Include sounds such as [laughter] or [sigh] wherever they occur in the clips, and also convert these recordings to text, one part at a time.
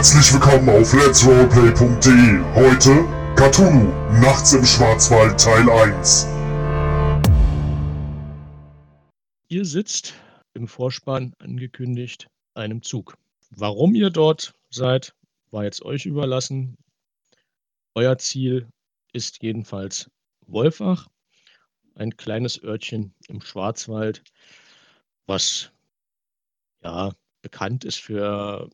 Herzlich willkommen auf letsroleplay.de. Heute Cthulhu, Nachts im Schwarzwald Teil 1. Ihr sitzt im Vorspann angekündigt einem Zug. Warum ihr dort seid, war jetzt euch überlassen. Euer Ziel ist jedenfalls Wolfach, ein kleines Örtchen im Schwarzwald, was ja bekannt ist für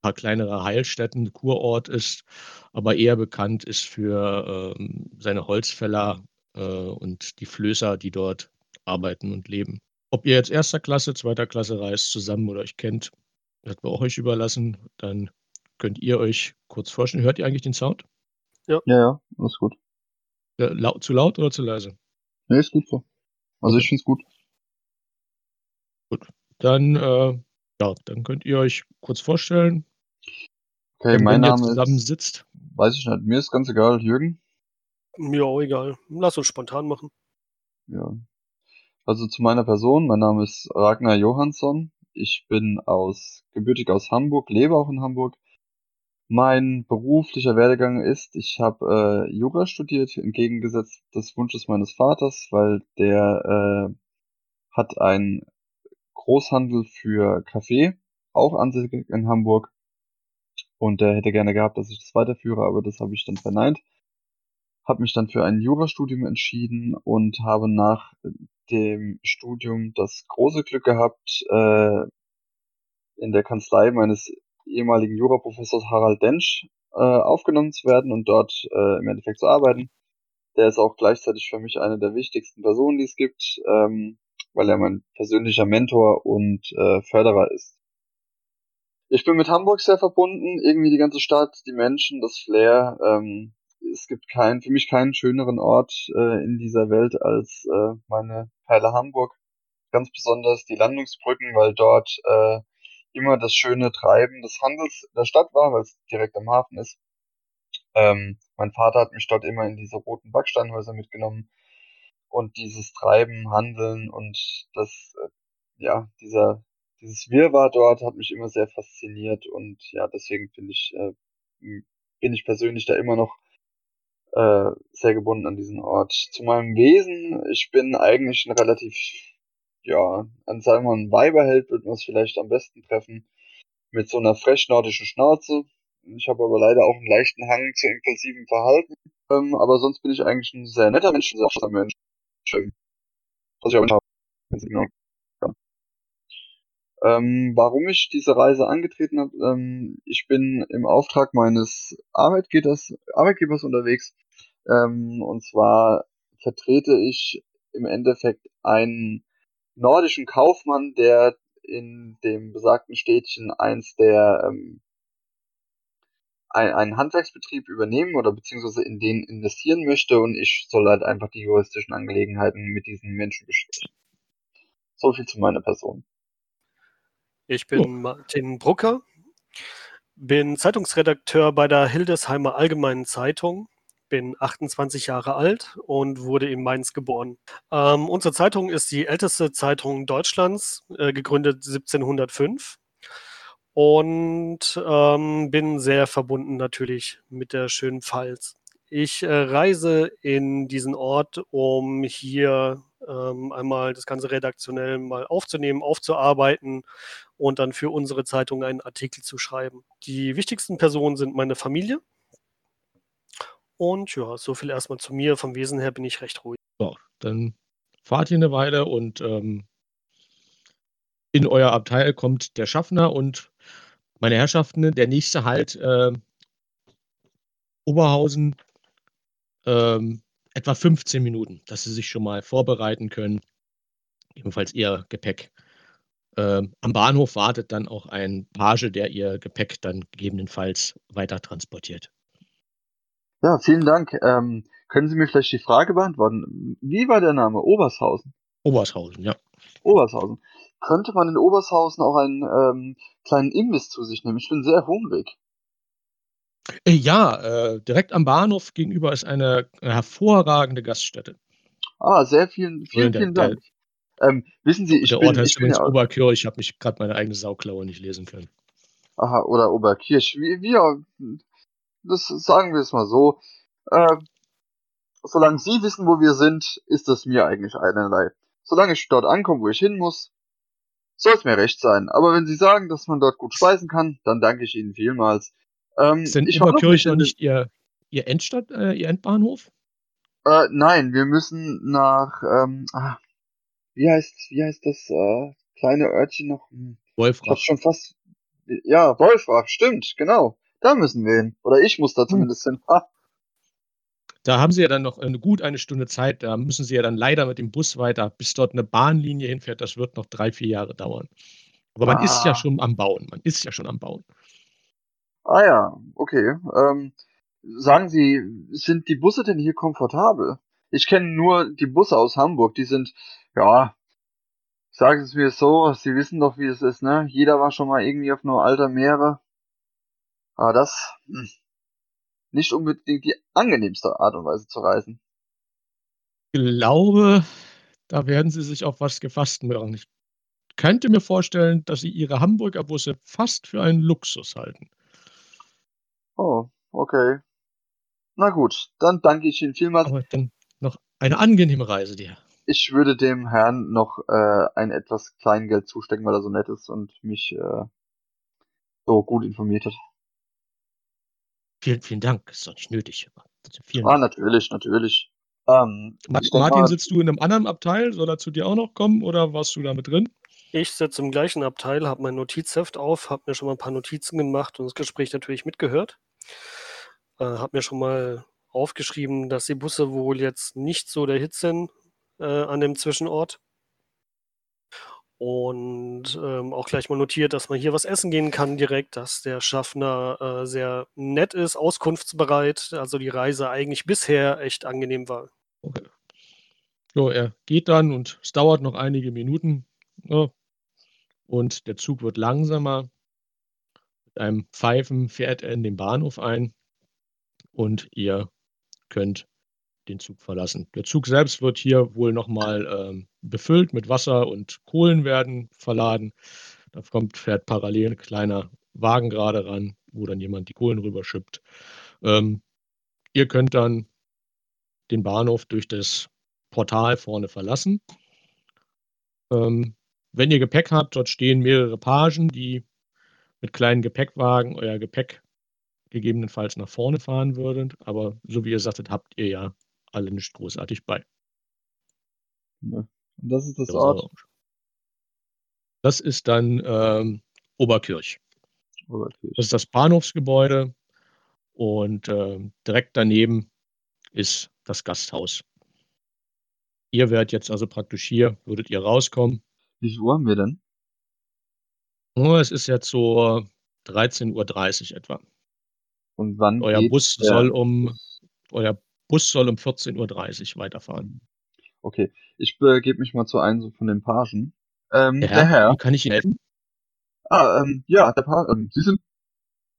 paar kleinere Heilstätten, Kurort ist, aber eher bekannt ist für ähm, seine Holzfäller äh, und die Flößer, die dort arbeiten und leben. Ob ihr jetzt erster Klasse, zweiter Klasse reist zusammen oder euch kennt, das wir auch euch überlassen. Dann könnt ihr euch kurz vorstellen. Hört ihr eigentlich den Sound? Ja, ja, alles gut. Ja, laut, zu laut oder zu leise? Nee, ist gut so. Also ich finde es gut. Gut. Dann, äh, ja, dann könnt ihr euch kurz vorstellen. Okay, wenn mein Name zusammen ist, sitzt. weiß ich nicht, mir ist ganz egal, Jürgen. Mir auch egal. Lass uns spontan machen. Ja. Also zu meiner Person, mein Name ist Ragnar Johansson. Ich bin aus, gebürtig aus Hamburg, lebe auch in Hamburg. Mein beruflicher Werdegang ist, ich habe äh, Jura studiert, entgegengesetzt des Wunsches meines Vaters, weil der äh, hat einen Großhandel für Kaffee, auch ansässig in Hamburg. Und der hätte gerne gehabt, dass ich das weiterführe, aber das habe ich dann verneint. Habe mich dann für ein Jurastudium entschieden und habe nach dem Studium das große Glück gehabt, äh, in der Kanzlei meines ehemaligen Juraprofessors Harald Densch äh, aufgenommen zu werden und dort äh, im Endeffekt zu arbeiten. Der ist auch gleichzeitig für mich eine der wichtigsten Personen, die es gibt, ähm, weil er mein persönlicher Mentor und äh, Förderer ist. Ich bin mit Hamburg sehr verbunden, irgendwie die ganze Stadt, die Menschen, das Flair. Ähm, es gibt keinen, für mich keinen schöneren Ort äh, in dieser Welt als äh, meine Perle Hamburg. Ganz besonders die Landungsbrücken, weil dort äh, immer das schöne Treiben des Handels der Stadt war, weil es direkt am Hafen ist. Ähm, mein Vater hat mich dort immer in diese roten Backsteinhäuser mitgenommen und dieses Treiben, Handeln und das, äh, ja, dieser, dieses Wirrwarr dort hat mich immer sehr fasziniert und ja, deswegen finde ich, äh, bin ich persönlich da immer noch äh, sehr gebunden an diesen Ort. Zu meinem Wesen, ich bin eigentlich ein relativ, ja, an sagen wir mal, ein Weiberheld würde man es vielleicht am besten treffen, mit so einer frech nordischen Schnauze. Ich habe aber leider auch einen leichten Hang zu impulsivem Verhalten. Ähm, aber sonst bin ich eigentlich ein sehr netter Mensch, ein sehr Mensch. Was ich aber nicht habe. Ähm, warum ich diese Reise angetreten habe, ähm, ich bin im Auftrag meines Arbeitgebers, Arbeitgebers unterwegs. Ähm, und zwar vertrete ich im Endeffekt einen nordischen Kaufmann, der in dem besagten Städtchen eins der ähm, ein, einen Handwerksbetrieb übernehmen oder beziehungsweise in den investieren möchte und ich soll halt einfach die juristischen Angelegenheiten mit diesen Menschen besprechen. So viel zu meiner Person. Ich bin oh. Martin Brucker, bin Zeitungsredakteur bei der Hildesheimer Allgemeinen Zeitung, bin 28 Jahre alt und wurde in Mainz geboren. Ähm, unsere Zeitung ist die älteste Zeitung Deutschlands, äh, gegründet 1705 und ähm, bin sehr verbunden natürlich mit der schönen Pfalz. Ich äh, reise in diesen Ort, um hier ähm, einmal das Ganze redaktionell mal aufzunehmen, aufzuarbeiten und dann für unsere Zeitung einen Artikel zu schreiben. Die wichtigsten Personen sind meine Familie. Und ja, so viel erstmal zu mir. Vom Wesen her bin ich recht ruhig. So, dann fahrt ihr eine Weile und ähm, in euer Abteil kommt der Schaffner und meine Herrschaften, der nächste Halt äh, Oberhausen, ähm, etwa 15 Minuten, dass Sie sich schon mal vorbereiten können. Ebenfalls Ihr Gepäck. Ähm, am Bahnhof wartet dann auch ein Page, der Ihr Gepäck dann gegebenenfalls weiter transportiert. Ja, vielen Dank. Ähm, können Sie mir vielleicht die Frage beantworten? Wie war der Name? Obershausen? Obershausen, ja. Obershausen. Könnte man in Obershausen auch einen ähm, kleinen Imbiss zu sich nehmen? Ich bin sehr hungrig. Äh, ja, äh, direkt am Bahnhof gegenüber ist eine hervorragende Gaststätte. Ah, sehr vielen, vielen, Der, vielen der, Dank. Ähm, wissen Sie, ich der bin, Ort heißt ich übrigens ja, Oberkirch. Ich habe mich gerade meine eigene Sauklaue nicht lesen können. aha, oder Oberkirch, wie, wir, das sagen wir es mal so. Äh, solange Sie wissen, wo wir sind, ist es mir eigentlich einerlei. Solange ich dort ankomme, wo ich hin muss, soll es mir recht sein. Aber wenn Sie sagen, dass man dort gut speisen kann, dann danke ich Ihnen vielmals. Ähm, Ist denn ich Oberkirch noch nicht Ihr, Ihr Endstadt, äh, Ihr Endbahnhof? Äh, nein, wir müssen nach, ähm, ah, wie heißt, wie heißt das, äh, kleine Örtchen noch? Hm, Ich Wolfrach. schon fast, ja, Wolfrach, stimmt, genau. Da müssen wir hin. Oder ich muss da zumindest hin. Ha, Da haben Sie ja dann noch eine, gut eine Stunde Zeit. Da müssen Sie ja dann leider mit dem Bus weiter, bis dort eine Bahnlinie hinfährt. Das wird noch drei, vier Jahre dauern. Aber man ist ja Ah. schon am Bauen. Man ist ja schon am Bauen. Ah ja, okay. Ähm, sagen Sie, sind die Busse denn hier komfortabel? Ich kenne nur die Busse aus Hamburg, die sind, ja, sagen Sie es mir so, Sie wissen doch, wie es ist, ne? Jeder war schon mal irgendwie auf nur alter Meere. Aber das, hm, nicht unbedingt die angenehmste Art und Weise zu reisen. glaube, da werden Sie sich auf was gefasst machen. Ich könnte mir vorstellen, dass Sie Ihre Hamburger Busse fast für einen Luxus halten. Oh, okay. Na gut, dann danke ich Ihnen vielmals. Aber dann noch eine angenehme Reise dir. Ich würde dem Herrn noch äh, ein etwas Kleingeld zustecken, weil er so nett ist und mich äh, so gut informiert hat. Vielen, vielen Dank. Ist doch nicht nötig. Vielen Ah, Dank. natürlich, natürlich. Ähm, Martin, mal, sitzt du in einem anderen Abteil? Soll er zu dir auch noch kommen oder warst du da mit drin? Ich sitze im gleichen Abteil, habe mein Notizheft auf, habe mir schon mal ein paar Notizen gemacht und das Gespräch natürlich mitgehört. Äh, habe mir schon mal aufgeschrieben, dass die Busse wohl jetzt nicht so der Hit sind äh, an dem Zwischenort. Und ähm, auch gleich mal notiert, dass man hier was essen gehen kann direkt, dass der Schaffner äh, sehr nett ist, auskunftsbereit, also die Reise eigentlich bisher echt angenehm war. Okay. So, er geht dann und es dauert noch einige Minuten. Ja. Und der Zug wird langsamer. Mit einem Pfeifen fährt er in den Bahnhof ein und ihr könnt den Zug verlassen. Der Zug selbst wird hier wohl nochmal ähm, befüllt mit Wasser und Kohlen werden verladen. Da kommt, fährt parallel ein kleiner Wagen gerade ran, wo dann jemand die Kohlen rüberschippt. Ähm, ihr könnt dann den Bahnhof durch das Portal vorne verlassen. Ähm, wenn ihr Gepäck habt, dort stehen mehrere Pagen, die mit kleinen Gepäckwagen euer Gepäck gegebenenfalls nach vorne fahren würden. Aber so wie ihr sagtet, habt ihr ja alle nicht großartig bei. ne. Und das ist das Das, Ort. das ist dann ähm, Oberkirch. Oberkirch. Das ist das Bahnhofsgebäude und ähm, direkt daneben ist das Gasthaus. Ihr werdet jetzt also praktisch hier, würdet ihr rauskommen. Wie viel Uhr haben wir denn? Oh, es ist jetzt so 13.30 Uhr etwa. Und wann Euer Bus der soll um euer Bus soll um 14.30 Uhr weiterfahren. Okay, ich begebe mich mal zu einem von den Pagen. Ähm, Der der Herr, Herr. wie kann ich Ihnen helfen? Ah, ähm, ja, der Page. Ähm, Sie sind.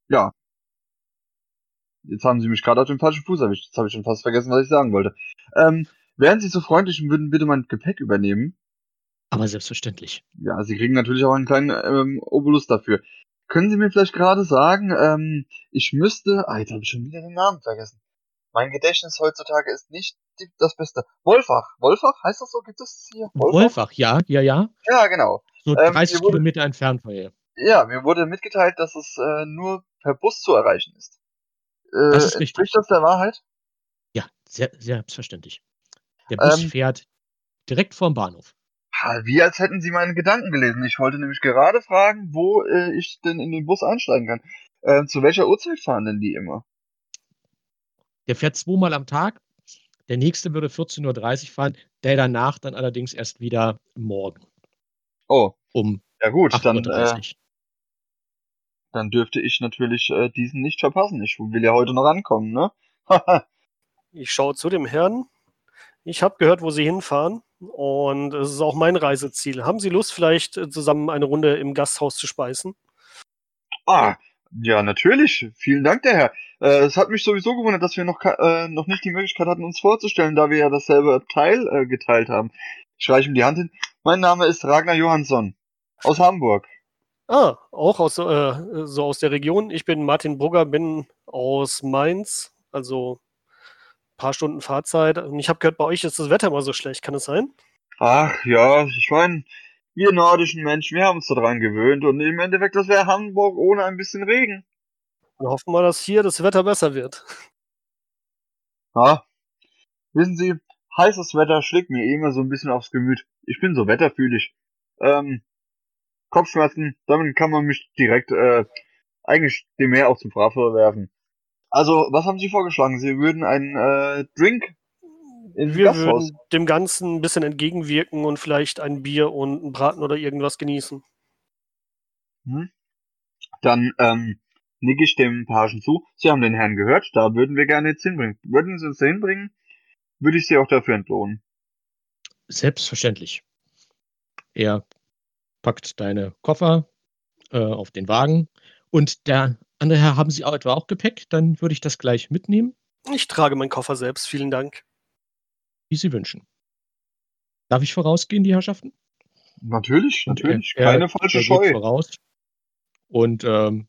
Ja. Jetzt haben Sie mich gerade auf den falschen Fuß erwischt. Jetzt habe ich schon fast vergessen, was ich sagen wollte. Ähm, wären Sie so freundlich und würden bitte mein Gepäck übernehmen? Aber selbstverständlich. Ja, Sie kriegen natürlich auch einen kleinen ähm, Obolus dafür. Können Sie mir vielleicht gerade sagen, ähm, ich müsste. Ah, jetzt habe ich schon wieder den Namen vergessen. Mein Gedächtnis heutzutage ist nicht die, das Beste. Wolfach. Wolfach? Heißt das so? Gibt es hier? Wolfach, ja, ja, ja. Ja, genau. So Ähm, 30 mir wurde- Kilometer entfernt von hier. Ja, mir wurde mitgeteilt, dass es äh, nur per Bus zu erreichen ist. Äh, Das ist richtig. Entspricht das der Wahrheit? Ja, sehr, sehr selbstverständlich. Der Bus Ähm, fährt direkt vorm Bahnhof. Wie als hätten Sie meine Gedanken gelesen. Ich wollte nämlich gerade fragen, wo äh, ich denn in den Bus einsteigen kann. Äh, zu welcher Uhrzeit fahren denn die immer? Der fährt zweimal am Tag. Der nächste würde 14.30 Uhr fahren, der danach dann allerdings erst wieder morgen Oh, um ja gut, dann, äh, 8.30 Uhr. dann dürfte ich natürlich äh, diesen nicht verpassen. Ich will ja heute noch ankommen, ne? [laughs] Ich schaue zu dem Herrn. Ich habe gehört, wo Sie hinfahren und es ist auch mein Reiseziel. Haben Sie Lust, vielleicht äh, zusammen eine Runde im Gasthaus zu speisen? ah, ja, natürlich. Vielen Dank, der Herr. Äh, es hat mich sowieso gewundert, dass wir noch, äh, noch nicht die Möglichkeit hatten, uns vorzustellen, da wir ja dasselbe Teil äh, geteilt haben. Ich reiche ihm die Hand hin. Mein Name ist Ragnar Johansson aus Hamburg. Ah, auch aus, äh, so aus der Region. Ich bin Martin Brugger, bin aus Mainz, also paar Stunden Fahrzeit. Und ich habe gehört, bei euch ist das Wetter immer so schlecht. Kann es sein? Ach ja, ich meine, wir nordischen Menschen, wir haben uns daran gewöhnt und im Endeffekt, das wäre Hamburg ohne ein bisschen Regen. Dann hoffen wir, dass hier das Wetter besser wird. Ja, wissen Sie, heißes Wetter schlägt mir eh immer so ein bisschen aufs Gemüt. Ich bin so wetterfühlig. Ähm, Kopfschmerzen, damit kann man mich direkt, äh, eigentlich dem Meer auch zum Frapper werfen. Also, was haben Sie vorgeschlagen? Sie würden einen äh, Drink ins Wir Gasthaus? würden dem Ganzen ein bisschen entgegenwirken und vielleicht ein Bier und einen Braten oder irgendwas genießen. Hm? Dann ähm, nicke ich dem Pagen zu. Sie haben den Herrn gehört, da würden wir gerne jetzt hinbringen. Würden Sie uns da hinbringen, würde ich Sie auch dafür entlohnen. Selbstverständlich. Er packt deine Koffer äh, auf den Wagen und der andere Herr, haben Sie auch etwa auch Gepäck? Dann würde ich das gleich mitnehmen, Ich trage meinen Koffer selbst, vielen Dank. wie Sie wünschen. Darf ich vorausgehen, die Herrschaften? Natürlich, natürlich. er- er- Keine falsche er geht Scheu. voraus und ähm,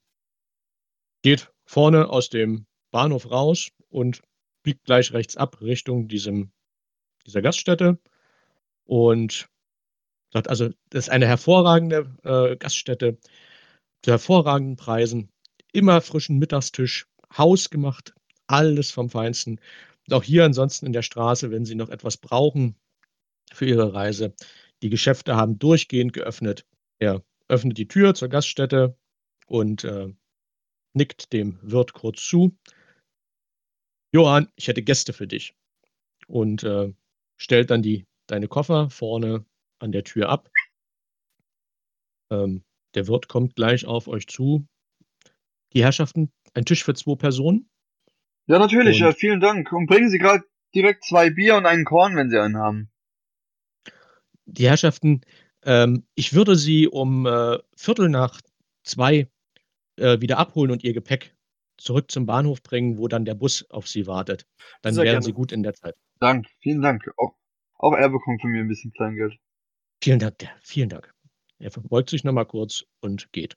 geht vorne aus dem Bahnhof raus und biegt gleich rechts ab Richtung diesem, dieser Gaststätte und sagt also, das ist eine hervorragende äh, Gaststätte zu hervorragenden Preisen, immer frischen Mittagstisch, hausgemacht, alles vom Feinsten. Und auch hier ansonsten in der Straße, wenn Sie noch etwas brauchen für Ihre Reise, die Geschäfte haben durchgehend geöffnet. Er öffnet die Tür zur Gaststätte und äh, nickt dem Wirt kurz zu. Johann, ich hätte Gäste für dich. Und äh, stellt dann die, deine Koffer vorne an der Tür ab. Ähm, der Wirt kommt gleich auf euch zu. Die Herrschaften, ein Tisch für zwei Personen. Ja, natürlich, Und- ja, vielen Dank. Und bringen Sie gerade direkt zwei Bier und einen Korn, wenn Sie einen haben. Die Herrschaften, ähm, ich würde sie um äh, Viertel nach zwei äh, wieder abholen und ihr Gepäck zurück zum Bahnhof bringen, wo dann der Bus auf sie wartet. Dann Sehr wären gerne. sie gut in der Zeit. Dank, vielen Dank. Auch, auch er bekommt von mir ein bisschen Kleingeld. Vielen Dank, der, vielen Dank. Er verbeugt sich nochmal kurz und geht.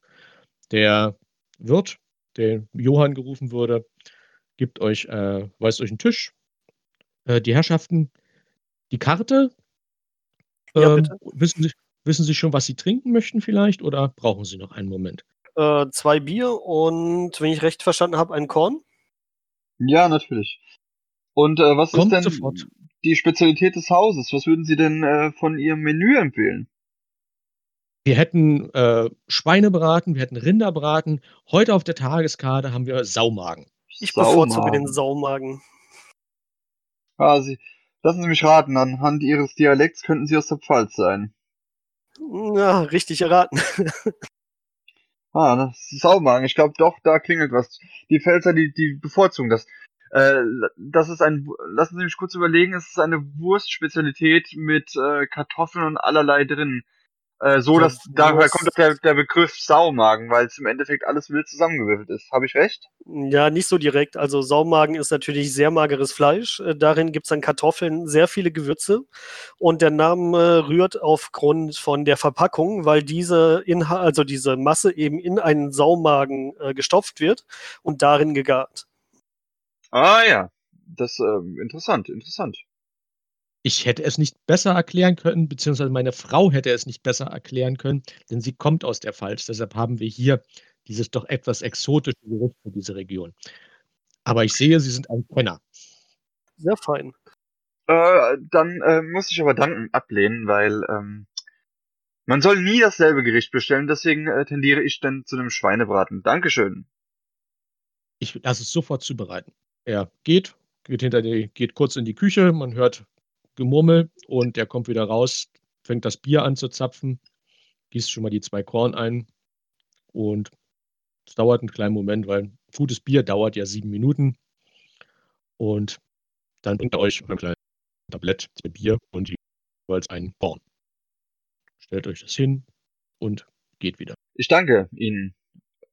Der Wirt, der Johann gerufen wurde, gibt euch, äh, weist euch einen Tisch. Äh, die Herrschaften, die Karte. Ja, Ähm, bitte. wissen, Sie, wissen Sie schon, was Sie trinken möchten vielleicht oder brauchen Sie noch einen Moment? Äh, zwei Bier und, wenn ich recht verstanden habe, ein Korn. Ja, natürlich. Und äh, was Kommt ist denn sofort. die Spezialität des Hauses? Was würden Sie denn äh, von Ihrem Menü empfehlen? Wir hätten äh, Schweinebraten, wir hätten Rinderbraten. Heute auf der Tageskarte haben wir Saumagen. Ich bevorzuge den Saumagen. Saumagen. Ah, Sie, lassen Sie mich raten, anhand Ihres Dialekts könnten Sie aus der Pfalz sein. Ja, richtig erraten. [laughs] Ah, das ist Saumagen. Ich glaube doch, da klingelt was. Die Pfälzer, die, die bevorzugen das. Äh, das ist ein, lassen Sie mich kurz überlegen, es ist eine Wurstspezialität mit äh, Kartoffeln und allerlei drin. Äh, so, dass daher Wurst. kommt der, der Begriff Saumagen, weil es im Endeffekt alles wild zusammengewürfelt ist. Habe ich recht? Ja, nicht so direkt. Also Saumagen ist natürlich sehr mageres Fleisch. Äh, Darin gibt es dann Kartoffeln, sehr viele Gewürze. Und der Name rührt aufgrund von der Verpackung, weil diese Inha also diese Masse eben in einen Saumagen äh, gestopft wird und darin gegart. Ah ja, das ähm, interessant, interessant. Ich hätte es nicht besser erklären können, beziehungsweise meine Frau hätte es nicht besser erklären können, denn sie kommt aus der Pfalz. Deshalb haben wir hier dieses doch etwas exotische Gericht für diese Region. Aber ich sehe, Sie sind ein Kenner. Sehr fein. Äh, dann äh, muss ich aber danken ablehnen, weil ähm, man soll nie dasselbe Gericht bestellen, deswegen äh, tendiere ich dann zu einem Schweinebraten. Dankeschön. Ich lasse es sofort zubereiten. Er geht, geht hinter die, geht kurz in die Küche, man hört Gemurmel und er kommt wieder raus, fängt das Bier an zu zapfen, gießt schon mal die zwei Korn ein und es dauert einen kleinen Moment, weil gutes Bier dauert ja sieben Minuten und dann bringt er euch ein kleines Tablett mit Bier und jeweils einen Korn. Stellt euch das hin und geht wieder. Ich danke Ihnen,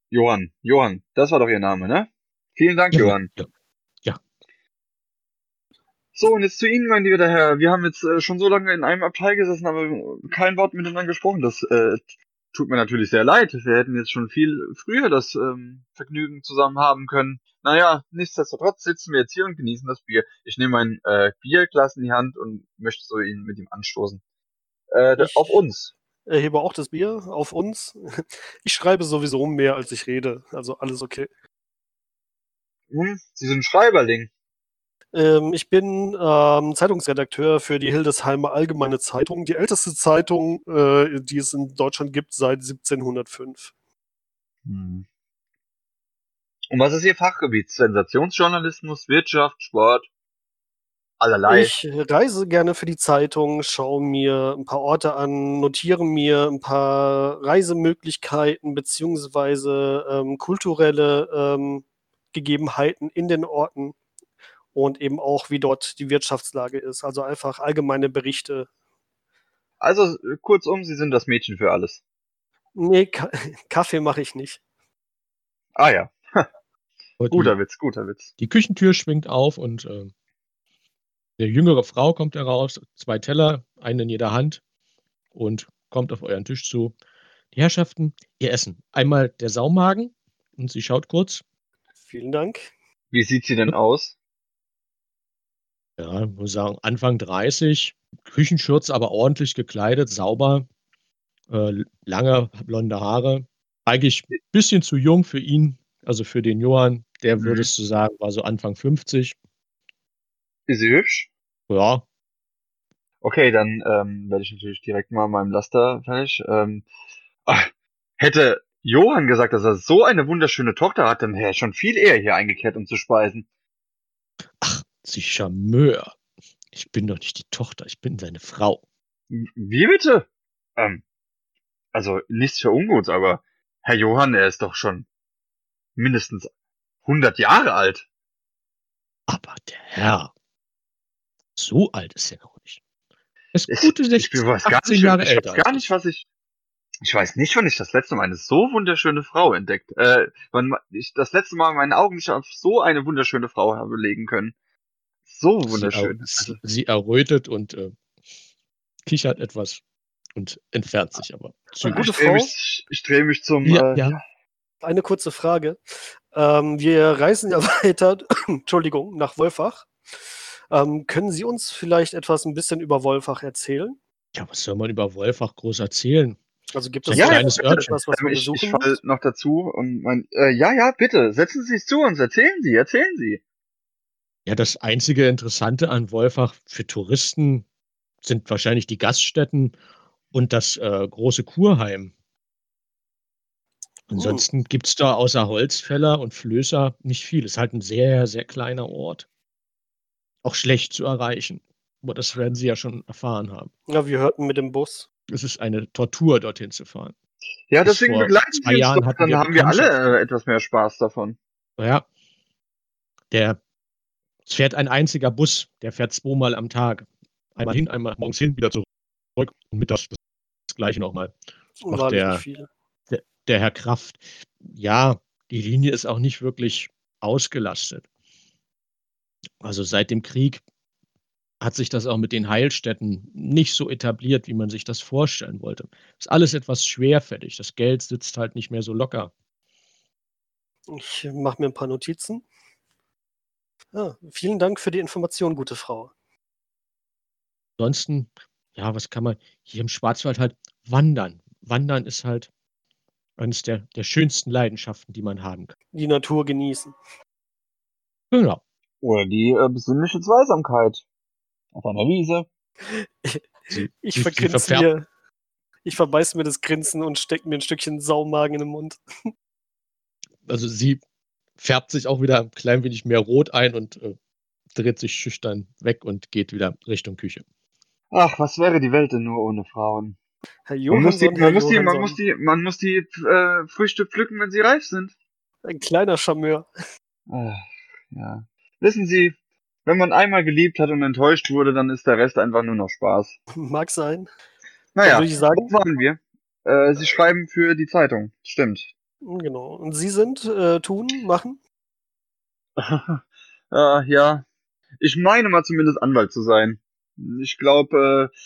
Johann. Johann, das war doch Ihr Name, ne? Vielen Dank, Johann. Ja, So, und jetzt zu Ihnen, mein lieber Herr. Wir haben jetzt äh, schon so lange in einem Abteil gesessen, aber kein Wort miteinander gesprochen. Das äh, tut mir natürlich sehr leid. Wir hätten jetzt schon viel früher das ähm, Vergnügen zusammen haben können. Naja, nichtsdestotrotz sitzen wir jetzt hier und genießen das Bier. Ich nehme mein äh, Bierglas in die Hand und möchte so ihn mit ihm anstoßen. Äh, Ich- auf uns. Erhebe auch das Bier auf uns. [laughs] Ich schreibe sowieso mehr, als ich rede. Also alles okay. Hm, Sie sind Schreiberling. Ähm, ich bin ähm, Zeitungsredakteur für die Hildesheimer Allgemeine Zeitung, die älteste Zeitung, äh, die es in Deutschland gibt seit 1705. Hm. Und was ist Ihr Fachgebiet? Sensationsjournalismus, Wirtschaft, Sport? Allerlei. Ich reise gerne für die Zeitung, schaue mir ein paar Orte an, notiere mir ein paar Reisemöglichkeiten beziehungsweise ähm, kulturelle ähm, Gegebenheiten in den Orten und eben auch, wie dort die Wirtschaftslage ist. Also einfach allgemeine Berichte. Also kurzum, Sie sind das Mädchen für alles. Nee, Ka [laughs] Kaffee mache ich nicht. Ah ja, guter Witz, guter Witz. Die Küchentür schwingt auf und äh, eine jüngere Frau kommt heraus, zwei Teller, einen in jeder Hand und kommt auf euren Tisch zu. Die Herrschaften, ihr Essen. Einmal der Saumagen und sie schaut kurz. Vielen Dank. Wie sieht sie denn aus? Ja, muss sagen, Anfang 30, Küchenschürze, aber ordentlich gekleidet, sauber, äh, lange blonde Haare. Eigentlich ein bisschen zu jung für ihn, also für den Johann. Der Mhm. würdest du sagen, war so Anfang 50. Ist sie hübsch? Ja, Okay, dann ähm, werde ich natürlich direkt mal meinem Laster fertig. Ähm, ach, hätte Johann gesagt, dass er so eine wunderschöne Tochter hat, dann wäre er schon viel eher hier eingekehrt, um zu speisen. Sie Charmeur. Ich bin doch nicht die Tochter, ich bin seine Frau. Wie bitte? Ähm, also nichts für ungut, aber Herr Johann, er ist doch schon mindestens 100 Jahre alt. Aber der Herr, so alt ist er noch nicht. Er ist Ich, gute ich 16, weiß gar 18 nicht, Jahre ich älter. weiß gar nicht, was ich. Ich weiß nicht, wann ich das letzte Mal eine so wunderschöne Frau entdeckt. Äh, wann ich das letzte Mal meine Augen nicht auf so eine wunderschöne Frau habe legen können. So wunderschön. Sie, er, sie errötet und äh, kichert etwas und entfernt sich aber. Eine gute ich drehe Frau? mich, ich dreh mich zum. Ja, äh, ja. Eine kurze Frage. Ähm, wir reisen ja [laughs] weiter, Entschuldigung, nach Wolfach. Ähm, können Sie uns vielleicht etwas ein bisschen über Wolfach erzählen? ja, was soll man über Wolfach groß erzählen? Also gibt es ein Ja, kleines bitte. Örtchen. etwas, was Ähm, man ich, ich besuchen fall noch dazu und mein. Äh, ja, ja, bitte. Setzen Sie sich zu uns. Erzählen Sie, erzählen Sie. Ja, das einzige Interessante an Wolfach für Touristen sind wahrscheinlich die Gaststätten und das äh, große Kurheim. Ansonsten gibt es da außer Holzfäller und Flößer nicht viel. Es ist halt ein sehr, sehr kleiner Ort. Auch schlecht zu erreichen. Aber das werden Sie ja schon erfahren haben. Ja, wir hörten mit dem Bus. Es ist eine Tortur, dorthin zu fahren. Ja, Bis deswegen begleiten zwei Sie uns Jahren doch. Dann wir haben wir alle äh, etwas mehr Spaß davon. Ja, der, es fährt ein einziger Bus, der fährt zweimal am Tag. Einmal hin, einmal morgens hin, wieder zurück und mittags das, gleiche nochmal. Macht der- viel. Der Herr Kraft. Ja, die Linie ist auch nicht wirklich ausgelastet. Also seit dem Krieg hat sich das auch mit den Heilstätten nicht so etabliert, wie man sich das vorstellen wollte. Ist alles etwas schwerfällig. Das Geld sitzt halt nicht mehr so locker. Ich mache mir ein paar Notizen. Ja, vielen Dank für die Information, gute Frau. Ansonsten, ja, was kann man hier im Schwarzwald halt wandern. Wandern ist halt eines der, der schönsten Leidenschaften, die man haben kann. Die Natur genießen. Genau. Oder die äh, besinnliche Zweisamkeit. Auf einer Wiese. [laughs] Sie, Ich vergrinse mir. Ich verbeiß mir das Grinsen und steck mir ein Stückchen Saumagen in den Mund. Also sie färbt sich auch wieder ein klein wenig mehr rot ein und äh, dreht sich schüchtern weg und geht wieder Richtung Küche. Ach, was wäre die Welt denn nur ohne Frauen? Herr Man muss die, man muss die, man muss die, man muss die äh, Früchte pflücken, wenn sie reif sind. ein kleiner Charmeur. Ach, ja. Wissen Sie, wenn man einmal geliebt hat und enttäuscht wurde, dann ist der Rest einfach nur noch Spaß. Mag sein. Naja, sagen- wo waren wir? Äh, Sie schreiben für die Zeitung. Stimmt. Genau. Und Sie sind äh, tun, machen? äh, [laughs] ja. Ich meine mal zumindest Anwalt zu sein. Ich glaube, äh,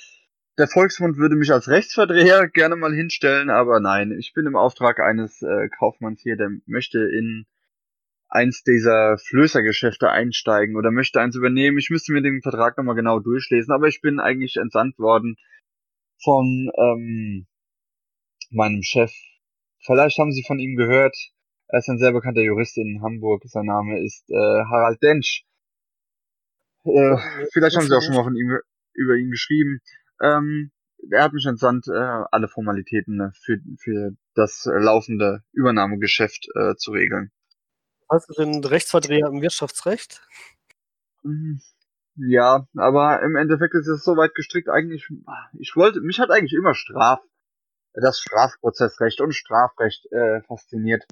der Volksmund würde mich als Rechtsverdreher [laughs] gerne mal hinstellen, aber nein, ich bin im Auftrag eines äh, Kaufmanns hier, der möchte in eins dieser Flößergeschäfte einsteigen oder möchte eins übernehmen. Ich müsste mir den Vertrag nochmal genau durchlesen, aber ich bin eigentlich entsandt worden von ähm, meinem Chef. Vielleicht haben Sie von ihm gehört. Er ist ein sehr bekannter Jurist in Hamburg. Sein Name ist äh, Harald Densch. Äh, vielleicht haben Sie auch schon mal von ihm über ihn geschrieben. Ähm, er hat mich entsandt, äh, alle Formalitäten äh, für, für das laufende Übernahmegeschäft äh, zu regeln. Hast du denn Rechtsverdreher im Wirtschaftsrecht? Mhm. Ja, aber im Endeffekt ist es so weit gestrickt, eigentlich, ich wollte, mich hat eigentlich immer Straf, das Strafprozessrecht und Strafrecht äh, fasziniert.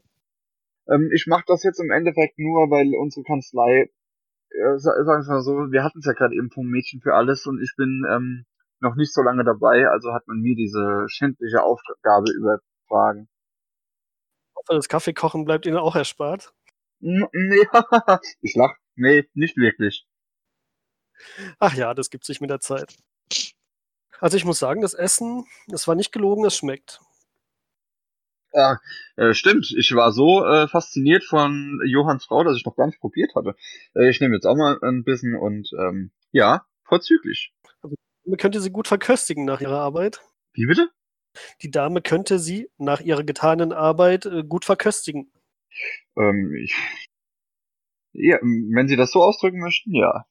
Ähm, ich mache das jetzt im Endeffekt nur, weil unsere Kanzlei, äh, sagen wir mal so, wir hatten es ja gerade eben vom Mädchen für alles und ich bin ähm, noch nicht so lange dabei, also hat man mir diese schändliche Aufgabe übertragen. Ich hoffe, das Kaffeekochen bleibt Ihnen auch erspart. Nee, [laughs] ich lach. Nee, nicht wirklich. Ach ja, das gibt sich mit der Zeit. Also ich muss sagen, das Essen, das war nicht gelogen, es schmeckt. Ja, äh, stimmt. Ich war so äh, fasziniert von Johanns Frau, dass ich noch gar nicht probiert hatte. Äh, ich nehme jetzt auch mal ein bisschen und ähm, ja, vorzüglich. Also, man könnte sie gut verköstigen nach ihrer Arbeit. Wie bitte? Die Dame könnte sie nach ihrer getanen Arbeit äh, gut verköstigen. Ähm, ich, ja, wenn Sie das so ausdrücken möchten, ja.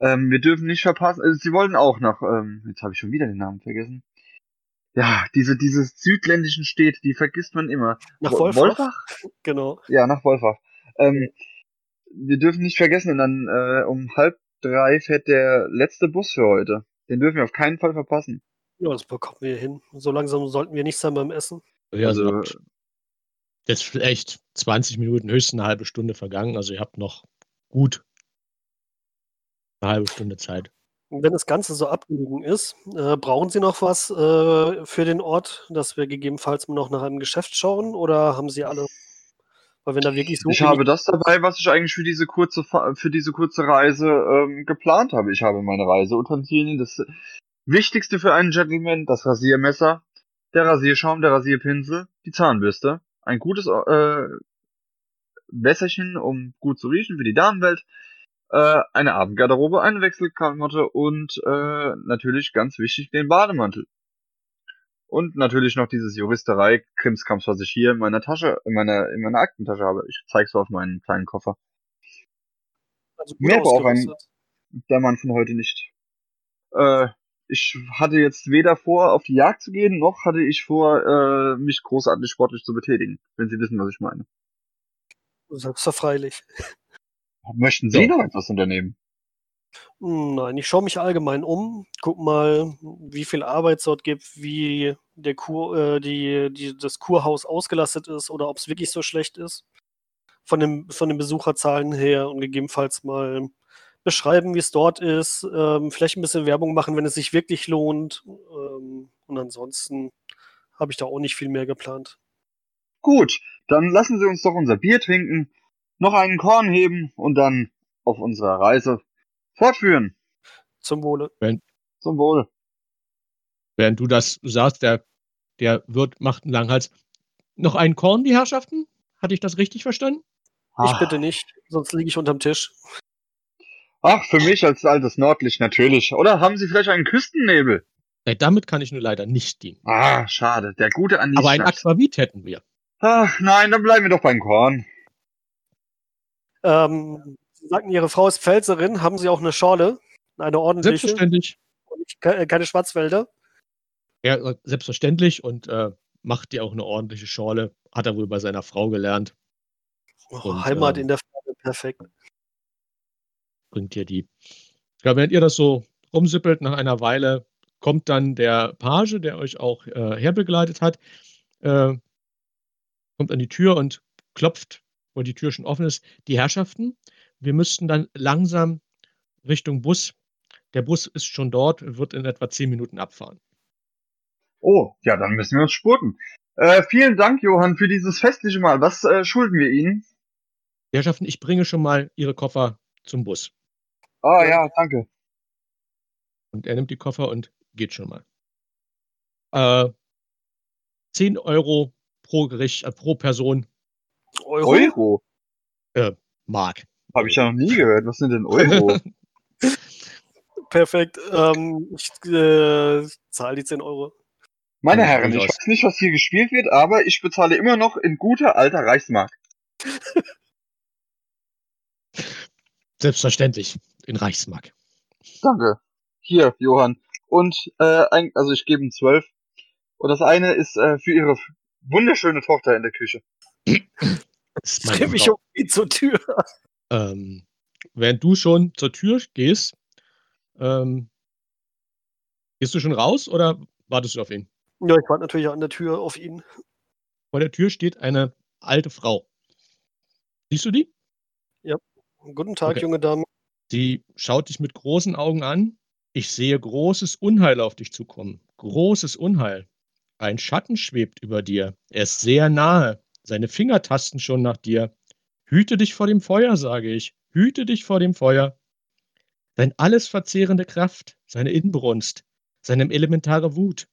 Ähm, wir dürfen nicht verpassen. Also, Sie wollen auch nach. Ähm, jetzt habe ich schon wieder den Namen vergessen. Ja, diese diese südländischen Städte, die vergisst man immer. Nach Wolfach? Wolfach? Genau. Ja, nach Wolfach. Ähm, wir dürfen nicht vergessen, und dann äh, um halb drei fährt der letzte Bus für heute. Den dürfen wir auf keinen Fall verpassen. Ja, das bekommen wir hin. So langsam sollten wir nicht sein beim Essen. Ja, also, jetzt vielleicht 20 Minuten, höchstens eine halbe Stunde vergangen. Also ihr habt noch gut eine halbe Stunde Zeit. Wenn das Ganze so abgelegen ist, äh, brauchen Sie noch was äh, für den Ort, dass wir gegebenenfalls noch nach einem Geschäft schauen oder haben Sie alle? Weil wenn da wirklich so Ich habe das dabei, was ich eigentlich für diese kurze für diese kurze Reise ähm, geplant habe. Ich habe meine Reiseutensilien, das Wichtigste für einen Gentleman, das Rasiermesser, der Rasierschaum, der Rasierpinsel, die Zahnbürste, ein gutes äh, Wässerchen, um gut zu riechen für die Damenwelt, äh, eine Abendgarderobe, eine Wechselklamotte und äh, natürlich ganz wichtig den Bademantel. Und natürlich noch dieses Juristerei Krimskrams, was ich hier in meiner Tasche, in meiner, in meiner Aktentasche habe. Ich zeig's auf meinen kleinen Koffer. Also Mehr braucht ein der Mann von heute nicht. Äh, ich hatte jetzt weder vor, auf die Jagd zu gehen, noch hatte ich vor, äh, mich großartig sportlich zu betätigen, wenn Sie wissen, was ich meine. Selbstverfreilich. Möchten Sie noch etwas unternehmen? Hm, nein, ich schaue mich allgemein um, guck mal, wie viel Arbeit es dort gibt, wie der Kur, äh, die, die, das Kurhaus ausgelastet ist oder ob es wirklich so schlecht ist. Von, dem, von den Besucherzahlen her und gegebenenfalls mal beschreiben, wie es dort ist, ähm, vielleicht ein bisschen Werbung machen, wenn es sich wirklich lohnt. Ähm, und ansonsten habe ich da auch nicht viel mehr geplant. Gut, dann lassen Sie uns doch unser Bier trinken, noch einen Korn heben und dann auf unserer Reise fortführen. Zum Wohle. Wenn, Zum Wohl. Während du das sagst, der, der Wirt macht einen Langhals. Noch einen Korn, die Herrschaften? Hatte ich das richtig verstanden? Ich bitte nicht, sonst liege ich unterm Tisch. Ach, für mich als altes Nordlicht natürlich. Oder haben Sie vielleicht einen Küstennebel? Nee, damit kann ich nur leider nicht dienen. Ah, schade. Der gute Anis. Aber ein Aquavit hätten wir. Ach, nein, dann bleiben wir doch beim Korn. Ähm, Sie sagten, Ihre Frau ist Pfälzerin. Haben Sie auch eine Schorle? Eine ordentliche? Selbstverständlich. Und keine Schwarzwälder? Ja, selbstverständlich und äh, macht dir auch eine ordentliche Schorle. Hat er wohl bei seiner Frau gelernt. Oh, und, Heimat ähm, in der Farbe, perfekt bringt dir die. Ja, während ihr das so rumsippelt, nach einer Weile kommt dann der Page, der euch auch äh, herbegleitet hat, äh, kommt an die Tür und klopft, wo die Tür schon offen ist. Die Herrschaften, wir müssten dann langsam Richtung Bus. Der Bus ist schon dort, wird in etwa zehn Minuten abfahren. Oh, ja, dann müssen wir uns spurten. Äh, vielen Dank, Johann, für dieses festliche Mal. Was äh, schulden wir Ihnen? Herrschaften, ich bringe schon mal Ihre Koffer zum Bus. Ah ja, danke. Und er nimmt die Koffer und geht schon mal. Äh, 10 Euro pro Gericht, äh, pro Person Euro? Euro? Mark. Habe ich ja noch nie gehört. Was sind denn Euro? [laughs] Perfekt. Ähm, ich äh, zahle die 10 Euro. Meine Ja, Herren, ich weiß nicht, was hier gespielt wird, aber ich bezahle immer noch in guter alter Reichsmark. [laughs] Selbstverständlich in Reichsmark. Danke. Hier, Johann. Und, äh, ein, also ich gebe ihm zwölf. Und das eine ist äh, für ihre wunderschöne Tochter in der Küche. Ich drehe mich irgendwie zur Tür. Ähm, während du schon zur Tür gehst, ähm, gehst du schon raus oder wartest du auf ihn? Ja, ich warte natürlich an der Tür auf ihn. Vor der Tür steht eine alte Frau. Siehst du die? Guten Tag, Okay. junge Dame. Sie schaut dich mit großen Augen an. Ich sehe großes Unheil auf dich zukommen. Großes Unheil. Ein Schatten schwebt über dir. Er ist sehr nahe. Seine Finger tasten schon nach dir. Hüte dich vor dem Feuer, sage ich. Hüte dich vor dem Feuer. Dein alles verzehrende Kraft, seine Inbrunst, seine elementare Wut.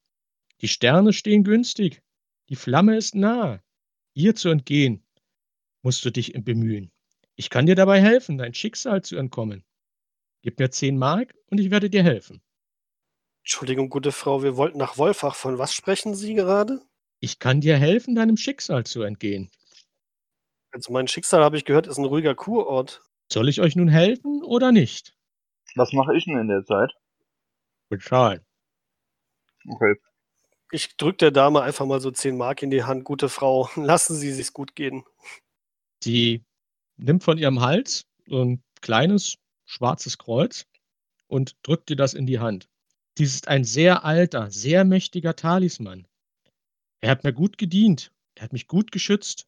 Die Sterne stehen günstig. Die Flamme ist nah. Ihr zu entgehen, musst du dich bemühen. Ich kann dir dabei helfen, dein Schicksal zu entkommen. Gib mir 10 Mark und ich werde dir helfen. Entschuldigung, gute Frau, wir wollten nach Wolfach. Von was sprechen Sie gerade? Ich kann dir helfen, deinem Schicksal zu entgehen. Also mein Schicksal, habe ich gehört, ist ein ruhiger Kurort. Soll ich euch nun helfen oder nicht? Was mache ich denn in der Zeit? Bezahlen. Okay. Ich drücke der Dame einfach mal so 10 Mark in die Hand. Gute Frau, [laughs] lassen Sie sich's gut gehen. Sie nimmt von ihrem Hals so ein kleines schwarzes Kreuz und drückt dir das in die Hand. Dies ist ein sehr alter, sehr mächtiger Talisman. Er hat mir gut gedient. Er hat mich gut geschützt.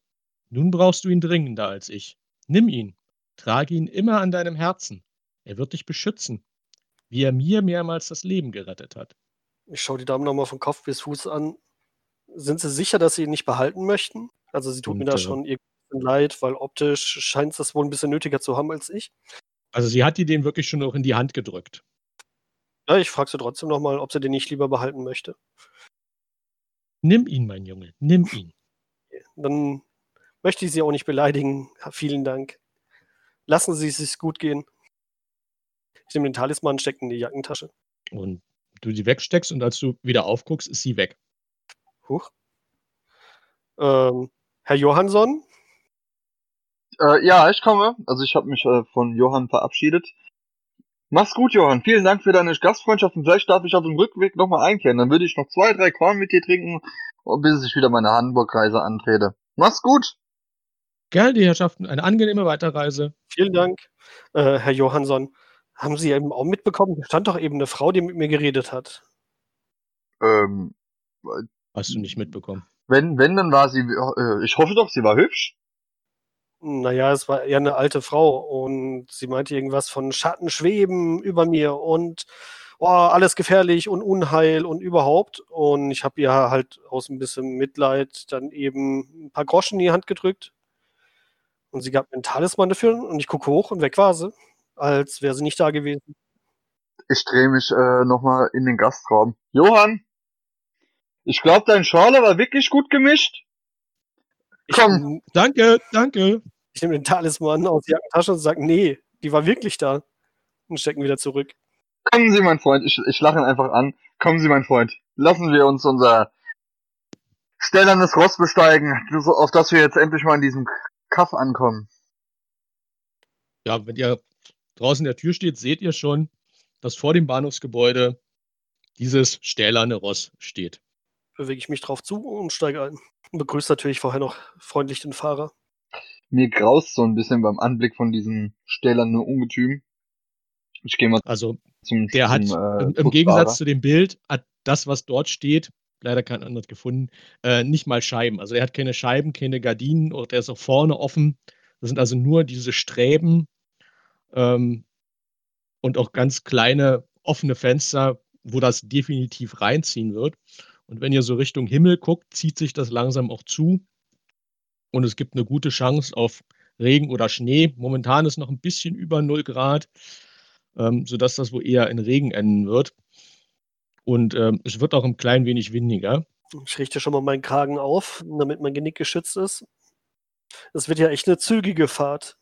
Nun brauchst du ihn dringender als ich. Nimm ihn. Trage ihn immer an deinem Herzen. Er wird dich beschützen, wie er mir mehrmals das Leben gerettet hat. Ich schaue die Dame nochmal von Kopf bis Fuß an. Sind Sie sicher, dass Sie ihn nicht behalten möchten? Also sie tut mir Und, da äh, schon bisschen leid, weil optisch scheint es das wohl ein bisschen nötiger zu haben als ich. Also sie hat dir den wirklich schon noch in die Hand gedrückt. Ja, ich frage sie trotzdem nochmal, ob sie den nicht lieber behalten möchte. Nimm ihn, mein Junge, nimm ihn. Dann möchte ich Sie auch nicht beleidigen. Vielen Dank. Lassen Sie es sich gut gehen. Ich nehme den Talisman, stecke in die Jackentasche. Und du sie wegsteckst und als du wieder aufguckst, ist sie weg. Huch. Ähm, Herr Johansson, Äh, ja, ich komme. Also ich habe mich äh, von Johann verabschiedet. Mach's gut, Johann. Vielen Dank für deine Gastfreundschaft und vielleicht darf ich auf dem Rückweg nochmal einkehren. Dann würde ich noch zwei, drei Korn mit dir trinken, bis ich wieder meine Hamburg-Reise antrete. Mach's gut. Gell, die Herrschaften, eine angenehme Weiterreise. vielen Dank. Äh, Herr Johansson, haben Sie eben auch mitbekommen, da stand doch eben eine Frau, die mit mir geredet hat. Ähm, Hast du nicht mitbekommen. wenn, wenn, dann war sie, äh, ich hoffe doch, sie war hübsch. Naja, es war eher eine alte Frau und sie meinte irgendwas von Schatten schweben über mir und oh, alles gefährlich und Unheil und überhaupt. Und ich habe ihr halt aus ein bisschen Mitleid dann eben ein paar Groschen in die Hand gedrückt. Und sie gab mir einen Talisman dafür und ich gucke hoch und weg war sie, als wäre sie nicht da gewesen. Ich drehe mich äh, nochmal in den Gastraum. Johann, ich glaube, dein Schorle war wirklich gut gemischt. Ich, Komm. Danke, danke. ich nehme den Talisman aus der Jackentasche und sage, nee, die war wirklich da. Und stecken wieder zurück. Kommen Sie, mein Freund. Ich, ich lache ihn einfach an. Kommen Sie, mein Freund. Lassen wir uns unser stellernes Ross besteigen, so- auf das wir jetzt endlich mal in diesem Kaff ankommen. Ja, wenn ihr draußen in der Tür steht, seht ihr schon, dass vor dem Bahnhofsgebäude dieses stählerne Ross steht. Bewege ich mich drauf zu und steige ein. Und begrüße natürlich vorher noch freundlich den Fahrer. Mir graust so ein bisschen beim Anblick von diesem stählernen Ungetüm. Ich gehe mal Also zum der hat zum, äh, im, im. Gegensatz zu dem Bild, hat das, was dort steht, leider kein anderes gefunden, äh, nicht mal Scheiben. Also er hat keine Scheiben, keine Gardinen und der ist auch vorne offen. Das sind also nur diese Sträben ähm, und auch ganz kleine offene Fenster, wo das definitiv reinziehen wird. Und wenn ihr so Richtung Himmel guckt, zieht sich das langsam auch zu. Und es gibt eine gute Chance auf Regen oder Schnee. Momentan ist noch ein bisschen über 0 Grad, ähm, sodass das wohl eher in Regen enden wird. Und ähm, es wird auch ein klein wenig windiger. Ich richte schon mal meinen Kragen auf, damit mein Genick geschützt ist. Es wird ja echt eine zügige Fahrt.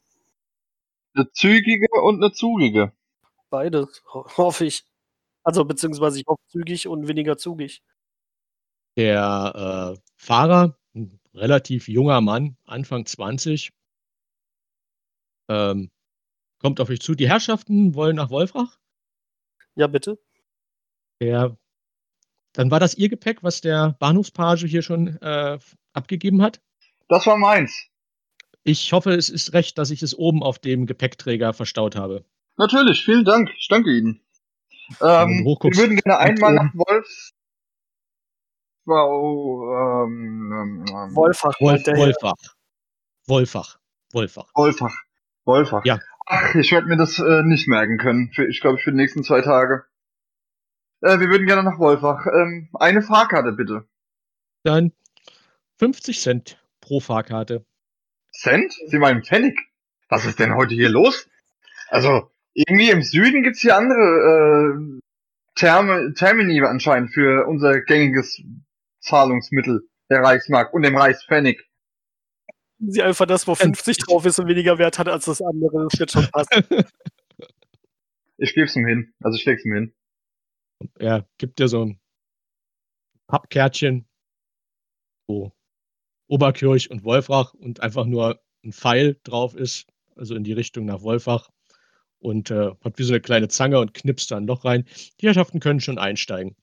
Eine zügige und eine zugige. Beides, ho hoffe ich. Also beziehungsweise ich hoffe zügig und weniger zugig. Der äh, Fahrer, ein relativ junger Mann, Anfang 20, ähm, kommt auf euch zu. Die Herrschaften wollen nach Wolfrach. Ja, bitte. Der, dann war das Ihr Gepäck, was der Bahnhofspage hier schon äh, abgegeben hat. Das war meins. Ich hoffe, es ist recht, dass ich es oben auf dem Gepäckträger verstaut habe. Natürlich, vielen Dank. Ich danke Ihnen. Ähm, wir würden gerne einmal nach Wolf. Wow, ähm, ähm, Wolfach. Wolf. Wolfach. Wolfach. Wolfach. Wolfach. Wolfach. Ja. Ach, ich werde mir das äh, nicht merken können. Für, ich glaube, für die nächsten zwei Tage. Äh, wir würden gerne nach Wolfach. Ähm, eine Fahrkarte bitte. Dann 50 Cent pro Fahrkarte. Cent? Sie meinen Pfennig? Was ist denn heute hier los? Also, irgendwie im Süden gibt's hier andere äh, Terme, Termini anscheinend für unser gängiges Zahlungsmittel, der Reichsmark und dem Reichspfennig. Sie einfach das, wo 50 drauf ist und weniger Wert hat als das andere. Das wird schon passen. [laughs] Ich geb's ihm hin. Also ich leg's ihm hin. Er gibt dir so ein Pappkärtchen, wo Oberkirch und Wolfrach und einfach nur ein Pfeil drauf ist, also in die Richtung nach Wolfach. Und äh, hat wie so eine kleine Zange und knipst da ein Loch rein. Die Herrschaften können schon einsteigen.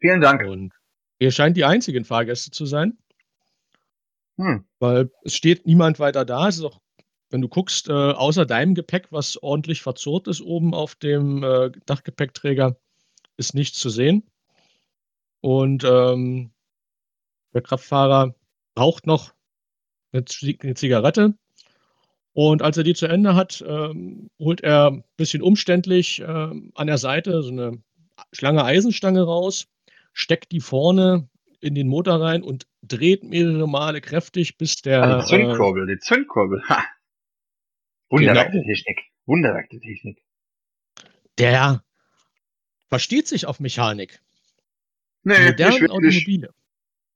Vielen Dank. Und ihr scheint die einzigen Fahrgäste zu sein, Hm. weil es steht niemand weiter da. Es ist auch, wenn du guckst, äh, außer deinem Gepäck, was ordentlich verzurrt ist oben auf dem äh, Dachgepäckträger, ist nichts zu sehen. Und ähm, der Kraftfahrer raucht noch eine, Zi- eine Zigarette. Und als er die zu Ende hat, ähm, holt er ein bisschen umständlich ähm, an der Seite so eine Schlange Eisenstange raus, steckt die vorne in den Motor rein und dreht mehrere Male kräftig, bis der. Ah, die äh, Zündkurbel, die Zündkurbel. Ha. Wunderwerk Genau. der Technik. Wunderwerk der Technik. der versteht sich auf Mechanik. Nee, nicht wirklich. Automobile.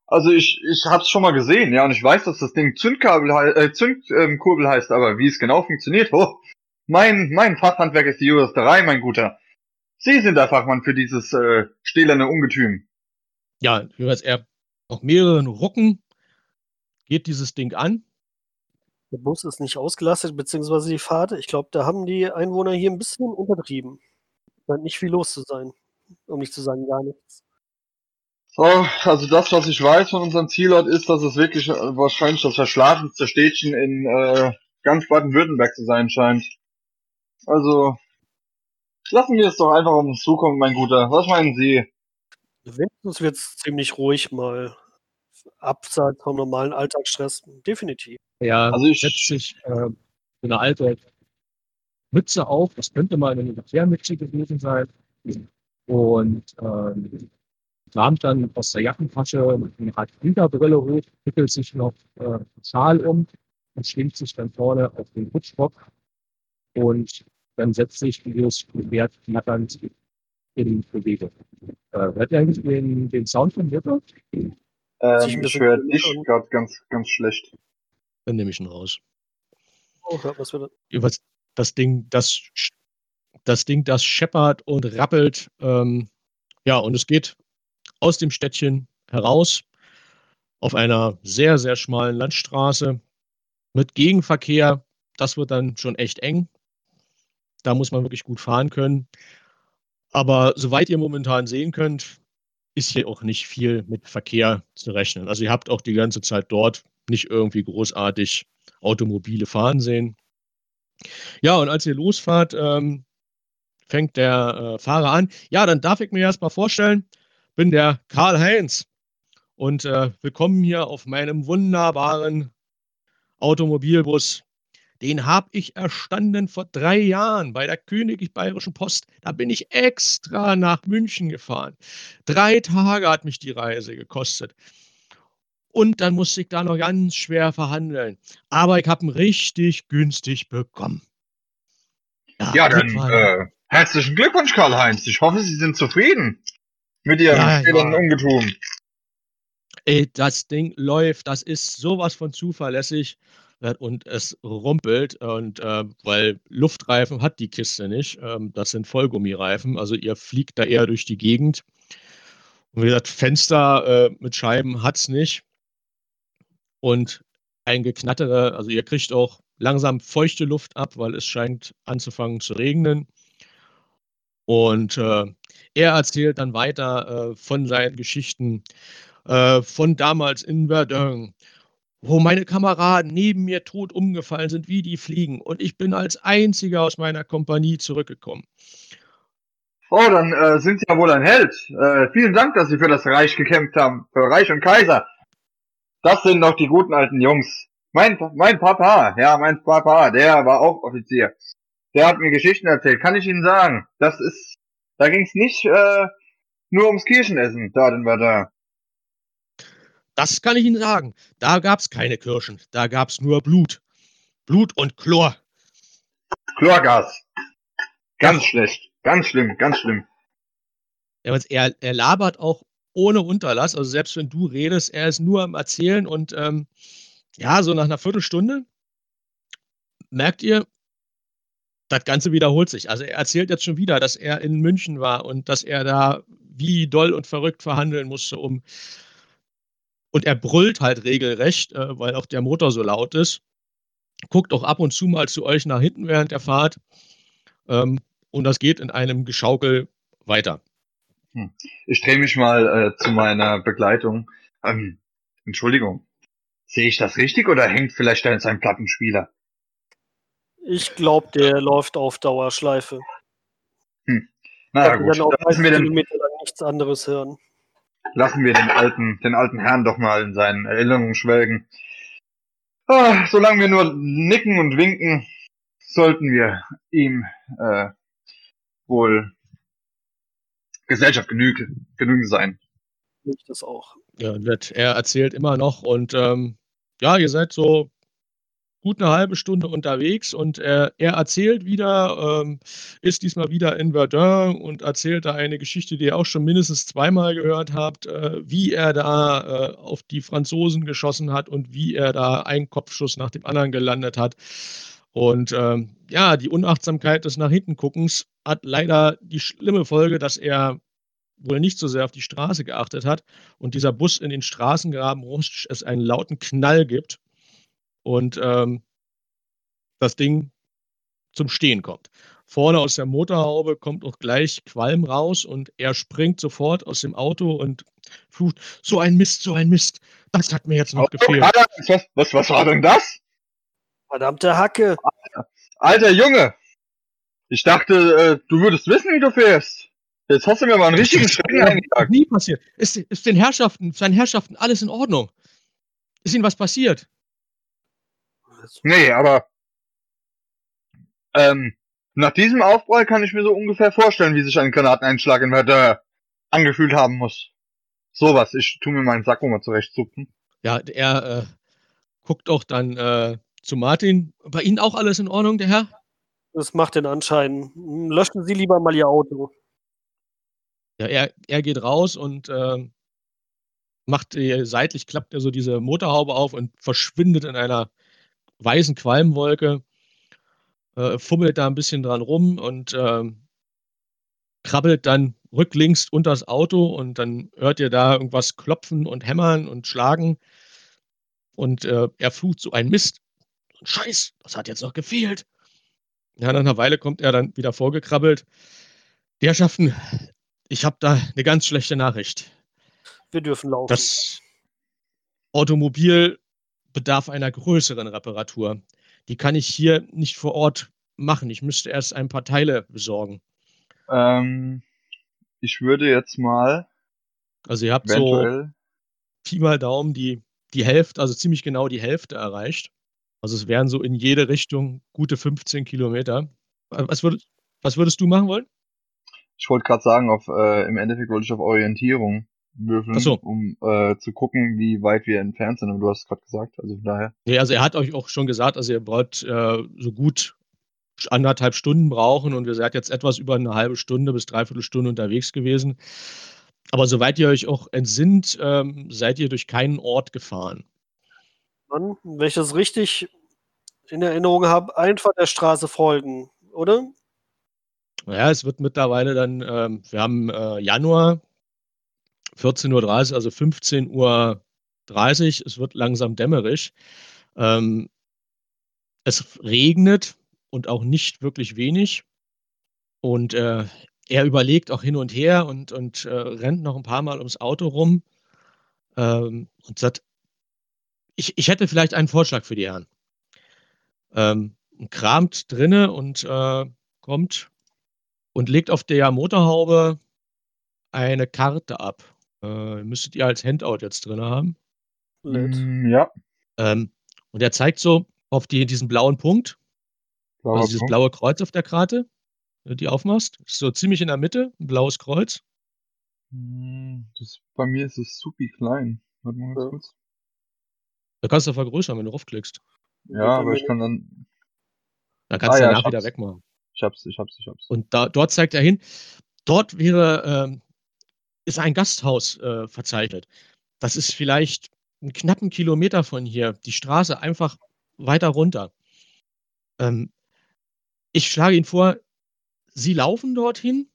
Also ich, ich hab's schon mal gesehen, ja, und ich weiß, dass das Ding Zündkabel, äh, Zündkurbel ähm, heißt, aber wie es genau funktioniert, oh, mein, mein Fachhandwerk ist die Juristerei, mein Guter. Sie sind der Fachmann für dieses äh, stählerne Ungetüm. Ja, jeweils er auf mehreren Rucken geht dieses Ding an. Der Bus ist nicht ausgelastet, beziehungsweise die Fahrt. Ich glaube, da haben die Einwohner hier ein bisschen untertrieben. Scheint nicht viel los zu sein. Um nicht zu sagen, gar nichts. So, also das, was ich weiß von unserem Zielort, ist, dass es wirklich äh, wahrscheinlich das verschlafenste Städtchen in äh, ganz Baden-Württemberg zu sein scheint. Also, lassen wir es doch einfach auf uns zukommen, mein Guter. Was meinen Sie? Wenigstens wird es ziemlich ruhig mal. Abseits vom normalen Alltagsstress. Definitiv. Er Also ich- setzt sich äh, eine alte Mütze auf. Das könnte mal eine Militärmütze gewesen sein. Und ähm, kramt dann aus der Jackentasche eine Art hoch, wickelt sich noch äh, Schal um und schwingt sich dann vorne auf den Rutschbock. Und dann setzt sich dieses Pferd knatternd in Bewegung. Äh, hört ihr eigentlich den, den Sound von ein Ähm, ich höre dich gerade ganz, ganz schlecht. Dann nehme ich ihn raus. Oh, man's wieder. Übers- das Ding, das, das Ding, das scheppert und rappelt. Ähm, ja, und es geht aus dem Städtchen heraus auf einer sehr, sehr schmalen Landstraße mit Gegenverkehr. Das wird dann schon echt eng. Da muss man wirklich gut fahren können. Aber soweit ihr momentan sehen könnt, ist hier auch nicht viel mit Verkehr zu rechnen. Also ihr habt auch die ganze Zeit dort nicht irgendwie großartig Automobile fahren sehen. Ja, und als ihr losfahrt, ähm, fängt der äh, Fahrer an. Ja, dann darf ich mir erst mal vorstellen, bin der Karl-Heinz und äh, willkommen hier auf meinem wunderbaren Automobilbus. Den habe ich erstanden vor drei Jahren bei der Königlich Bayerischen Post. Da bin ich extra nach München gefahren. Drei Tage hat mich die Reise gekostet. Und dann musste ich da noch ganz schwer verhandeln. Aber ich habe ihn richtig günstig bekommen. Ja, das dann äh, herzlichen Glückwunsch, Karl-Heinz. Ich hoffe, Sie sind zufrieden. Mit ihrem Ja, ja. Ungetüm. Ey, das Ding läuft, das ist sowas von zuverlässig und es rumpelt und äh, weil Luftreifen hat die Kiste nicht, ähm, das sind Vollgummireifen, also ihr fliegt da eher durch die Gegend. Und wie gesagt, Fenster äh, mit Scheiben hat's nicht. Und ein geknattere, also ihr kriegt auch langsam feuchte Luft ab, weil es scheint anzufangen zu regnen. Und äh, er erzählt dann weiter äh, von seinen Geschichten äh, von damals in Verdun, wo meine Kameraden neben mir tot umgefallen sind wie die Fliegen und ich bin als einziger aus meiner Kompanie zurückgekommen. Oh, dann äh, sind Sie ja wohl ein Held. Äh, vielen Dank, dass Sie für das Reich gekämpft haben. Für Reich und Kaiser. Das sind doch die guten alten Jungs. Mein, mein Papa, ja, mein Papa, der war auch Offizier. Der hat mir Geschichten erzählt, kann ich Ihnen sagen. Das ist, da ging's nicht äh, nur ums Kirschenessen dort in Verdun. Das kann ich Ihnen sagen. Da gab es keine Kirschen, da gab es nur Blut. Blut und Chlor. Chlorgas. Ganz schlecht. Ganz schlimm, ganz schlimm. Ja, er, er labert auch ohne Unterlass, also selbst wenn du redest, er ist nur am Erzählen und ähm, ja, so nach einer Viertelstunde merkt ihr, das Ganze wiederholt sich. Also er erzählt jetzt schon wieder, dass er in München war und dass er da wie doll und verrückt verhandeln musste, um und er brüllt halt regelrecht, äh, weil auch der Motor so laut ist. Guckt auch ab und zu mal zu euch nach hinten während der Fahrt. Ähm, und das geht in einem Geschaukel weiter. Ich drehe mich mal äh, zu meiner Begleitung. Ähm, Entschuldigung. Sehe ich das richtig oder hängt vielleicht da in seinem Plattenspieler? Ich glaube, der läuft auf Dauerschleife. Na Wir gut, dann auch lassen wir, den, Kilometer lang nichts anderes hören. Lassen wir den alten, den alten Herrn doch mal in seinen Erinnerungen schwelgen. Ah, solange wir nur nicken und winken, sollten wir ihm äh, wohl Gesellschaft genüge, genügen sein. Ich das auch. Ja, nett. Er erzählt immer noch und ähm, ja, ihr seid so gut eine halbe Stunde unterwegs und äh, er erzählt wieder, ähm, ist diesmal wieder in Verdun und erzählt da eine Geschichte, die ihr auch schon mindestens zweimal gehört habt, äh, wie er da äh, auf die Franzosen geschossen hat und wie er da einen Kopfschuss nach dem anderen gelandet hat. Und ähm, ja, die Unachtsamkeit des Nach hinten guckens hat leider die schlimme Folge, dass er wohl nicht so sehr auf die Straße geachtet hat und dieser Bus in den Straßengraben rutscht, es einen lauten Knall gibt und ähm, das Ding zum Stehen kommt. Vorne aus der Motorhaube kommt auch gleich Qualm raus und er springt sofort aus dem Auto und flucht, so ein Mist, so ein Mist, das hat mir jetzt noch gefehlt. Alter, was, was, was war denn das? Verdammte Hacke. Alter Junge! Ich dachte, äh, du würdest wissen, wie du fährst. Jetzt hast du mir mal einen richtigen Das ist Schrecken noch eingejagt. nie passiert. Ist, ist den Herrschaften, seinen Herrschaften alles in Ordnung? Ist ihnen was passiert? Nee, aber ähm, nach diesem Aufprall kann ich mir so ungefähr vorstellen, wie sich ein Granateneinschlag in Verdun angefühlt haben muss. Sowas. Ich tu mir meinen Sack mal zurechtzupfen. Ja, er äh, guckt auch dann äh, zu Martin. Bei Ihnen auch alles in Ordnung, der Herr? Das macht den Anschein. Löschen Sie lieber mal Ihr Auto. Ja, er, er geht raus und äh, macht äh, seitlich klappt er so diese Motorhaube auf und verschwindet in einer weißen Qualmwolke, äh, fummelt da ein bisschen dran rum und ähm, krabbelt dann rücklinks unters Auto und dann hört ihr da irgendwas klopfen und hämmern und schlagen und äh, er flucht so ein Mist. Scheiß, das hat jetzt noch gefehlt. Ja, nach einer Weile kommt er dann wieder vorgekrabbelt. Die Herrschaften, ich habe da eine ganz schlechte Nachricht. Wir dürfen laufen. Das Automobil bedarf einer größeren Reparatur. Die kann ich hier nicht vor Ort machen. Ich müsste erst ein paar Teile besorgen. Ähm, ich würde jetzt mal Also ihr habt so. Pi mal Daumen die, die Hälfte, also ziemlich genau die Hälfte erreicht. Also es wären so in jede Richtung gute 15 Kilometer. Was würdest, was würdest du machen wollen? Ich wollte gerade sagen, auf äh, im Endeffekt wollte ich auf Orientierung würfeln, so. um äh, zu gucken, wie weit wir entfernt sind. Und du hast es gerade gesagt, also von daher. Nee, also er hat euch auch schon gesagt, also ihr wollt äh, so gut anderthalb Stunden brauchen und ihr seid jetzt etwas über eine halbe Stunde bis dreiviertel Stunde unterwegs gewesen. Aber soweit ihr euch auch entsinnt, ähm, seid ihr durch keinen Ort gefahren. Dann, wenn ich das richtig in Erinnerung habe, einfach der Straße folgen, oder? Ja, es wird mittlerweile dann, ähm, wir haben äh, Januar, 14.30 Uhr, also 15.30 Uhr. Es wird langsam dämmerig. Ähm, es regnet und auch nicht wirklich wenig. Und äh, er überlegt auch hin und her und, und äh, rennt noch ein paar Mal ums Auto rum ähm, und sagt, ich, ich hätte vielleicht einen Vorschlag für die Herren. Ähm, kramt drinne und äh, kommt und legt auf der Motorhaube eine Karte ab. Äh, müsstet ihr als Handout jetzt drin haben. Nett. Mm, ja. Ähm, und er zeigt so auf die, diesen blauen Punkt, Blauer also dieses Punkt. blaue Kreuz auf der Karte, wenn du die aufmachst. Ist so ziemlich in der Mitte, ein blaues Kreuz. Mm, Das, bei mir ist es supi klein. Warte mal ganz Ja. kurz. Da kannst du vergrößern, wenn du raufklickst. Ja, bei aber ich kann dann. Da kannst Ah du ja, danach wieder wegmachen. Ich hab's, ich hab's, ich hab's. Und da, dort zeigt er hin, dort wäre, ähm, ist ein Gasthaus äh, verzeichnet. Das ist vielleicht einen knappen Kilometer von hier, die Straße einfach weiter runter. Ähm, ich schlage Ihnen vor, Sie laufen dorthin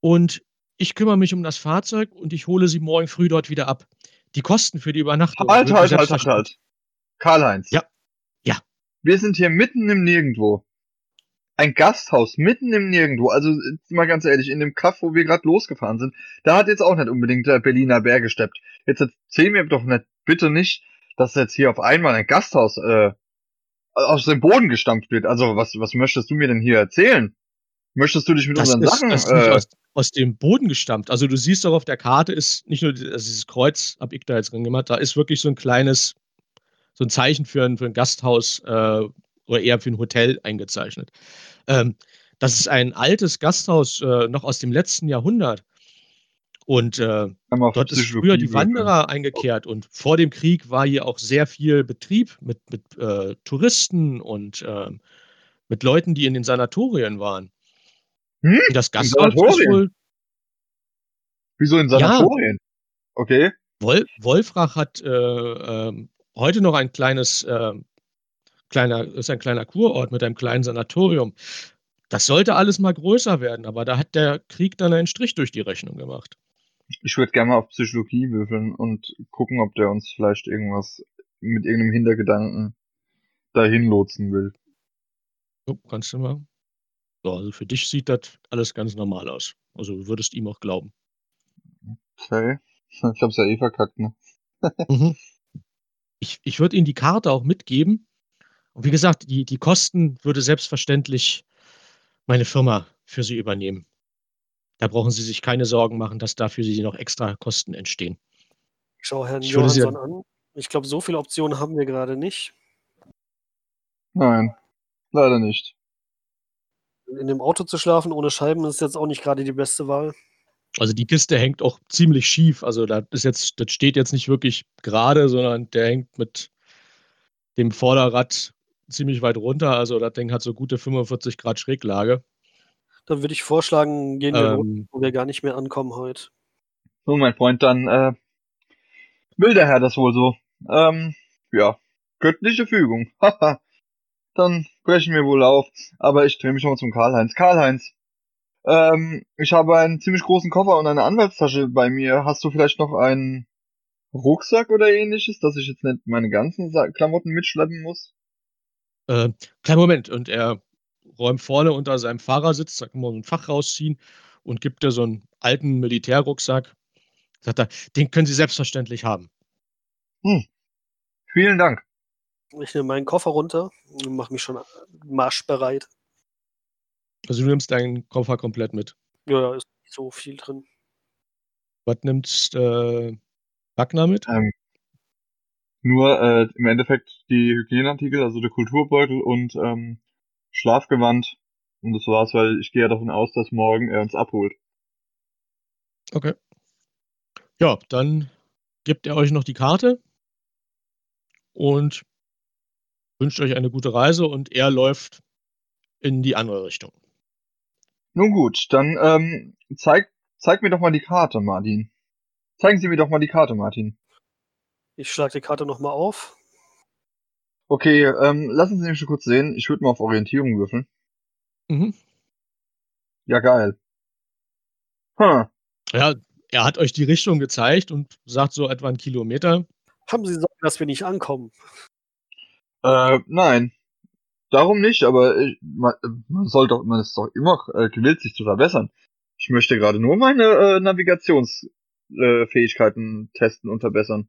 und ich kümmere mich um das Fahrzeug und ich hole Sie morgen früh dort wieder ab. Die Kosten für die Übernachtung. Halt, halt, halt, halt, halt. Karl-Heinz. Ja. Ja. Wir sind hier mitten im Nirgendwo. Ein Gasthaus mitten im Nirgendwo. Also mal ganz ehrlich, in dem Kaff, wo wir gerade losgefahren sind, da hat jetzt auch nicht unbedingt der Berliner Bär gesteppt. Jetzt erzähl mir doch nicht, bitte nicht, dass jetzt hier auf einmal ein Gasthaus äh, aus dem Boden gestampft wird. Also was, was möchtest du mir denn hier erzählen? Möchtest du dich mit Das unseren ist, Sachen? das äh, aus, aus dem Boden gestammt. Also du siehst doch auf der Karte ist nicht nur also dieses Kreuz, hab ich da jetzt drin gemacht, da ist wirklich so ein kleines, so ein Zeichen für ein, für ein Gasthaus äh, oder eher für ein Hotel eingezeichnet. Ähm, das ist ein altes Gasthaus, äh, noch aus dem letzten Jahrhundert. Und äh, dort ist früher die. Wanderer eingekehrt und vor dem Krieg war hier auch sehr viel Betrieb mit, mit äh, Touristen und ähm, mit Leuten, die in den Sanatorien waren. Hm? Das Gasthaus ist wohl Wieso in Ja. Sanatorien? Okay. Wol Wolfrach hat äh, ähm, heute noch ein kleines, ähm, kleiner, ist ein kleiner Kurort mit einem kleinen Sanatorium. Das sollte alles mal größer werden, aber da hat der Krieg dann einen Strich durch die Rechnung gemacht. Ich würde gerne mal auf Psychologie würfeln und gucken, ob der uns vielleicht irgendwas mit irgendeinem Hintergedanken dahin lotsen will. So, kannst du mal. So, also für dich sieht das alles ganz normal aus. Also du würdest ihm auch glauben. Okay. [laughs] Ich hab's ja eh verkackt, ne? Mhm. Ich, ich würde Ihnen die Karte auch mitgeben. Und wie gesagt, die, die Kosten würde selbstverständlich meine Firma für Sie übernehmen. Da brauchen Sie sich keine Sorgen machen, dass da für Sie noch extra Kosten entstehen. Ich schaue Herrn Ich Johansson an. Ich glaube, so viele Optionen haben wir gerade nicht. Nein. Leider nicht. In dem Auto zu schlafen ohne Scheiben ist jetzt auch nicht gerade die beste Wahl. Also die Kiste hängt auch ziemlich schief. Also da ist jetzt, das steht jetzt nicht wirklich gerade, sondern der hängt mit dem Vorderrad ziemlich weit runter. Also das Ding hat so gute 45 Grad Schräglage. Dann würde ich vorschlagen, gehen wir Ähm, wo wir gar nicht mehr ankommen heute. So, mein Freund, dann äh, will der Herr das wohl so. Ähm, ja. Göttliche Fügung. [laughs] Haha. dann brechen wir wohl auf. Aber ich drehe mich nochmal zum Karl-Heinz. Karl-Heinz, ähm, ich habe einen ziemlich großen Koffer und eine Anwaltstasche bei mir. Hast du vielleicht noch einen Rucksack oder ähnliches, dass ich jetzt nicht meine ganzen Sa Klamotten mitschleppen muss? Äh, kleinen Moment. Und er räumt vorne unter seinem Fahrersitz, da kann man so ein Fach rausziehen und gibt dir so einen alten Militärrucksack. Sagt er, den können Sie selbstverständlich haben. Vielen Dank. Ich nehme meinen Koffer runter und mache mich schon marschbereit. Also du nimmst deinen Koffer komplett mit. Ja, da ist nicht so viel drin. Was nimmst äh, Ragnar mit? Ähm, nur äh, im Endeffekt die Hygieneartikel, also der Kulturbeutel und ähm, Schlafgewand. Und das war's, weil ich gehe ja davon aus, dass morgen er uns abholt. Okay. Ja, dann gibt er euch noch die Karte und wünscht euch eine gute Reise und er läuft in die andere Richtung. Nun gut, dann ähm, zeigt zeig mir doch mal die Karte, Martin. Zeigen Sie mir doch mal die Karte, Martin. Ich schlage die Karte nochmal auf. Okay, ähm, lassen Sie mich schon kurz sehen. Ich würde mal auf Orientierung würfeln. Mhm. Ja, geil. Hm. Ja, er hat euch die Richtung gezeigt und sagt so etwa einen Kilometer. Haben Sie Sorge, dass wir nicht ankommen? Äh, nein. Darum nicht, aber ich, man, man soll doch, man ist doch immer äh, gewillt, sich zu verbessern. Ich möchte gerade nur meine äh, Navigationsfähigkeiten testen und verbessern.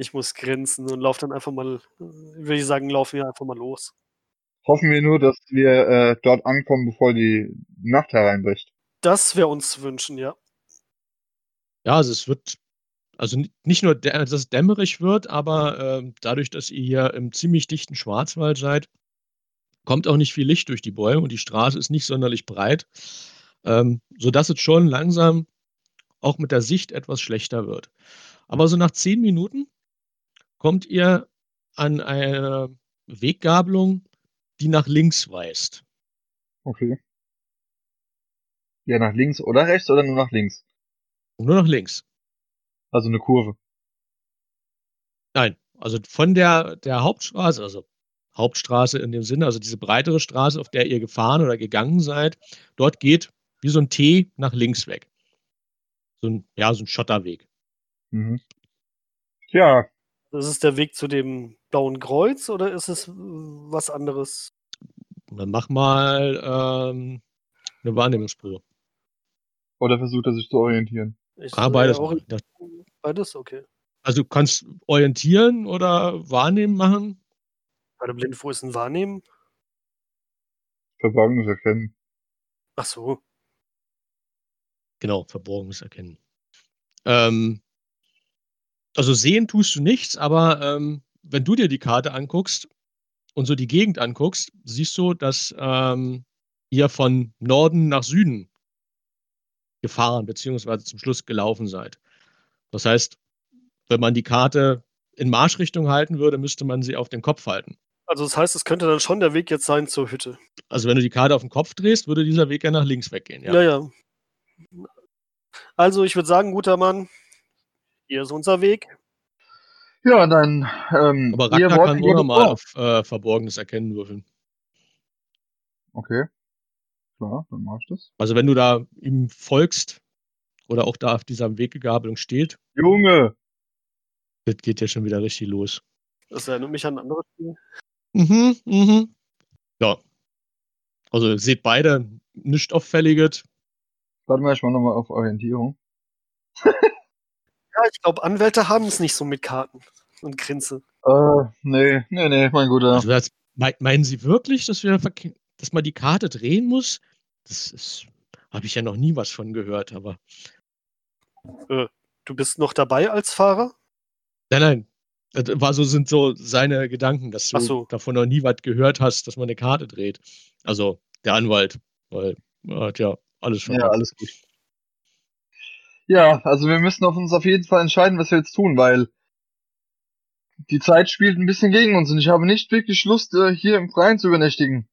Ich muss grinsen und laufe dann einfach mal, würde ich sagen, laufen wir einfach mal los. Hoffen wir nur, dass wir äh, dort ankommen, bevor die Nacht hereinbricht. Das wäre uns zu wünschen, ja. Ja, also es wird, also ni- nicht nur, dass es dämmerig wird, aber ähm, dadurch, dass ihr hier im ziemlich dichten Schwarzwald seid, kommt auch nicht viel Licht durch die Bäume und die Straße ist nicht sonderlich breit, ähm, sodass es schon langsam auch mit der Sicht etwas schlechter wird. Aber so nach zehn Minuten kommt ihr an eine Weggabelung, die nach links weist. Okay. Ja, nach links oder rechts oder nur nach links? Nur nach links. Also eine Kurve. Nein, also von der, der Hauptstraße, also Hauptstraße in dem Sinne, also diese breitere Straße, auf der ihr gefahren oder gegangen seid, dort geht wie so ein T nach links weg. So ein, ja, so ein Schotterweg. Mhm. Ja, Das ist der Weg zu dem blauen Kreuz oder ist es äh, was anderes? Dann mach mal ähm, eine Wahrnehmungsprobe. oder versucht er sich zu orientieren? Ich, Ah, beides. auch, beides, okay. Also du kannst orientieren oder wahrnehmen machen. Bei der Blindfuhr ist ein Wahrnehmen. Verborgenes erkennen. Ach so. Genau, Verborgenes erkennen. Ähm, also sehen tust du nichts, aber ähm, wenn du dir die Karte anguckst und so die Gegend anguckst, siehst du, dass ähm, ihr von Norden nach Süden gefahren bzw. zum Schluss gelaufen seid. Das heißt, wenn man die Karte in Marschrichtung halten würde, müsste man sie auf den Kopf halten. Also das heißt, es könnte dann schon der Weg jetzt sein zur Hütte. Also wenn du die Karte auf den Kopf drehst, würde dieser Weg ja nach links weggehen. Ja. Ja, ja. Also ich würde sagen, guter Mann, hier ist unser Weg. Ja, dann, ähm, Aber ihr Ragnar wollt kann auch nochmal auf äh, Verborgenes erkennen würfeln. Okay. Klar, dann mach ich das. Also wenn du da ihm folgst oder auch da auf dieser Weggabelung steht, Junge! das geht ja schon wieder richtig los. Das erinnert mich an ein anderes Spiel. Mhm, mhm. Ja. Also seht beide nicht auffälliges. Warte mal, ich mach nochmal auf Orientierung. [laughs] Ja, ich glaube, Anwälte haben es nicht so mit Karten und Grinse. Äh, nee, nee, nee, mein Guter. Also das, mei- meinen Sie wirklich, dass wir dass man die Karte drehen muss? Das habe ich ja noch nie was von gehört, aber Du bist noch dabei als Fahrer? nein, nein. Das war so, sind so seine Gedanken, dass du so. davon noch nie was gehört hast, dass man eine Karte dreht. Also der Anwalt, weil er hat ja alles schon. Ja, alles gut. Ja, also wir müssen auf uns auf jeden Fall entscheiden, was wir jetzt tun, weil die Zeit spielt ein bisschen gegen uns und ich habe nicht wirklich Lust, äh, hier im Freien zu übernächtigen.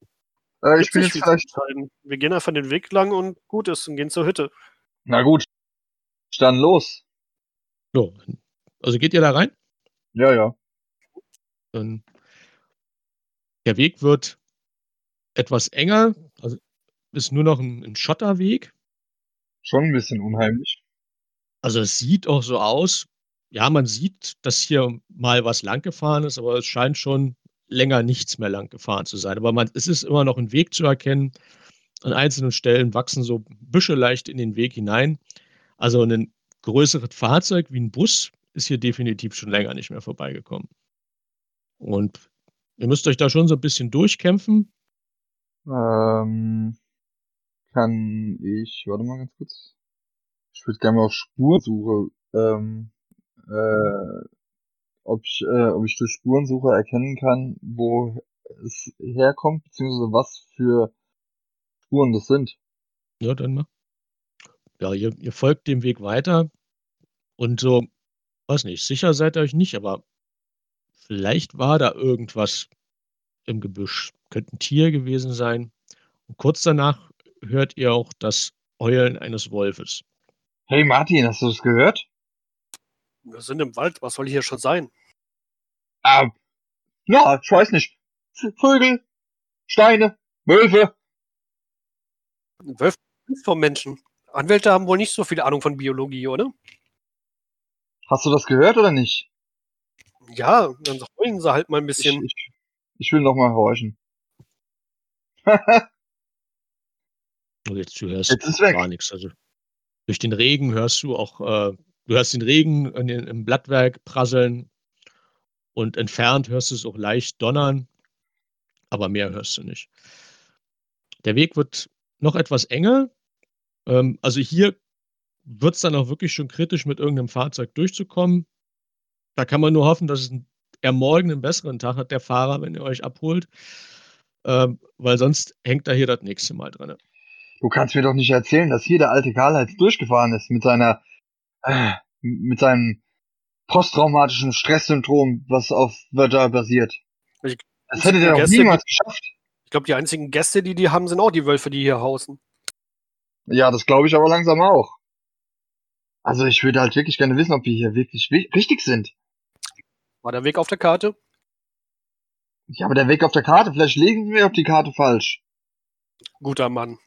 Äh, ich bin nicht jetzt vielleicht. entscheiden. Wir gehen einfach den Weg lang und gut ist und gehen zur Hütte. Na gut. Dann los. So. Also geht ihr da rein? Ja, ja. Dann der Weg wird etwas enger, also ist nur noch ein, ein Schotterweg. Schon ein bisschen unheimlich. Also es sieht auch so aus. Ja, man sieht, dass hier mal was lang gefahren ist, aber es scheint schon länger nichts mehr lang gefahren zu sein. Aber man, es ist immer noch ein Weg zu erkennen. An einzelnen Stellen wachsen so Büsche leicht in den Weg hinein. Also ein größeres Fahrzeug wie ein Bus ist hier definitiv schon länger nicht mehr vorbeigekommen. Und ihr müsst euch da schon so ein bisschen durchkämpfen. Ähm, kann ich, warte mal ganz kurz. Ich würde gerne mal auf Spurensuche, ähm, äh, ob ich, äh, ob ich durch Spurensuche erkennen kann, wo es herkommt, beziehungsweise was für Spuren das sind. Ja, dann mal. Ja, ihr, ihr folgt dem Weg weiter und so, weiß nicht, sicher seid ihr euch nicht, aber vielleicht war da irgendwas im Gebüsch. Könnte ein Tier gewesen sein. Und kurz danach hört ihr auch das Heulen eines Wolfes. Hey Martin, hast du das gehört? Wir sind im Wald, was soll hier schon sein? Ah, ja, ich weiß nicht. Vögel, Steine, Wölfe. Wölfe sind vom Menschen. Anwälte haben wohl nicht so viel Ahnung von Biologie, oder? Hast du das gehört oder nicht? Ja, dann heulen sie halt mal ein Ich, bisschen. ich, ich will noch mal horchen. Und [laughs] jetzt du hörst Jetzt ist weg. gar nichts. Also durch den Regen hörst du auch, äh, du hörst den Regen in den, im Blattwerk prasseln und entfernt hörst du es auch leicht donnern, aber mehr hörst du nicht. Der Weg wird noch etwas enger. Ähm, also hier wird es dann auch wirklich schon kritisch, mit irgendeinem Fahrzeug durchzukommen. Da kann man nur hoffen, dass er morgen einen besseren Tag hat, der Fahrer, wenn ihr euch abholt. Ähm, weil sonst hängt er hier das nächste Mal dran. Du kannst mir doch nicht erzählen, dass hier der alte Karl-Heinz durchgefahren ist mit seiner, äh, mit seinem posttraumatischen Stresssyndrom, was auf Wörter basiert. Ich- Das hätte der doch niemals geschafft. Ich glaube, die einzigen Gäste, die die haben, sind auch die Wölfe, die hier hausen. Ja, das glaube ich aber langsam auch. Also ich würde halt wirklich gerne wissen, ob wir hier wirklich wi- richtig sind. War der Weg auf der Karte? Ja, aber der Weg auf der Karte, vielleicht legen wir auf die Karte falsch. Guter Mann.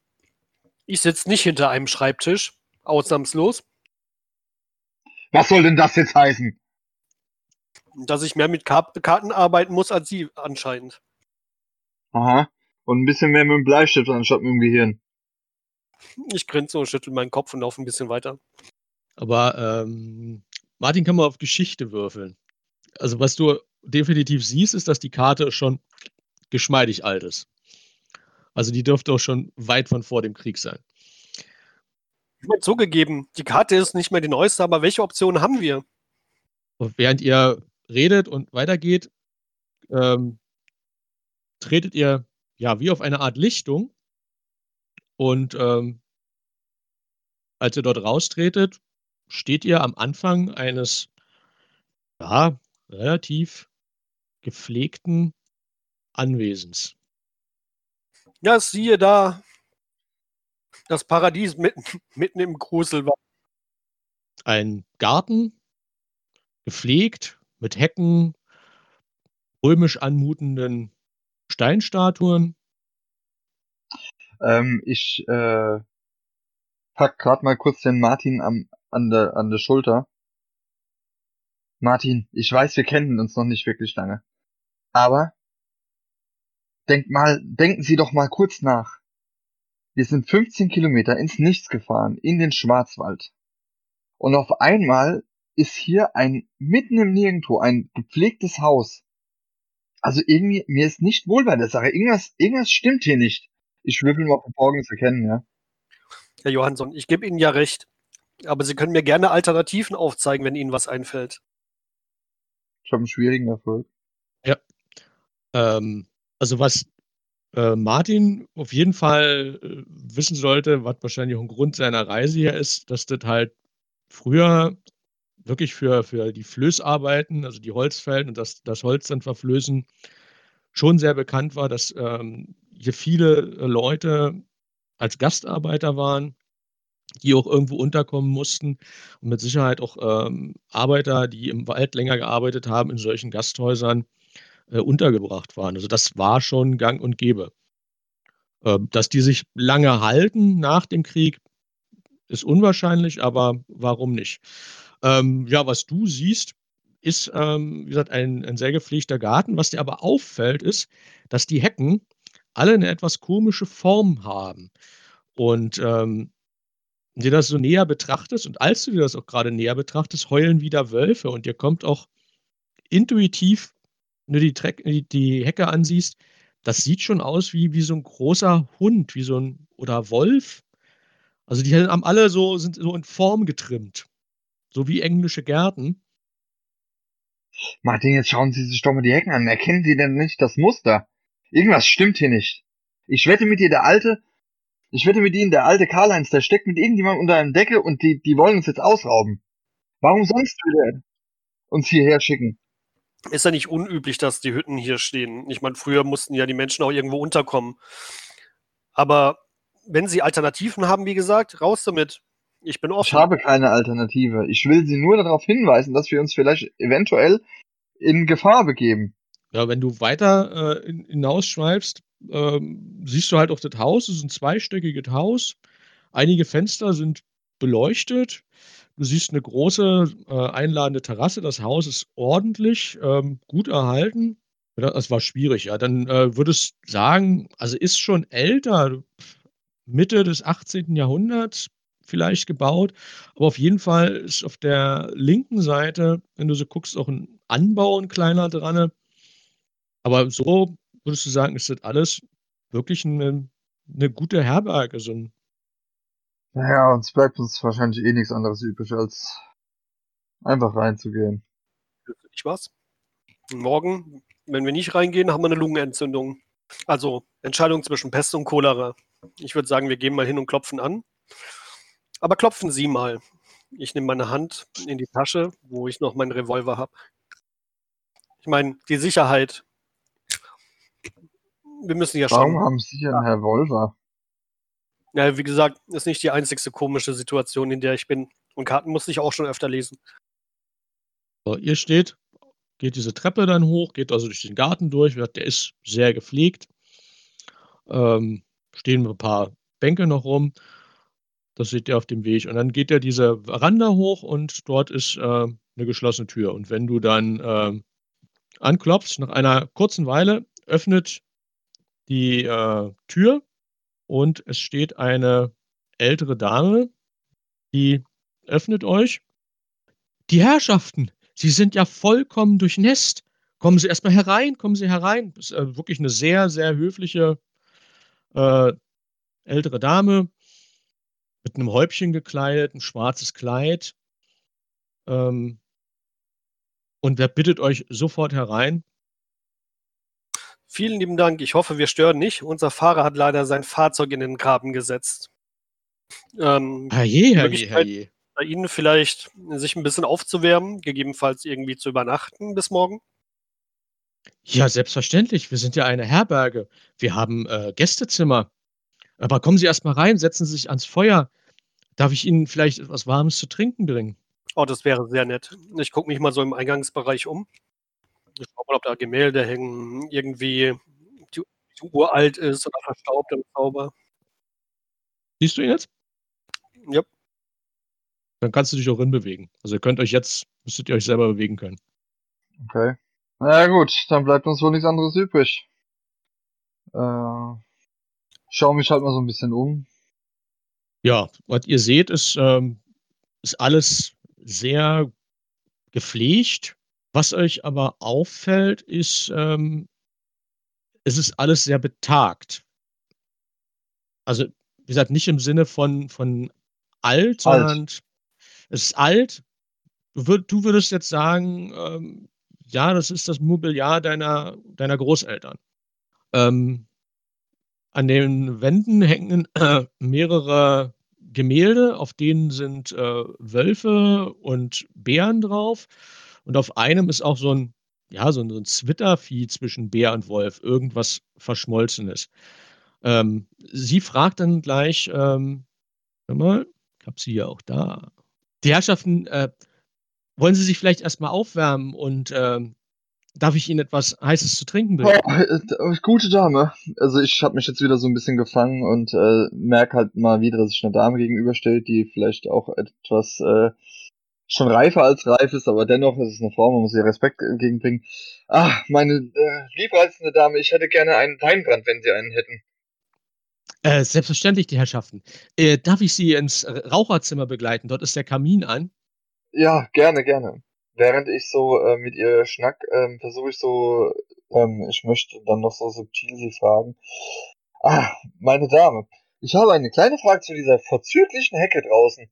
Ich sitze nicht hinter einem Schreibtisch, ausnahmslos, Was soll denn das jetzt heißen? dass ich mehr mit Kar Karten arbeiten muss als Sie anscheinend. Aha. Und ein bisschen mehr mit dem Bleistift anstatt mit dem Gehirn. Ich grinse und schüttel meinen Kopf und laufe ein bisschen weiter. Aber ähm, Martin kann mal auf Geschichte würfeln. Also was du definitiv siehst, ist, dass die Karte schon geschmeidig alt ist. Also die dürfte auch schon weit von vor dem Krieg sein. Ich meine, zugegeben, die Karte ist nicht mehr die neueste, aber welche Optionen haben wir? Und während ihr redet und weitergeht, ähm, tretet ihr ja wie auf eine Art Lichtung. Und ähm, als ihr dort raustretet, steht ihr am Anfang eines ja, relativ gepflegten Anwesens. Ja, siehe da, das Paradies mitten, mitten im Gruselwald. Ein Garten, gepflegt mit Hecken, römisch anmutenden Steinstatuen. Ähm, ich äh, pack grad mal kurz den Martin am, an der an der Schulter. Martin, ich weiß, wir kennen uns noch nicht wirklich lange. Aber denk mal, denken Sie doch mal kurz nach. Wir sind 15 Kilometer ins Nichts gefahren, in den Schwarzwald. Und auf einmal ist hier ein, mitten im Nirgendwo, ein gepflegtes Haus. Also irgendwie, mir ist nicht wohl bei der Sache. Irgendwas, irgendwas stimmt hier nicht. Ich würfel mal auf Folgendes erkennen, ja. Herr Johansson, ich gebe Ihnen ja recht. Aber Sie können mir gerne Alternativen aufzeigen, wenn Ihnen was einfällt. Ich habe einen schwierigen Erfolg. Ähm, also was äh, Martin auf jeden Fall äh, wissen sollte, was wahrscheinlich auch ein Grund seiner Reise hier ist, dass das halt früher wirklich für, für die Flößarbeiten, also die Holzfällen und das, das Holz dann verflößen, schon sehr bekannt war, dass ähm, hier viele Leute als Gastarbeiter waren, die auch irgendwo unterkommen mussten. Und mit Sicherheit auch ähm, Arbeiter, die im Wald länger gearbeitet haben, in solchen Gasthäusern äh, untergebracht waren. Also das war schon gang und gäbe. Ähm, dass die sich lange halten nach dem Krieg, ist unwahrscheinlich, aber warum nicht? Ähm, ja, was du siehst, ist, ähm, wie gesagt, ein, ein sehr gepflegter Garten. Was dir aber auffällt, ist, dass die Hecken alle eine etwas komische Form haben. Und ähm, wenn du das so näher betrachtest und als du dir das auch gerade näher betrachtest, heulen wieder Wölfe und dir kommt auch intuitiv, wenn du die, Treck, die, die Hecke ansiehst, das sieht schon aus wie, wie so ein großer Hund, wie so ein oder Wolf. Also die haben alle so, sind so in Form getrimmt. So wie englische Gärten. Martin, jetzt schauen Sie sich doch mal die Hecken an. Erkennen Sie denn nicht das Muster? Irgendwas stimmt hier nicht. Ich wette mit dir, der alte, ich wette mit Ihnen, der alte Karl-Heinz, der steckt mit irgendjemandem unter einer Decke und die, die wollen uns jetzt ausrauben. Warum sonst würde er uns hierher schicken? Ist ja nicht unüblich, dass die Hütten hier stehen. Ich meine, früher mussten ja die Menschen auch irgendwo unterkommen. Aber wenn Sie Alternativen haben, wie gesagt, raus damit. Ich bin offen. Ich habe keine Alternative. Ich will Sie nur darauf hinweisen, dass wir uns vielleicht eventuell in Gefahr begeben. Ja, wenn du weiter äh, hinausschweifst, ähm, siehst du halt auch das Haus. Es ist ein zweistöckiges Haus. Einige Fenster sind beleuchtet. Du siehst eine große äh, einladende Terrasse. Das Haus ist ordentlich, ähm, gut erhalten. Das war schwierig, ja. Dann äh, würdest du sagen, also ist schon älter, Mitte des 18. Jahrhunderts vielleicht gebaut. Aber auf jeden Fall ist auf der linken Seite, wenn du so guckst, auch ein Anbau, ein kleiner dran. Aber so würdest du sagen, ist das alles wirklich eine, eine gute Herberge. So ein naja, uns bleibt uns wahrscheinlich eh nichts anderes übrig, als einfach reinzugehen. Ich was? Morgen, wenn wir nicht reingehen, haben wir eine Lungenentzündung. Also Entscheidung zwischen Pest und Cholera. Ich würde sagen, wir gehen mal hin und klopfen an. Aber klopfen Sie mal. Ich nehme meine Hand in die Tasche, wo ich noch meinen Revolver habe. Ich meine, die Sicherheit. Wir müssen ja schauen. Warum haben Sie einen Revolver? Ja, wie gesagt, ist nicht die einzigste komische Situation, in der ich bin. Und Karten muss ich auch schon öfter lesen. So, ihr steht, geht diese Treppe dann hoch, geht also durch den Garten durch. Der ist sehr gepflegt. Ähm, stehen ein paar Bänke noch rum. Das seht ihr auf dem Weg. Und dann geht er diese Veranda hoch und dort ist äh, eine geschlossene Tür. Und wenn du dann äh, anklopfst, nach einer kurzen Weile öffnet die äh, Tür und es steht eine ältere Dame, die öffnet euch. Die Herrschaften, Sie sind ja vollkommen durchnässt. Kommen Sie erstmal herein, kommen Sie herein. Das ist äh, wirklich eine sehr, sehr höfliche äh, ältere Dame mit einem Häubchen gekleidet, ein schwarzes Kleid. Ähm, und wer bittet euch sofort herein? Vielen lieben Dank. Ich hoffe, wir stören nicht. Unser Fahrer hat leider sein Fahrzeug in den Graben gesetzt. Ähm, herrje, herrje, herrje. Bei Ihnen vielleicht sich ein bisschen aufzuwärmen, gegebenenfalls irgendwie zu übernachten bis morgen? Ja, selbstverständlich. Wir sind ja eine Herberge. Wir haben äh, Gästezimmer. Aber kommen Sie erst mal rein, setzen Sie sich ans Feuer. Darf ich Ihnen vielleicht etwas Warmes zu trinken bringen? Oh, das wäre sehr nett. Ich gucke mich mal so im Eingangsbereich um. Ich schau mal, ob da Gemälde hängen, irgendwie die, die uralt ist oder verstaubt im Zauber. Siehst du ihn jetzt? Ja. Dann kannst du dich auch hinbewegen. Also ihr könnt euch jetzt, müsstet ihr euch selber bewegen können. Okay. Na ja, gut, dann bleibt uns wohl nichts anderes übrig. Äh, schaue mich halt mal so ein bisschen um. Ja, was ihr seht, ist, ähm, ist alles sehr gepflegt. Was euch aber auffällt, ist, ähm, es ist alles sehr betagt. Also, wie gesagt, nicht im Sinne von, von alt, sondern alt. es ist alt. Du, würd, du würdest jetzt sagen, ähm, ja, das ist das Mobiliar deiner, deiner Großeltern. Ähm, an den Wänden hängen äh, [clears throat] mehrere Gemälde, auf denen sind äh, Wölfe und Bären drauf. Und auf einem ist auch so ein, ja, so ein, so ein Zwittervieh zwischen Bär und Wolf, irgendwas Verschmolzenes. Ähm, sie fragt dann gleich, ähm, mal, ich habe sie ja auch da. Die Herrschaften, äh, wollen Sie sich vielleicht erstmal aufwärmen und ähm, Darf ich Ihnen etwas Heißes zu trinken bringen? Oh, äh, gute Dame. Also ich habe mich jetzt wieder so ein bisschen gefangen und äh, merke halt mal wieder, dass sich eine Dame gegenüberstellt, die vielleicht auch etwas äh, schon reifer als reif ist, aber dennoch ist es eine Frau, man muss ihr Respekt entgegenbringen. Ah, meine äh, liebreizende Dame, ich hätte gerne einen Weinbrand, wenn Sie einen hätten. Äh, selbstverständlich, die Herrschaften. Äh, darf ich Sie ins Raucherzimmer begleiten? Dort ist der Kamin an. Ja, gerne, gerne während ich so äh, mit ihr schnack, ähm, versuche ich so, ähm, ich möchte dann noch so subtil sie fragen. Ah, meine Dame, ich habe eine kleine Frage zu dieser vorzüglichen Hecke draußen.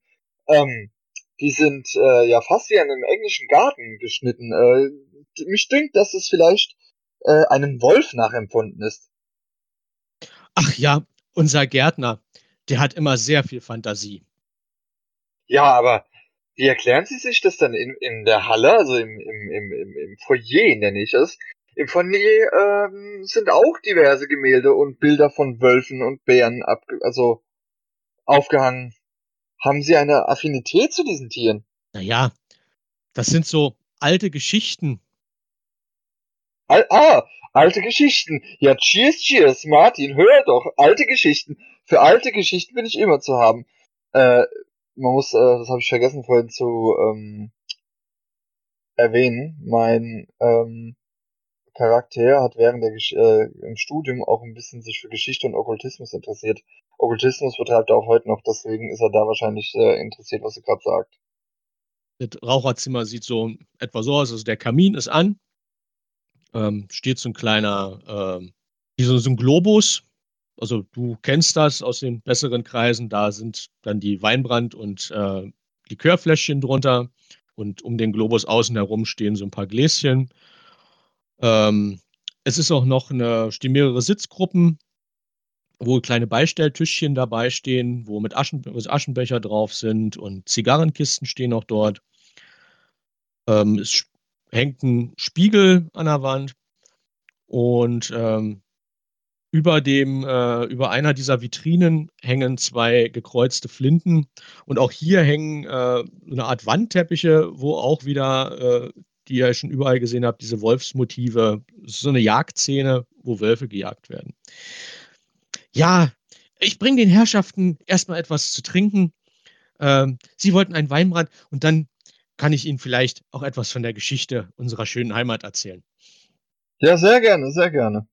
Ähm, die sind äh, ja fast wie an einem englischen Garten geschnitten. Äh, mich dünkt, dass es vielleicht äh, einem Wolf nachempfunden ist. Ach ja, unser Gärtner, der hat immer sehr viel Fantasie. Ja, aber wie erklären Sie sich das dann in, in der Halle, also im, im, im, im, im Foyer nenne ich es? Im Foyer ähm, sind auch diverse Gemälde und Bilder von Wölfen und Bären ab, also aufgehangen. Haben Sie eine Affinität zu diesen Tieren? Naja, das sind so alte Geschichten. Al ah, alte Geschichten. Ja, cheers, cheers, Martin, hör doch. Alte Geschichten. Für alte Geschichten bin ich immer zu haben. Äh, man muss, äh, das habe ich vergessen vorhin zu ähm, erwähnen. Mein ähm, Charakter hat während der Gesch äh, im Studium auch ein bisschen sich für Geschichte und Okkultismus interessiert. Okkultismus betreibt er auch heute noch, deswegen ist er da wahrscheinlich äh, interessiert, was er gerade sagt. Das Raucherzimmer sieht so etwa so aus. Also der Kamin ist an. Ähm, steht so ein kleiner, ähm, wie so, so ein Globus. Also du kennst das aus den besseren Kreisen. Da sind dann die Weinbrand- und äh, Likörfläschchen drunter. Und um den Globus außen herum stehen so ein paar Gläschen. Ähm, es ist auch noch eine, stehen mehrere Sitzgruppen, wo kleine Beistelltischchen dabei stehen, wo mit Aschen, Aschenbecher drauf sind und Zigarrenkisten stehen auch dort. Ähm, es hängt ein Spiegel an der Wand und ähm, über dem, äh, über einer dieser Vitrinen hängen zwei gekreuzte Flinten und auch hier hängen äh, eine Art Wandteppiche, wo auch wieder, äh, die ihr schon überall gesehen habt, diese Wolfsmotive, so eine Jagdszene, wo Wölfe gejagt werden. Ja, ich bringe den Herrschaften erstmal etwas zu trinken. Ähm, sie wollten einen Weinbrand und dann kann ich Ihnen vielleicht auch etwas von der Geschichte unserer schönen Heimat erzählen. Ja, sehr gerne, sehr gerne.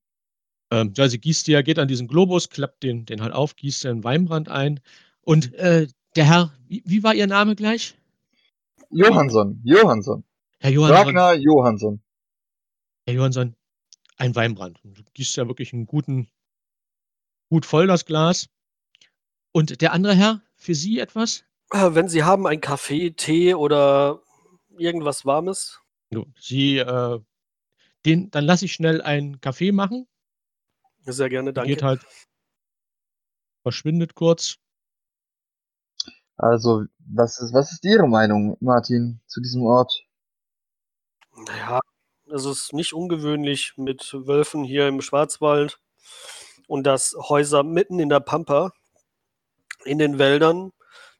Ähm, ja, sie gießt ja, geht an diesen Globus, klappt den, den halt auf, gießt den Weinbrand ein. Und äh, der Herr, wie, wie, war Ihr Name gleich? Johansson, Johansson. Herr Johansson. Ragnar Johansson. Herr Johansson, ein Weinbrand. Du gießt ja wirklich einen guten, gut voll das Glas. Und der andere Herr, für Sie etwas? Äh, wenn Sie haben einen Kaffee, Tee oder irgendwas Warmes. Sie, äh, den, dann lasse ich schnell einen Kaffee machen. Sehr gerne, danke. Geht halt, verschwindet kurz. Also, was ist, was ist Ihre Meinung, Martin, zu diesem Ort? Naja, es ist nicht ungewöhnlich mit Wölfen hier im Schwarzwald und dass Häuser mitten in der Pampa, in den Wäldern,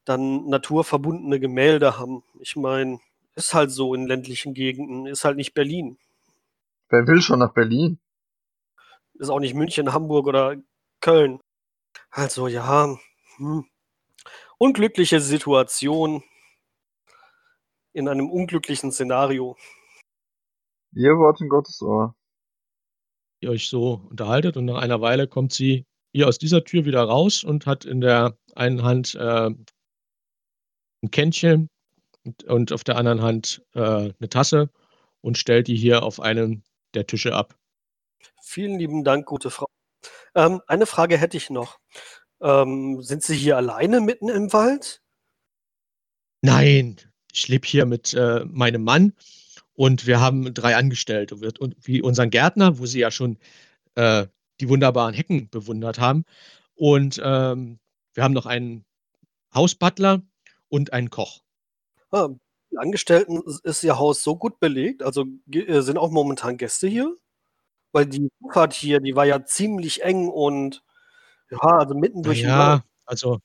dann naturverbundene Gemälde haben. Ich meine, ist halt so in ländlichen Gegenden, ist halt nicht Berlin. Wer will schon nach Berlin? Ist auch nicht München, Hamburg oder Köln. Also ja, hm. unglückliche Situation in einem unglücklichen Szenario. Ihr Wort in Gottes Ohr. Ihr euch so unterhaltet und nach einer Weile kommt sie hier aus dieser Tür wieder raus und hat in der einen Hand äh, ein Kännchen und, und, auf der anderen Hand äh, eine Tasse und stellt die hier auf einem der Tische ab. Vielen lieben Dank, gute Frau. Ähm, eine Frage hätte ich noch. Ähm, sind Sie hier alleine mitten im Wald? Nein, ich lebe hier mit äh, meinem Mann und wir haben drei Angestellte. Und wie unseren Gärtner, wo Sie ja schon äh, die wunderbaren Hecken bewundert haben. Und ähm, wir haben noch einen Hausbutler und einen Koch. Ah, die Angestellten ist Ihr Haus so gut belegt? Also äh, sind auch momentan Gäste hier? Weil die Zufahrt hier, die war ja ziemlich eng und ja, also mitten durch Ja, also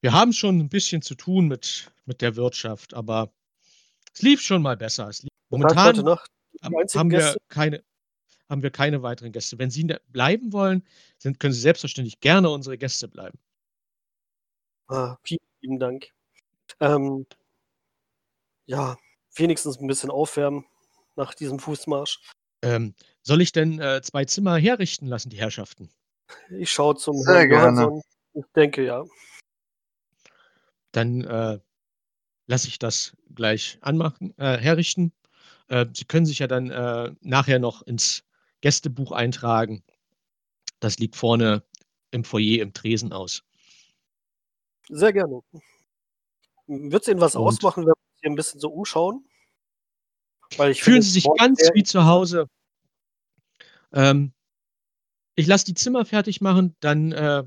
wir haben schon ein bisschen zu tun mit, mit der Wirtschaft, aber es lief schon mal besser. Es lief, momentan haben wir Gäste? keine, haben wir keine weiteren Gäste. Wenn Sie bleiben wollen, sind, können Sie selbstverständlich gerne unsere Gäste bleiben. Ah, vielen lieben Dank. Ähm, ja, wenigstens ein bisschen aufwärmen nach diesem Fußmarsch. Ähm, soll ich denn äh, zwei Zimmer herrichten lassen, die Herrschaften? Ich schaue zum Sehr Herrn gerne. Johansson. Ich denke ja. Dann äh, lasse ich das gleich anmachen, äh, herrichten. Äh, Sie können sich ja dann äh, nachher noch ins Gästebuch eintragen. Das liegt vorne im Foyer im Tresen aus. Sehr gerne. Wird es Ihnen was Und ausmachen, wenn wir uns hier ein bisschen so umschauen? Fühlen finde, Sie sich ganz wie zu Hause. Ähm, ich lasse die Zimmer fertig machen, dann äh,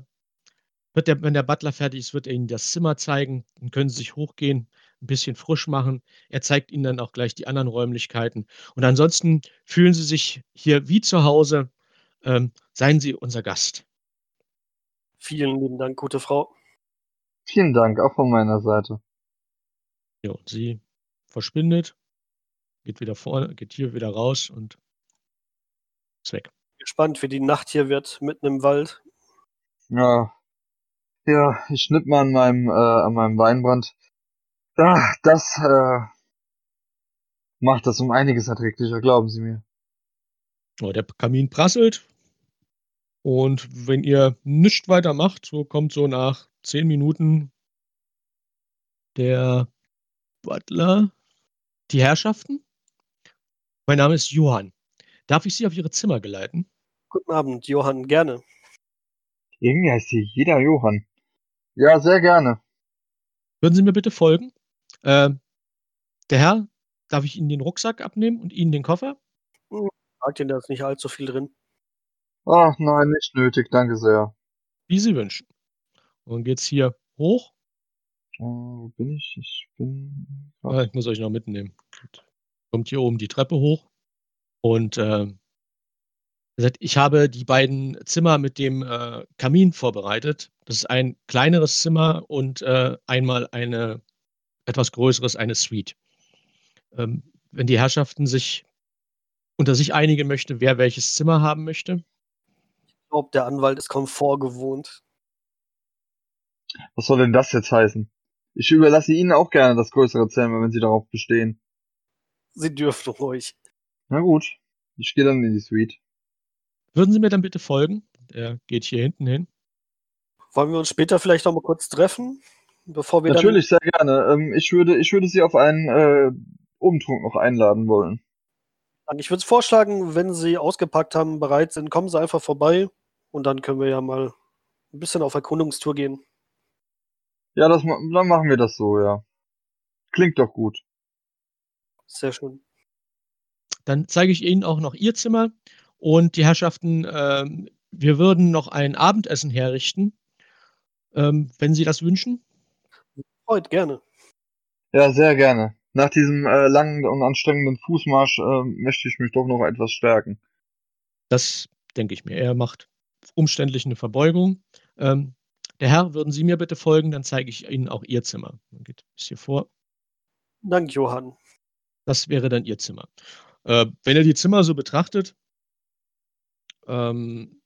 wird der, wenn der Butler fertig ist, wird er Ihnen das Zimmer zeigen. Dann können Sie sich hochgehen, ein bisschen frisch machen. Er zeigt Ihnen dann auch gleich die anderen Räumlichkeiten. Und ansonsten fühlen Sie sich hier wie zu Hause. Ähm, seien Sie unser Gast. Vielen lieben Dank, gute Frau. Vielen Dank, auch von meiner Seite. Ja, und sie verschwindet, geht wieder vorne, geht hier wieder raus und ist weg. Gespannt, wie die Nacht hier wird, mitten im Wald. Ja. Ja, ich schnipp mal an meinem, äh, an meinem Weinbrand. Ah, das, äh, macht das um einiges erträglicher, glauben Sie mir. Ja, der Kamin prasselt. Und wenn ihr nichts weiter macht, so kommt so nach zehn Minuten der Butler, die Herrschaften. Mein Name ist Johann. Darf ich Sie auf Ihre Zimmer geleiten? Guten Abend, Johann, gerne. Irgendwie heißt hier jeder Johann. Ja, sehr gerne. Würden Sie mir bitte folgen? Ähm, der Herr, darf ich Ihnen den Rucksack abnehmen und Ihnen den Koffer? Hat Ihnen da ist nicht allzu viel drin. Ach nein, nicht nötig, danke sehr. Wie Sie wünschen. Und dann geht's hier hoch. Äh, wo bin ich? Ich bin. Ah, ich muss euch noch mitnehmen. Gut. Kommt hier oben die Treppe hoch. Und ähm, gesagt, ich habe die beiden Zimmer mit dem äh, Kamin vorbereitet. Das ist ein kleineres Zimmer und äh, einmal eine etwas größeres, eine Suite. Ähm, wenn die Herrschaften sich unter sich einigen möchte, wer welches Zimmer haben möchte. Ich glaube, der Anwalt ist Komfort gewohnt. Was soll denn das jetzt heißen? Ich überlasse Ihnen auch gerne das größere Zimmer, wenn Sie darauf bestehen. Sie dürfen ruhig. Na gut, ich gehe dann in die Suite. Würden Sie mir dann bitte folgen? Er geht hier hinten hin. Wollen wir uns später vielleicht noch mal kurz treffen, bevor wir Natürlich, sehr gerne. Ähm, ich, würde, ich würde Sie auf einen äh, Umtrunk noch einladen wollen. Ich würde vorschlagen, wenn Sie ausgepackt haben, bereit sind, kommen Sie einfach vorbei und dann können wir ja mal ein bisschen auf Erkundungstour gehen. Ja, das, dann machen wir das so, ja. Klingt doch gut. Sehr schön. Dann zeige ich Ihnen auch noch Ihr Zimmer und die Herrschaften, ähm, wir würden noch ein Abendessen herrichten, ähm, wenn Sie das wünschen. Freut gerne. Ja, sehr gerne. Nach diesem äh, langen und anstrengenden Fußmarsch äh, möchte ich mich doch noch etwas stärken. Das denke ich mir. Er macht umständlich eine Verbeugung. Ähm, der Herr, würden Sie mir bitte folgen, dann zeige ich Ihnen auch Ihr Zimmer. Dann geht es hier vor. Dank, Johann. Das wäre dann Ihr Zimmer. Äh, wenn ihr die Zimmer so betrachtet, ähm,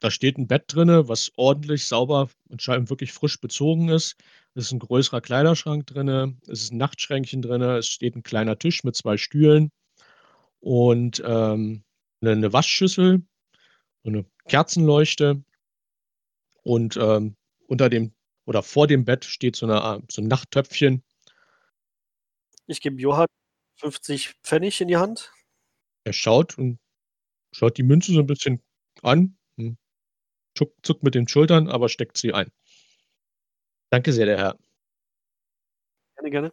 da steht ein Bett drinne, was ordentlich sauber und scheinbar wirklich frisch bezogen ist. Es ist ein größerer Kleiderschrank drinne, es ist ein Nachtschränkchen drinne, es steht ein kleiner Tisch mit zwei Stühlen und ähm, eine, Waschschüssel, eine Kerzenleuchte und ähm, unter dem oder vor dem Bett steht so, eine, so ein Nachttöpfchen. Ich gebe Johann 50 Pfennig in die Hand. Er schaut und schaut die Münze so ein bisschen an, hm, zuckt, zuckt mit den Schultern, aber steckt sie ein. Danke sehr, der Herr. Gerne, gerne.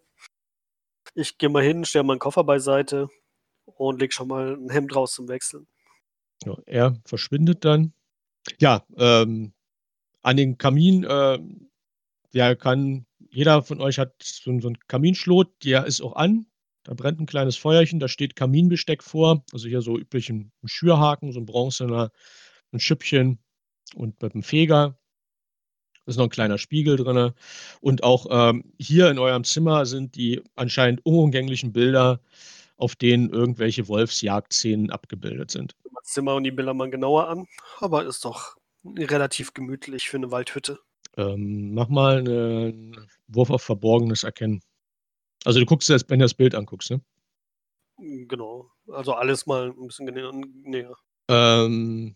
Ich gehe mal hin, stelle meinen Koffer beiseite und leg schon mal ein Hemd raus zum Wechseln. Ja, er verschwindet dann. Ja, ähm, an den Kamin, äh, der kann, jeder von euch hat so, so einen Kaminschlot, der ist auch an. Da brennt ein kleines Feuerchen, da steht Kaminbesteck vor, also hier so üblich ein, ein Schürhaken, so ein bronzener, ein Schüppchen und mit einem Feger. Ist noch ein kleiner Spiegel drin. Und auch ähm, hier in eurem Zimmer sind die anscheinend unumgänglichen Bilder, auf denen irgendwelche Wolfsjagdszenen abgebildet sind. Das Zimmer und die Bilder mal genauer an, aber ist doch relativ gemütlich für eine Waldhütte. Ähm, mach mal einen Wurf auf Verborgenes erkennen. Also du guckst jetzt, wenn du das Bild anguckst, ne? Genau. Also alles mal ein bisschen näher. näher. Ähm,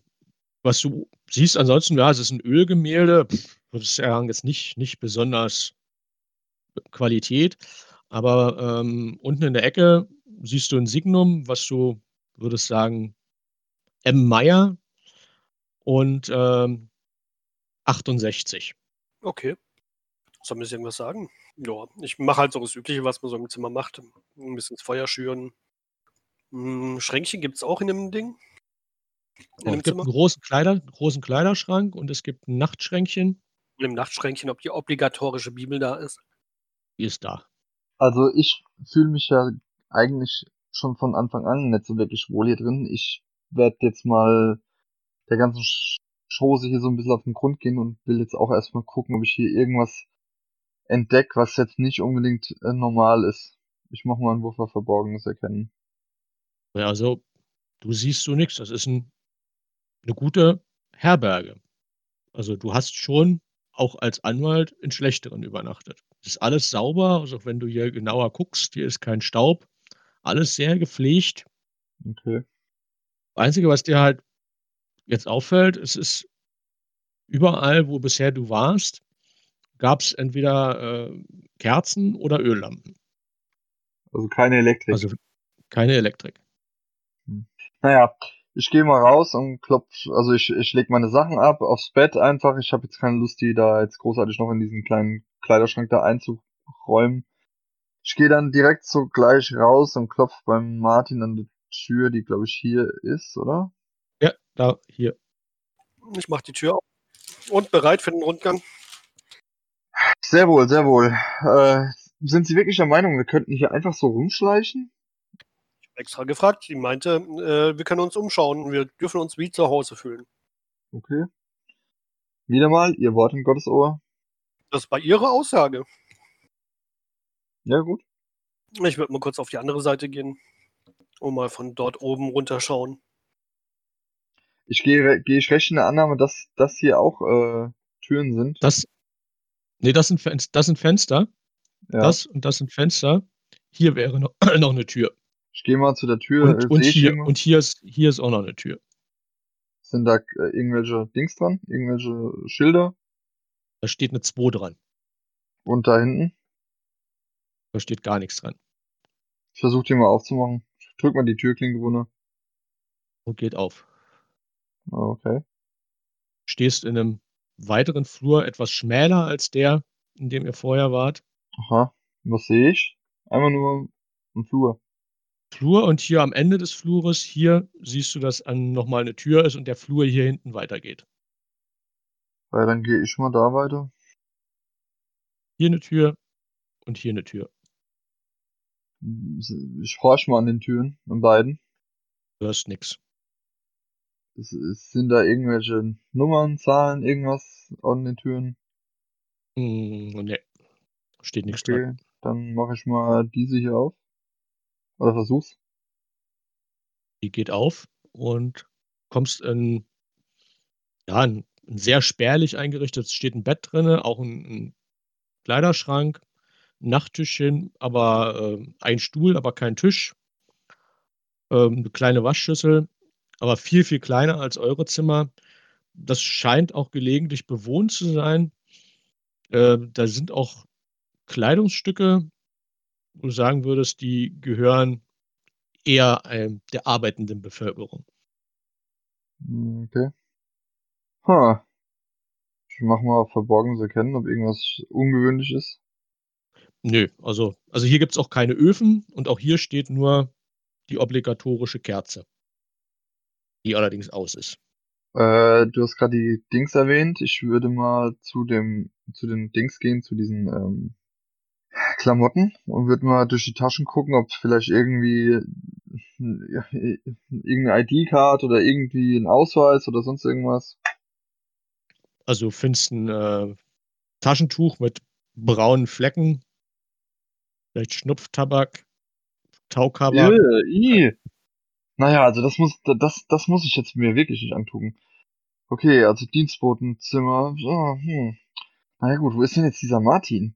was du siehst, ansonsten, ja, es ist ein Ölgemälde. Pff, Würdest du sagen, jetzt nicht, nicht besonders Qualität. Aber ähm, unten in der Ecke siehst du ein Signum, was du würdest sagen, M. Meyer und ähm, 68. Okay. Soll mir das irgendwas sagen? Ja, ich mache halt so das Übliche, was man so im Zimmer macht. Ein bisschen das Feuer schüren. Hm, Schränkchen gibt es auch in dem Ding? In Und dem es gibt Zimmer? einen großen, Kleider, großen Kleiderschrank und es gibt ein Nachtschränkchen, Und im Nachtschränkchen, ob die obligatorische Bibel da ist. die ist da. Also ich fühle mich ja eigentlich schon von Anfang an nicht so wirklich wohl hier drin. Ich werde jetzt mal der ganzen Sch- Chose hier so ein bisschen auf den Grund gehen und will jetzt auch erstmal gucken, ob ich hier irgendwas entdecke, was jetzt nicht unbedingt äh, normal ist. Ich mache mal einen Wurf auf Verborgenes erkennen. Ja, also, du siehst so nichts. Das ist 'n 'ne gute Herberge. Also, du hast schon auch als Anwalt in schlechteren übernachtet. Ist alles sauber, also, wenn du hier genauer guckst, hier ist kein Staub, alles sehr gepflegt. Okay. Einzige, was dir halt jetzt auffällt, es ist überall, wo bisher du warst, gab's entweder, äh, Kerzen oder Öllampen. Also, keine Elektrik. Also, keine Elektrik. Hm. Na ja, ich gehe mal raus und klopfe also, ich ich lege meine Sachen ab aufs Bett einfach. Ich habe jetzt keine Lust, die da jetzt großartig noch in diesen kleinen Kleiderschrank da einzuräumen. Ich gehe dann direkt so gleich raus und klopfe beim Martin an die Tür, die, glaube ich, hier ist, oder? Ja, da, hier. Ich mache die Tür auf. Und bereit für den Rundgang? Sehr wohl, sehr wohl. Äh, sind Sie wirklich der Meinung, wir könnten hier einfach so rumschleichen? Extra gefragt. Sie meinte, äh, wir können uns umschauen. Wir dürfen uns wie zu Hause fühlen. Okay. Wieder mal Ihr Wort in Gottes Ohr. Das war Ihre Aussage. Ja, gut. Ich würde mal kurz auf die andere Seite gehen und mal von dort oben runterschauen. Ich gehe gehe ich recht in der Annahme, dass das hier auch, äh, Türen sind? Das ne, das sind das sind Fenster. Ja. Das und das sind Fenster. Hier wäre no noch [clears throat] 'ne Tür. Ich gehe mal zu der Tür. Und Äh, und hier und hier ist hier ist auch noch 'ne Tür. Sind da, äh, irgendwelche Dings dran? Irgendwelche Schilder? Da steht 'ne 2 dran. Und da hinten? Da steht gar nix dran. Ich versuche die mal aufzumachen. Ich drücke mal die Türklinke runter. Und geht auf. Ah, okay. Stehst in 'nem weiteren Flur, etwas schmäler als der, in dem ihr vorher wart. Aha. Was sehe ich? Einfach nur 'n Flur. Flur und hier am Ende des Flures, hier siehst du, dass an noch mal 'ne Tür ist und der Flur hier hinten weitergeht. Ja, dann gehe ich mal da weiter. Hier 'ne Tür und hier 'ne Tür. Hm, ich horche mal an den Türen, an beiden. Hörst nix. S s sind da irgendwelche Nummern, Zahlen, irgendwas an den Türen? Hm, ne. Steht nix Okay, dran. dann mache ich mal diese hier auf. Oder versuch's. Die geht auf und kommst in ja, 'n 'n sehr spärlich eingerichtetes steht 'n Bett drinne, auch 'n 'n Kleiderschrank, 'n Nachttischchen, aber, ähm ein Stuhl, aber kein Tisch. Ähm, 'ne kleine Waschschüssel, aber viel, viel kleiner als eure Zimmer. Das scheint auch gelegentlich bewohnt zu sein. Ähm, da sind auch Kleidungsstücke, wo du sagen würdest, die gehören eher, ähm, der arbeitenden Bevölkerung. Hm, okay. Ha. Ich mache mal Verborgenes erkennen, ob irgendwas ungewöhnlich ist. Nö, also also, hier gibt's auch keine Öfen und auch hier steht nur die obligatorische Kerze. Die allerdings aus ist. Äh, du hast grad die Dings erwähnt. Ich würde mal zu dem zu den Dings gehen, zu diesen, ähm, Klamotten und würde mal durch die Taschen gucken, ob vielleicht irgendwie 'n ja, i irgend 'ne ID-Card oder irgendwie 'n Ausweis oder sonst irgendwas. Also, findest 'n, äh, Taschentuch mit braunen Flecken. Vielleicht Schnupftabak, Taucover. Äh, i. Na ja, also, das muss das das muss ich jetzt mir wirklich nicht angucken. Okay, also, Dienstbotenzimmer. So, hm. Na ja gut, wo ist denn jetzt dieser Martin?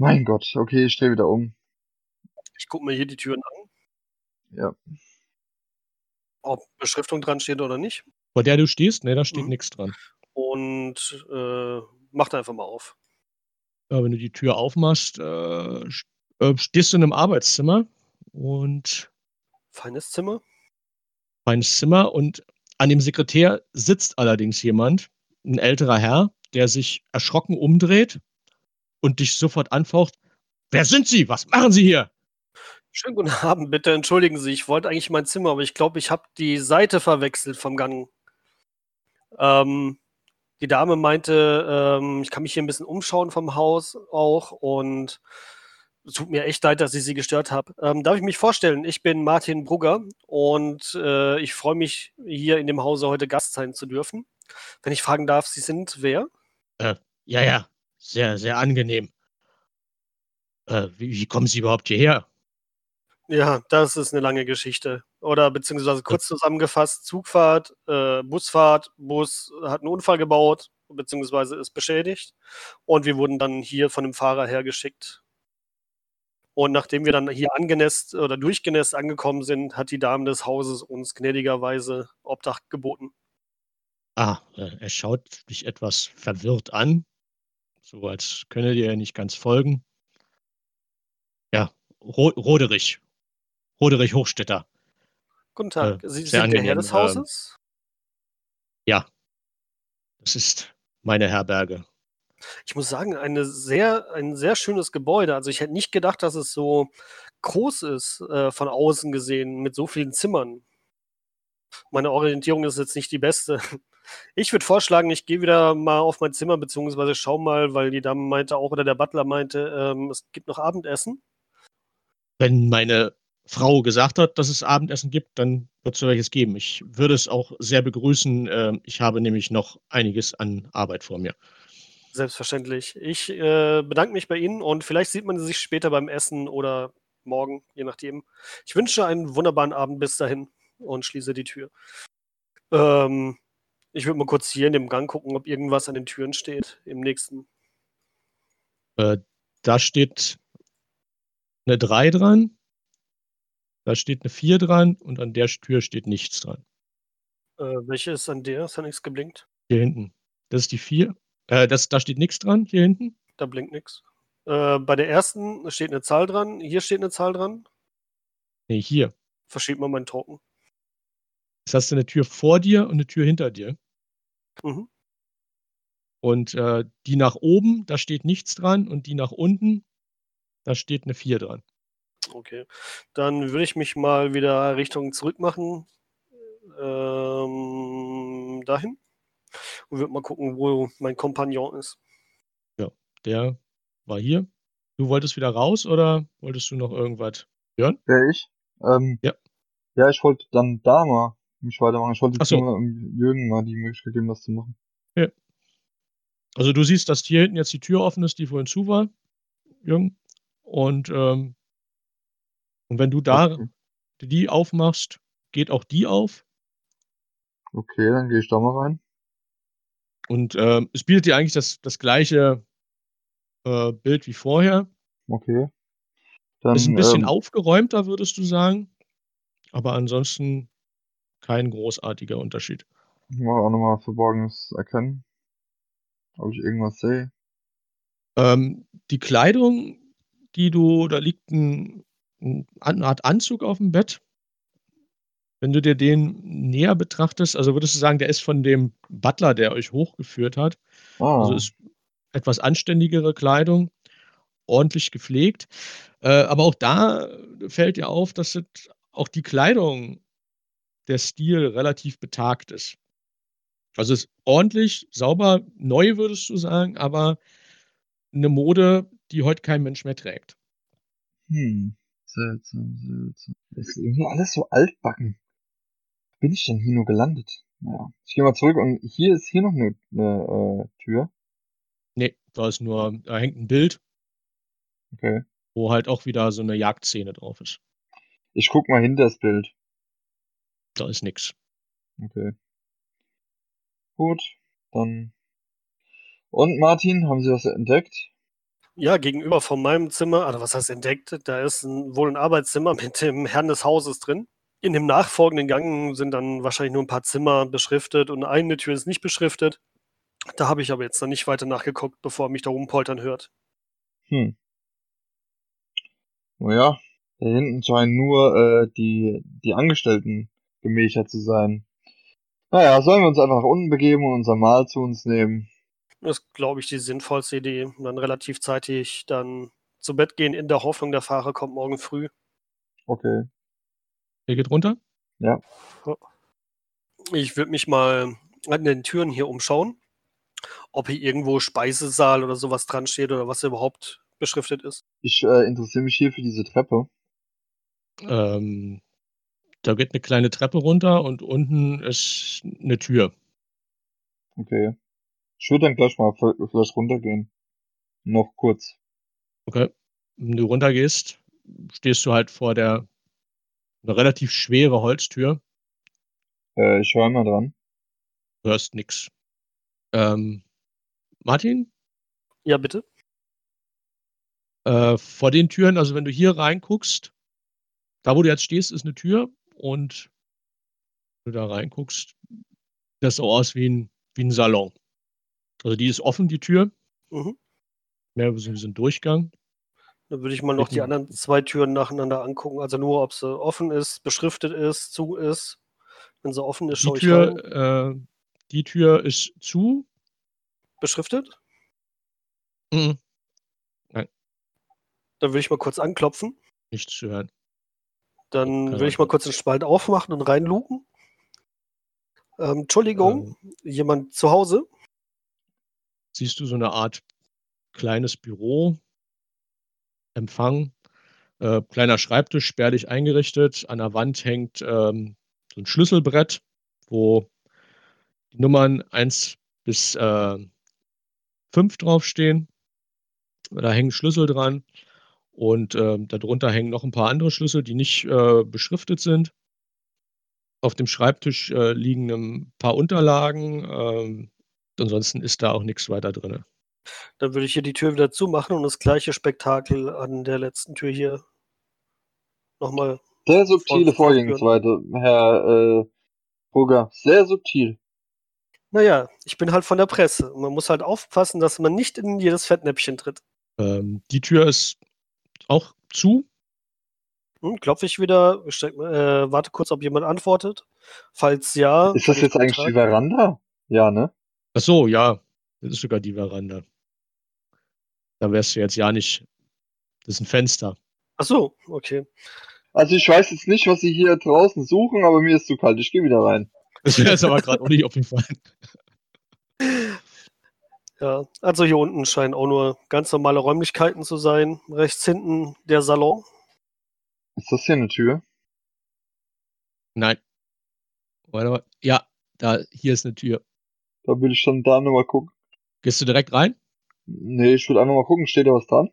Mein Gott, okay, ich drehe wieder um. Ich gucke mir hier die Türen an. Ja. Ob Beschriftung dran steht oder nicht. Vor der du stehst? Ne, da steht Mhm. nix dran. Und, äh, mache einfach mal auf. Ja, wenn du die Tür aufmachst, äh, äh, stehst du in 'nem Arbeitszimmer und Feines Zimmer. feines Zimmer und an dem Sekretär sitzt allerdings jemand, 'n älterer Herr, der sich erschrocken umdreht und dich sofort anfaucht: „Wer sind Sie? Was machen Sie hier?“ Schönen guten Abend, bitte entschuldigen Sie, ich wollte eigentlich in mein Zimmer, aber ich glaube, ich habe die Seite verwechselt vom Gang. Ähm, die Dame meinte, ähm, ich kann mich hier 'n bisschen umschauen vom Haus auch und es tut mir echt leid, dass ich Sie gestört habe. Ähm, darf ich mich vorstellen? Ich bin Martin Brugger und, äh, ich freue mich, hier in dem Hause heute Gast sein zu dürfen. Wenn ich fragen darf, Sie sind wer? Äh, ja, ja, sehr, sehr angenehm. Äh, wie, wie kommen Sie überhaupt hierher? Ja, das ist eine lange Geschichte. Oder beziehungsweise kurz zusammengefasst, Zugfahrt, äh, Busfahrt, Bus hat einen Unfall gebaut, beziehungsweise ist beschädigt. Und wir wurden dann hier von dem Fahrer hergeschickt. Und nachdem wir dann hier angenässt oder durchgenässt angekommen sind, hat die Dame des Hauses uns gnädigerweise Obdach geboten. Ah, äh, er schaut dich etwas verwirrt an, so als könne dir nicht ganz folgen. Ja, Ro Roderich. Roderich Hochstetter. Guten Tag. Äh, Sie sind der Herr des ähm, Hauses? Ja, das ist meine Herberge. Ich muss sagen, eine sehr, ein sehr schönes Gebäude. Also ich hätte nicht gedacht, dass es so groß ist, äh, von außen gesehen, mit so vielen Zimmern. Meine Orientierung ist jetzt nicht die beste. [laughs] Ich würde vorschlagen, ich gehe wieder mal auf mein Zimmer, beziehungsweise schau mal, weil die Dame meinte auch, oder der Butler meinte, ähm, es gibt noch Abendessen. Wenn meine Frau gesagt hat, dass es Abendessen gibt, dann wird es welches geben. Ich würde es auch sehr begrüßen. Ähm, ich habe nämlich noch einiges an Arbeit vor mir. Selbstverständlich. Ich äh, bedanke mich bei Ihnen und vielleicht sieht man sich später beim Essen oder morgen, je nachdem. Ich wünsche einen wunderbaren Abend bis dahin und schließe die Tür. Ähm, ich würde mal kurz hier in dem Gang gucken, ob irgendwas an den Türen steht. Im nächsten. Äh, da steht eine 3 dran, da steht eine 4 dran und an der Tür steht nichts dran. Äh, welche ist an der? Ist da nichts geblinkt? Hier hinten. Das ist die 4. Äh, das, da steht nichts dran, hier hinten. Da blinkt nichts. Äh, bei der ersten steht eine Zahl dran. Hier steht eine Zahl dran. Nee, hier. Verschiebt mal meinen Token. Jetzt hast du eine Tür vor dir und eine Tür hinter dir. Mhm. Und äh, die nach oben, da steht nichts dran. Und die nach unten, da steht eine 4 dran. Okay. Dann würde ich mich mal wieder Richtung zurück machen. Ähm, dahin. Und würde mal gucken, wo mein Kompagnon ist. Der war hier. Du wolltest wieder raus oder wolltest du noch irgendwas hören? Wer ich? Ähm, Ja. Ja, ich wollte dann da mal mich weitermachen. Ich wollte so. nur Jürgen mal die Möglichkeit geben, was zu machen. Also du siehst, dass hier hinten jetzt die Tür offen ist, die vorhin zu war, Jürgen. Und, ähm, und wenn du da Okay, die aufmachst, geht auch die auf. okay dann gehe ich da mal rein. Und ähm, es bietet dir eigentlich das, das gleiche äh, Bild wie vorher. Okay. Dann, Ist ein bisschen ähm, aufgeräumter, würdest du sagen. Aber ansonsten kein großartiger Unterschied. ich mache auch nochmal Verborgenes erkennen. Ob ich irgendwas sehe. Ähm, die Kleidung, die du, da liegt ein, ein, eine Art Anzug auf dem Bett. Wenn du dir den näher betrachtest, also würdest du sagen, der ist von dem Butler, der euch hochgeführt hat. Also Ah, ist etwas anständigere Kleidung, ordentlich gepflegt. Äh, aber auch da fällt dir auf, dass auch die Kleidung, der Stil relativ betagt ist. Also ist ordentlich, sauber, neu würdest du sagen, aber eine Mode, die heute kein Mensch mehr trägt. hm. Seltsam, seltsam. Das ist irgendwie alles so altbacken. Bin ich denn hier nur gelandet? Naja. Ich gehe mal zurück und hier ist hier noch eine, eine äh, Tür. Nee, da ist nur, da hängt ein Bild, Okay. wo halt auch wieder so eine Jagdszene drauf ist. Ich guck mal hinter das Bild. Da ist nix. Okay. Gut, dann. Und Martin, haben Sie was entdeckt? Ja, gegenüber von meinem Zimmer, also was heißt entdeckt, da ist ein, wohl ein Arbeitszimmer [laughs] mit dem Herrn des Hauses drin. In dem nachfolgenden Gang sind dann wahrscheinlich nur ein paar Zimmer beschriftet und eine Tür ist nicht beschriftet. Da habe ich aber jetzt noch nicht weiter nachgeguckt, bevor er mich da rumpoltern hört. Hm. Naja, da hinten scheinen nur äh, die, die Angestellten Gemächer zu sein. Naja, sollen wir uns einfach nach unten begeben und unser Mahl zu uns nehmen? Das ist, glaube ich, die sinnvollste Idee. Und dann relativ zeitig dann zu Bett gehen, in der Hoffnung, der Fahrer kommt morgen früh. Okay. Der geht runter. Ich würde mich mal an den Türen hier umschauen, ob hier irgendwo Speisesaal oder sowas dran steht oder was überhaupt beschriftet ist. Ich äh, interessiere mich hier für diese Treppe. Ähm, da geht eine kleine Treppe runter und unten ist eine Tür. Okay. Ich würde dann gleich mal vielleicht runtergehen. Noch kurz. Okay. Wenn du runtergehst, stehst du halt vor der eine relativ schwere Holztür. Äh, ich höre mal dran. Hörst nix. Ähm, Martin? Ja, bitte. Äh, vor den Türen, also wenn du hier reinguckst, da wo du jetzt stehst, ist eine Tür und wenn du da reinguckst, sieht das so aus wie ein, wie ein Salon. Also die ist offen, die Tür. Mhm. Mehr so wie so ein Durchgang. Dann würde ich mal noch die anderen zwei Türen nacheinander angucken. Also nur, ob sie offen ist, beschriftet ist, zu ist. Wenn sie offen ist, Die schaue ich rein. Tür, äh, die Tür ist zu. Beschriftet? Mhm. Dann würde ich mal kurz anklopfen. Nichts zu hören. Dann will ich mal kurz den Spalt aufmachen und reinluken. Ähm, Entschuldigung, Ähm, jemand zu Hause? siehst du so eine Art kleines Büro, Empfang, äh, kleiner Schreibtisch, spärlich eingerichtet. An der Wand hängt ähm, so ein Schlüsselbrett, wo die Nummern 1 bis äh, 5 draufstehen. Da hängen Schlüssel dran und ähm, darunter hängen noch ein paar andere Schlüssel, die nicht äh, beschriftet sind. Auf dem Schreibtisch äh, liegen ein paar Unterlagen. Ähm, ansonsten ist da auch nichts weiter drin. Dann würde ich hier die Tür wieder zumachen und das gleiche Spektakel an der letzten Tür hier nochmal. Sehr subtile Vorgehensweise, Herr äh, Brugger. Sehr subtil. Naja, ich bin halt von der Presse. Man muss halt aufpassen, dass man nicht in jedes Fettnäpfchen tritt. Ähm, die Tür ist auch zu. Hm, klopfe ich wieder, steck, äh, warte kurz, ob jemand antwortet. Falls ja. Ist das jetzt eigentlich die Veranda? Ja, ne? Ach so, ja, das ist sogar die Veranda. Da wärst du jetzt ja nicht. Das ist ein Fenster. Ach so, okay. Also ich weiß jetzt nicht, was Sie hier draußen suchen, aber mir ist zu kalt. Ich gehe wieder rein. [laughs] Das wäre jetzt aber gerade auch nicht aufgefallen. Ja, also hier unten scheinen auch nur ganz normale Räumlichkeiten zu sein. Rechts hinten der Salon. Ist das hier eine Tür? Nein. Warte mal. Ja, da, hier ist eine Tür. Da will ich schon da nochmal gucken. Gehst du direkt rein? Nee, ich will einfach mal gucken. Steht da was dran?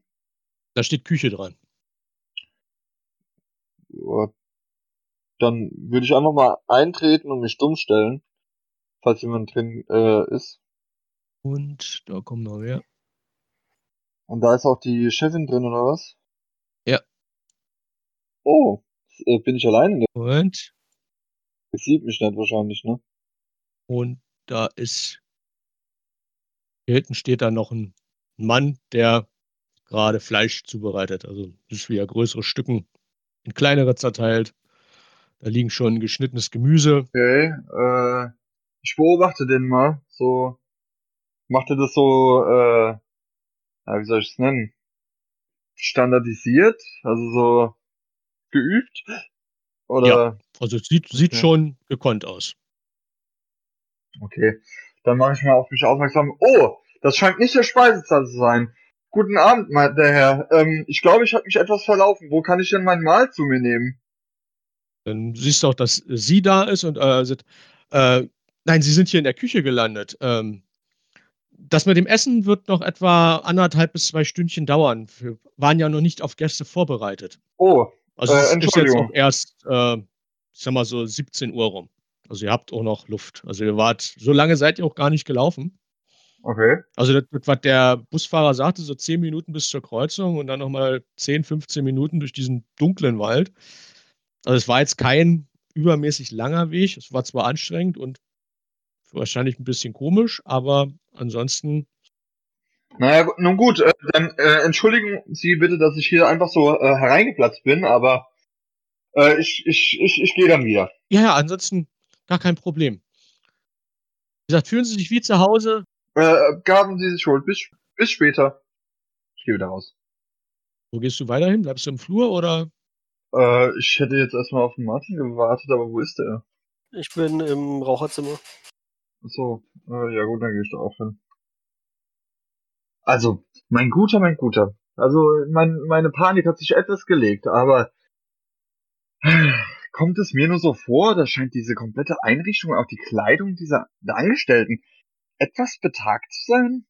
Da steht Küche dran. Dann würde ich einfach mal eintreten und mich dumm stellen, falls jemand drin äh, ist. Und da kommen noch mehr. Und da ist auch die Chefin drin, oder was? Ja. Oh, äh, bin ich alleine? Und, Der sieht mich nicht wahrscheinlich, ne? und da ist. Hier hinten steht da noch ein Mann, der gerade Fleisch zubereitet. Also das ist wieder größere Stücken in kleinere zerteilt. Da liegen schon geschnittenes Gemüse. Okay, äh, ich beobachte den mal. So, macht er das so, äh, ja, wie soll ich es nennen? Standardisiert? Also so geübt? Oder? Also es sieht, sieht Okay. schon gekonnt aus. Okay, dann mache ich mal auf mich aufmerksam. Oh, das scheint nicht der Speisesaal zu sein. Guten Abend, mein, der Herr. Ähm, ich glaube, ich habe mich etwas verlaufen. Wo kann ich denn mein Mahl zu mir nehmen? Dann siehst du auch, dass sie da ist und äh, sind, äh, nein, sie sind hier in der Küche gelandet. Ähm, das mit dem Essen wird noch etwa anderthalb bis zwei Stündchen dauern. Wir waren ja noch nicht auf Gäste vorbereitet. Oh, Also Äh, es ist jetzt auch erst, äh, ich sag mal so 17 Uhr rum. Also ihr habt auch noch Luft. Also ihr wart, so lange seid ihr auch gar nicht gelaufen. okay. Also das, das, was der Busfahrer sagte, so 10 Minuten bis zur Kreuzung und dann nochmal 10, 15 Minuten durch diesen dunklen Wald. Also es war jetzt kein übermäßig langer Weg. Es war zwar anstrengend und wahrscheinlich ein bisschen komisch, aber ansonsten, Naja, nun gut, äh, dann äh, entschuldigen Sie bitte, dass ich hier einfach so äh, hereingeplatzt bin, aber äh, ich, ich, ich, ich gehe dann wieder. ja, ja, ansonsten gar kein Problem. Wie gesagt, fühlen Sie sich wie zu Hause. Äh, gaben Sie sich wohl. Bis, bis später. Ich gehe wieder raus. Wo gehst du weiterhin? Bleibst du im Flur oder? Äh, ich hätte jetzt erstmal auf den Martin gewartet, aber wo ist der? Ich bin im Raucherzimmer. Achso, äh, ja gut, dann ich da auch hin. Also, mein Guter, mein Guter. Also, mein, meine Panik hat sich etwas gelegt, aber [sighs] kommt es mir nur so vor, da scheint diese komplette Einrichtung, auch die Kleidung dieser Angestellten, etwas betagt zu sein?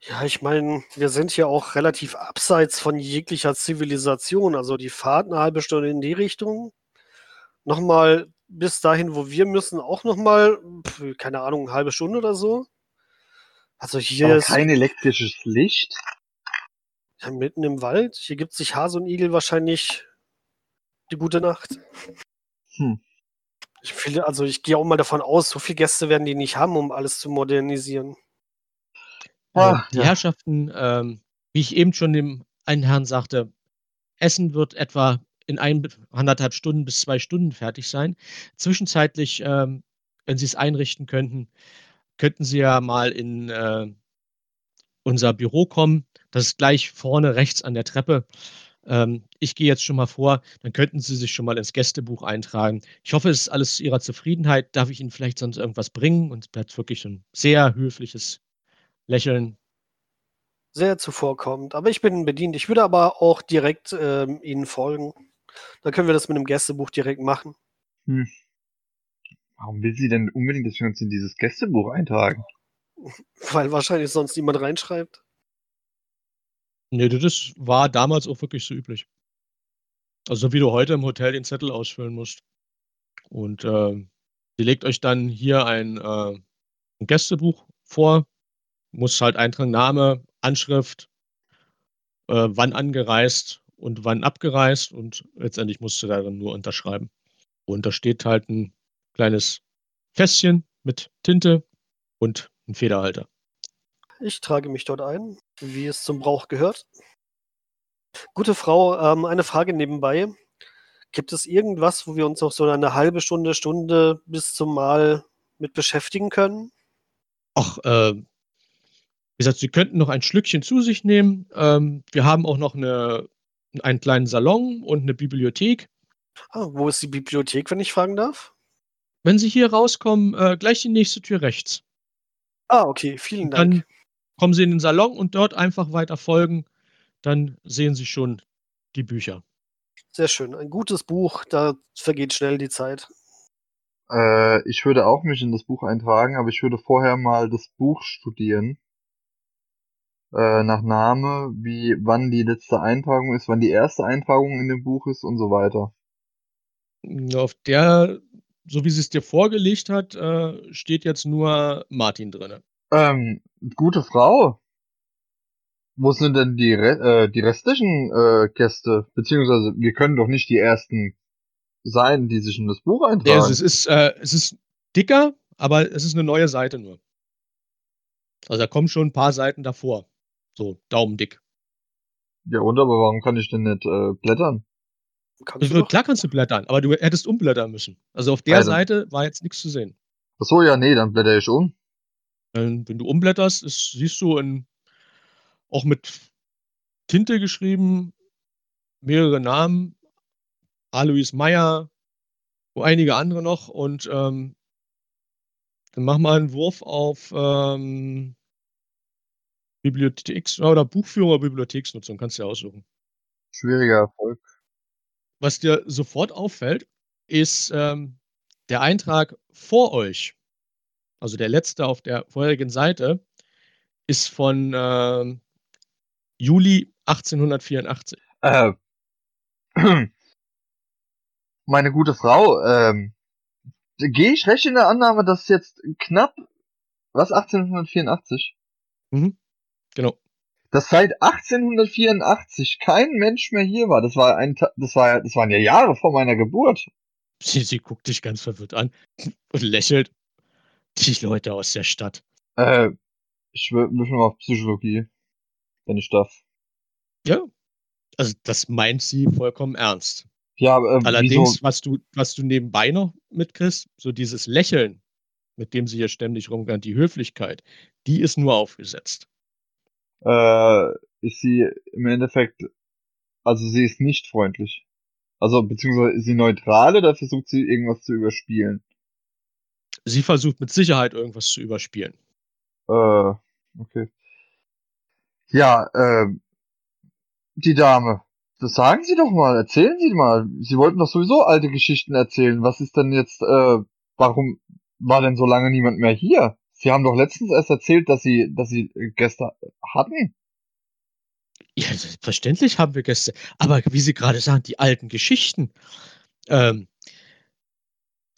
Ja, ich meine, wir sind hier auch relativ abseits von jeglicher Zivilisation. Also die Fahrt eine halbe Stunde in die Richtung. Nochmal bis dahin, wo wir müssen, auch nochmal, keine Ahnung, eine halbe Stunde oder so. Also hier Aber ist kein elektrisches Licht. ja, mitten im Wald. Hier gibt sich Hase und Igel wahrscheinlich die gute Nacht. Hm. Ich finde, also ich gehe auch mal davon aus, so viele Gäste werden die nicht haben, um alles zu modernisieren. Ah, die ja. Herrschaften, ähm, wie ich eben schon dem einen Herrn sagte, Essen wird etwa in ein, anderthalb Stunden bis zwei Stunden fertig sein. Zwischenzeitlich, ähm, wenn Sie es einrichten könnten, könnten Sie ja mal in äh, unser Büro kommen. Das ist gleich vorne rechts an der Treppe. Ähm, ich gehe jetzt schon mal vor, dann könnten Sie sich schon mal ins Gästebuch eintragen. Ich hoffe, es ist alles zu Ihrer Zufriedenheit. Darf ich Ihnen vielleicht sonst irgendwas bringen? Und es bleibt wirklich ein sehr höfliches Lächeln. Sehr zuvorkommend. Aber ich bin bedient. Ich würde aber auch direkt ähm, Ihnen folgen. Dann können wir das mit dem Gästebuch direkt machen. Hm. Warum will sie denn unbedingt, dass wir uns in dieses Gästebuch eintragen? [laughs] Weil wahrscheinlich sonst niemand reinschreibt. Nee, das war damals auch wirklich so üblich. Also wie du heute im Hotel den Zettel ausfüllen musst. Und äh, ihr legt euch dann hier ein, äh, ein Gästebuch vor, muss halt eintragen Name, Anschrift, äh, wann angereist und wann abgereist und letztendlich musst du darin nur unterschreiben. Und da steht halt ein kleines Fässchen mit Tinte und ein Federhalter. Ich trage mich dort ein, wie es zum Brauch gehört. Gute Frau, ähm, eine Frage nebenbei. Gibt es irgendwas, wo wir uns noch so eine halbe Stunde, Stunde bis zum Mahl mit beschäftigen können? Ach, äh, wie gesagt, Sie könnten noch ein Schlückchen zu sich nehmen. Ähm, wir haben auch noch eine, einen kleinen Salon und eine Bibliothek. Ah, wo ist die Bibliothek, wenn ich fragen darf? Wenn Sie hier rauskommen, äh, gleich die nächste Tür rechts. Ah, okay, vielen Dank. dann kommen Sie in den Salon und dort einfach weiter folgen. Dann sehen Sie schon die Bücher. Sehr schön. Ein gutes Buch, da vergeht schnell die Zeit. Äh, ich würde auch mich in das Buch eintragen, aber ich würde vorher mal das Buch studieren. Äh, nach Name, wie, wann die letzte Eintragung ist, wann die erste Eintragung in dem Buch ist und so weiter. Auf der, so wie sie es dir vorgelegt hat, äh, steht jetzt nur Martin drin. Ähm, gute Frau. Wo sind denn die, Re äh, die restlichen äh, Gäste? Beziehungsweise, wir können doch nicht die ersten sein, die sich in das Buch eintragen. es, es, ist, äh, es ist dicker, aber es ist eine neue Seite nur. Also da kommen schon ein paar Seiten davor. So, daumendick. Ja, und aber warum kann ich denn nicht äh, blättern? Kannst du Also, doch? klar kannst du blättern, aber du hättest umblättern müssen. Also auf der Also- Seite war jetzt nichts zu sehen. Ach so, ja, nee, dann blätter ich um. Ähm, wenn du umblätterst, ist, siehst du in, auch mit Tinte geschrieben, mehrere Namen, Alois Meyer, wo einige andere noch und ähm, dann mach mal einen Wurf auf ähm, Bibliotheks- oder Buchführung oder Bibliotheksnutzung, kannst du ja aussuchen. Schwieriger Erfolg. Was dir sofort auffällt, ist ähm, der Eintrag vor euch, also der letzte auf der vorherigen Seite, ist von ähm, Juli 1884. Äh, [clears throat] meine gute Frau, ähm, gehe ich recht in der Annahme, dass jetzt knapp, was, 1884? Mhm. Genau. Dass seit 1884 kein Mensch mehr hier war. Das war ein, das war, ja- das waren ja Jahre vor meiner Geburt. Sie, sie guckt dich ganz verwirrt an [laughs] und lächelt. Die Leute aus der Stadt. Äh, ich würfel mal auf Psychologie, wenn ich darf. Ja. Also das meint sie vollkommen ernst. Ja, äh, Allerdings, wieso, was du, was du nebenbei noch mitkriegst, so dieses Lächeln, mit dem sie hier ständig rumgeht, die Höflichkeit, die ist nur aufgesetzt. Äh, ist sie im Endeffekt, also sie ist nicht freundlich. Also, beziehungsweise ist sie neutral oder versucht sie irgendwas zu überspielen? Sie versucht mit Sicherheit irgendwas zu überspielen. Äh, okay. Ja, ähm, die Dame. Das sagen Sie doch mal, erzählen Sie mal. Sie wollten doch sowieso alte Geschichten erzählen. Was ist denn jetzt, äh, warum war denn so lange niemand mehr hier? Sie haben doch letztens erst erzählt, dass Sie, dass Sie äh, Gäste hatten. Ja, selbstverständlich haben wir Gäste. Aber wie Sie gerade sagen, die alten Geschichten. Ähm,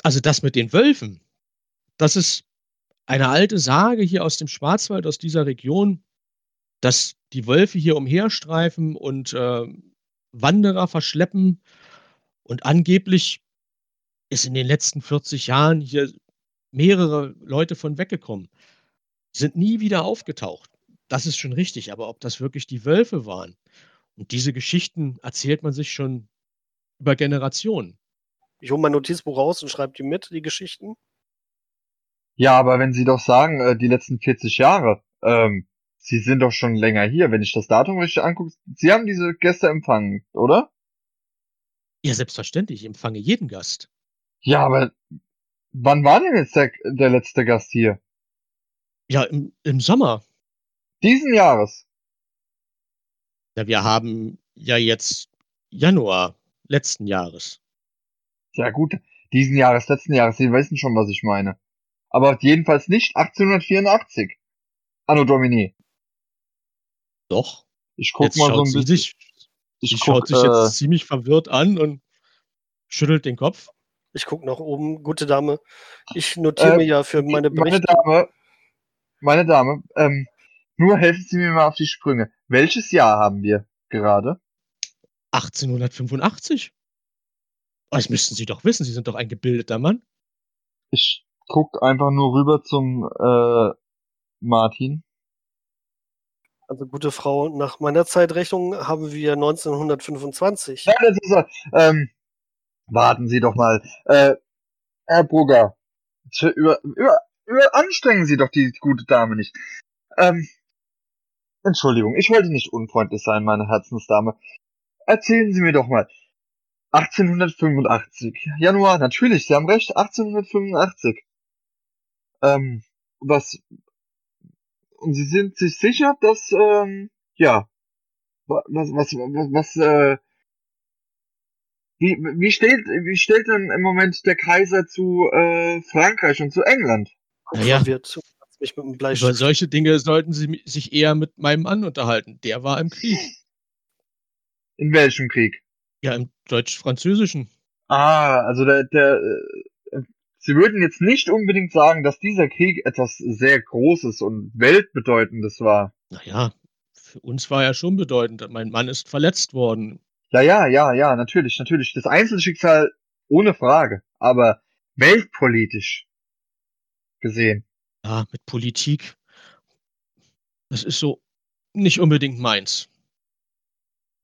also das mit den Wölfen, das ist eine alte Sage hier aus dem Schwarzwald, aus dieser Region, dass die Wölfe hier umherstreifen und äh, Wanderer verschleppen. Und angeblich ist in den letzten 40 Jahren hier mehrere Leute von weggekommen. Sind nie wieder aufgetaucht. Das ist schon richtig, aber ob das wirklich die Wölfe waren und diese Geschichten erzählt man sich schon über Generationen. Ich hole mein Notizbuch raus und schreibe die mit, die Geschichten. Ja, aber wenn Sie doch sagen, äh, die letzten 40 Jahre, ähm, Sie sind doch schon länger hier. Wenn ich das Datum richtig angucke, Sie haben diese Gäste empfangen, oder? Ja, selbstverständlich, ich empfange jeden Gast. Ja, aber wann war denn jetzt der, der letzte Gast hier? Ja, im, im Sommer. Diesen Jahres. Ja, wir haben ja jetzt Januar letzten Jahres. Ja gut, diesen Jahres, letzten Jahres, Sie wissen schon, was ich meine. Aber jedenfalls nicht 1884. Anno Domini. Doch. Ich guck Jetzt mal so ein sie bisschen. sich, ich guck, schaut sich äh, jetzt ziemlich verwirrt an und schüttelt den Kopf. Ich gucke nach oben. Gute Dame. Ich notiere Äh, mir ja für meine meine Berichte. Dame, meine Dame, ähm, nur helfen Sie mir mal auf die Sprünge. Welches Jahr haben wir gerade? 1885. Oh, Das müssten Sie doch wissen. Sie sind doch ein gebildeter Mann. Ich guck einfach nur rüber zum äh, Martin. Also gute Frau, nach meiner Zeitrechnung haben wir 1925. Ja, das ist. Ähm, warten Sie doch mal. Äh, Herr Brugger, über, über, überanstrengen Sie doch die gute Dame nicht. Ähm, Entschuldigung, ich wollte nicht unfreundlich sein, meine Herzensdame. Erzählen Sie mir doch mal. 1885. Januar, natürlich, Sie haben recht, 1885. Ähm, was, und Sie sind sich sicher, dass, ähm, ja, wa- was, was, was, was, äh, wie, wie steht, wie steht denn im Moment der Kaiser zu, äh, Frankreich und zu England? Naja. Verwirrt. Hat's mich mit dem Über Bleistift. solche Dinge sollten Sie sich eher mit meinem Mann unterhalten. Der war im Krieg. In welchem Krieg? Ja, im deutsch-französischen. Ah, also der, der, äh, Sie würden jetzt nicht unbedingt sagen, dass dieser Krieg etwas sehr Großes und Weltbedeutendes war. Naja, für uns war er schon bedeutend. Mein Mann ist verletzt worden. Ja, ja, ja, ja, natürlich, natürlich. Das Einzelschicksal ohne Frage. Aber weltpolitisch gesehen. Ja, mit Politik. Das ist so nicht unbedingt meins.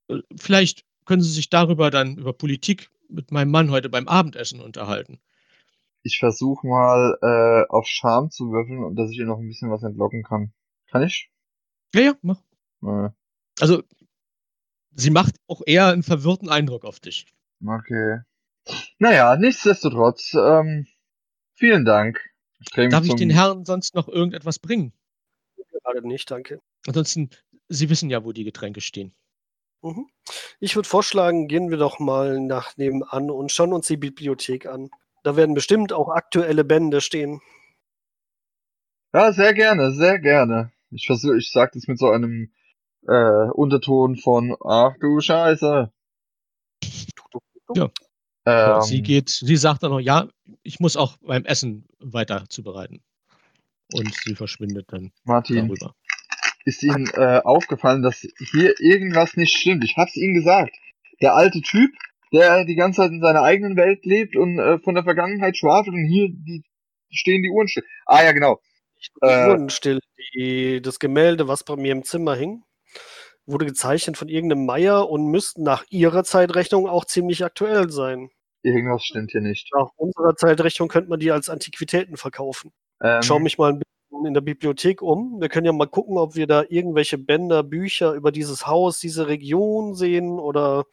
Äh, Vielleicht können Sie sich darüber dann über Politik mit meinem Mann heute beim Abendessen unterhalten. Ich versuche mal äh, auf Charme zu würfeln und dass ich ihr noch ein bisschen was entlocken kann. Kann ich? Ja, ja, mach. Äh, Also, sie macht auch eher einen verwirrten Eindruck auf dich. okay. Naja, nichtsdestotrotz, ähm, vielen Dank. Ich Darf ich den Herrn sonst noch irgendetwas bringen? Gerade nicht, danke. Ansonsten, Sie wissen ja, wo die Getränke stehen. Mhm. Ich würde vorschlagen, gehen wir doch mal nach nebenan und schauen uns die Bibliothek an. Da werden bestimmt auch aktuelle Bände stehen. Ja, sehr gerne, sehr gerne. Ich versuche, ich sag das mit so einem äh, Unterton von Ach du Scheiße. Ja. Ähm, sie geht, sie sagt dann noch, ja, ich muss auch beim Essen weiter zubereiten. Und sie verschwindet dann Martin, darüber. ist Ihnen äh, aufgefallen, dass hier irgendwas nicht stimmt? Ich hab's Ihnen gesagt. Der alte Typ, der die ganze Zeit in seiner eigenen Welt lebt und äh, von der Vergangenheit schwafelt und hier die, stehen die Uhren still. Ah ja, genau. Die Äh, Uhren still. Die, das Gemälde, was bei mir im Zimmer hing, wurde gezeichnet von irgendeinem Meier und müsste nach ihrer Zeitrechnung auch ziemlich aktuell sein. Irgendwas stimmt hier nicht. Nach unserer Zeitrechnung könnte man die als Antiquitäten verkaufen. Ähm, Ich schaue mich mal ein bisschen in der Bibliothek um. Wir können ja mal gucken, ob wir da irgendwelche Bänder, Bücher über dieses Haus, diese Region sehen oder.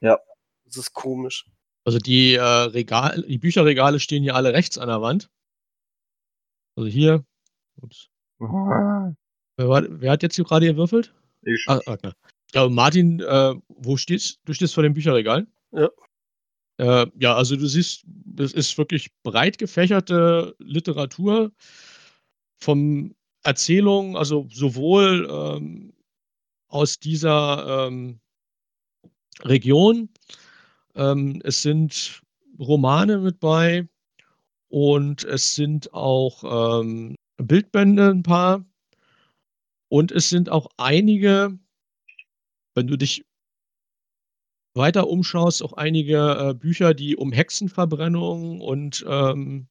Ja. Das ist komisch. Also die, äh, Regal, die Bücherregale stehen hier alle rechts an der Wand. Also hier. Ups. Ah, Wer, war, wer hat jetzt hier gerade gewürfelt? ich, Ah, Ragnar. Ja, und Martin, äh, wo stehst du? stehst vor dem Bücherregal? Ja. Äh, ja, also du siehst, es ist wirklich breit gefächerte Literatur vom Erzählungen, also sowohl ähm, aus dieser ähm, Region. Ähm, es sind Romane mit bei und es sind auch ähm, Bildbände ein paar. Und es sind auch einige, wenn du dich weiter umschaust, auch einige äh, Bücher, die um Hexenverbrennung und ähm,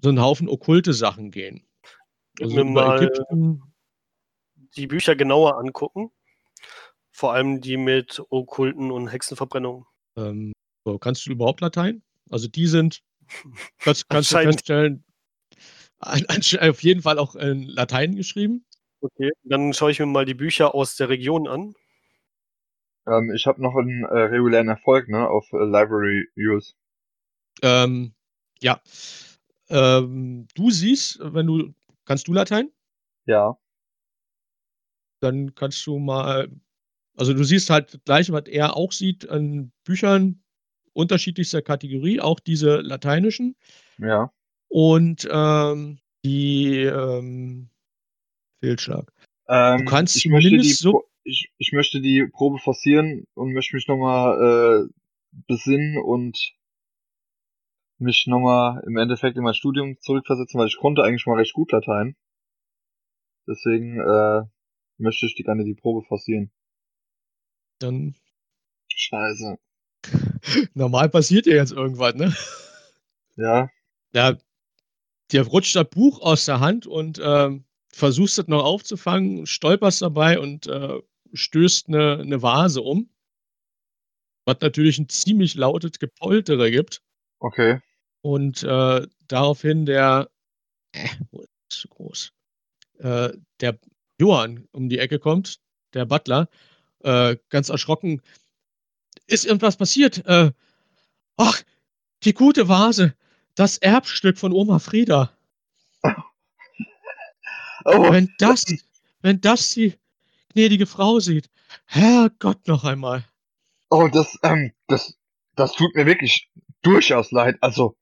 so einen Haufen okkulte Sachen gehen. Also mir mal Ägypten. die Bücher genauer angucken. Vor allem die mit Okkulten und Hexenverbrennungen. Ähm, so, kannst du überhaupt Latein? Also die sind, das kannst du feststellen, auf jeden Fall auch in Latein geschrieben. Okay, dann schaue ich mir mal die Bücher aus der Region an. Ähm, ich habe noch einen äh, regulären Erfolg, ne, auf äh, Library Use. Ähm, ja. Ähm, du siehst, wenn du, kannst du Latein? Ja. Dann kannst du mal, also du siehst halt gleich, was er auch sieht an Büchern unterschiedlichster Kategorie, auch diese lateinischen. Ja. Und ähm, die ähm, Fehlschlag. Ähm, kannst ich möchte die zumindest so- ich, ich möchte die Probe forcieren und möchte mich nochmal äh, besinnen und mich nochmal im Endeffekt in mein Studium zurückversetzen, weil ich konnte eigentlich mal recht gut Latein. Deswegen äh, möchte ich die gerne die Probe forcieren. Dann Scheiße. [laughs] normal passiert ja jetzt irgendwas, ne? Ja. Ja, dir rutscht das Buch aus der Hand und ähm, versuchst es noch aufzufangen, stolperst dabei und äh, stößt eine, eine Vase um. Was natürlich ein ziemlich lautes Gepoltere gibt. Okay. Und äh, daraufhin der, äh, wo ist das so groß? Äh, der Johann um die Ecke kommt, der Butler, äh, ganz erschrocken. Ist irgendwas passiert? Äh, ach, die gute Vase, das Erbstück von Oma Frieda. Oh, Wenn das, wenn das die gnädige Frau sieht, Herrgott noch einmal. oh, das, ähm, das, das tut mir wirklich durchaus leid. Also,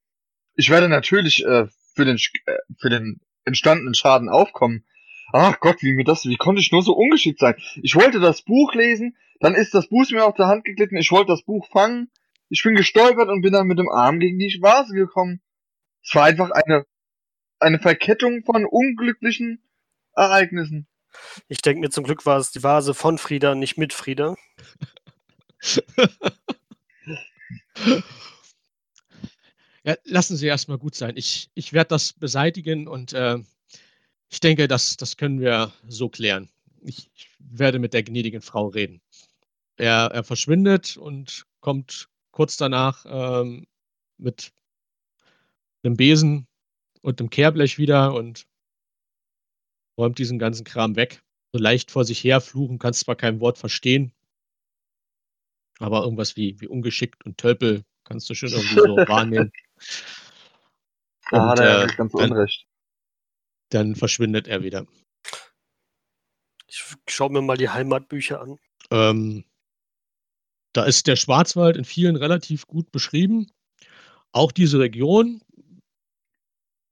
ich werde natürlich äh, für den, äh, für den entstandenen Schaden aufkommen. Ach Gott, wie mir das, wie konnte ich nur so ungeschickt sein? Ich wollte das Buch lesen, dann ist das Buch mir auf der Hand geglitten, ich wollte das Buch fangen, ich bin gestolpert und bin dann mit dem Arm gegen die Vase gekommen. Es war einfach eine, eine Verkettung von unglücklichen Ereignissen. Ich denke mir, zum Glück war es die Vase von Frieda, nicht mit Frieda. [laughs] Ja, lassen Sie erstmal gut sein. Ich, ich werde das beseitigen und äh, ich denke, das, das können wir so klären. Ich, ich werde mit der gnädigen Frau reden. Er, er verschwindet und kommt kurz danach ähm, mit einem Besen und einem Kehrblech wieder und räumt diesen ganzen Kram weg. So leicht vor sich her fluchen, kannst zwar kein Wort verstehen, aber irgendwas wie, wie ungeschickt und Tölpel kannst du schon irgendwie so [laughs] wahrnehmen. Da hat Und, er ja äh, nicht ganz dann- unrecht. Dann verschwindet er wieder. Ich schaue mir mal die Heimatbücher an. Ähm, da ist der Schwarzwald in vielen relativ gut beschrieben. Auch diese Region.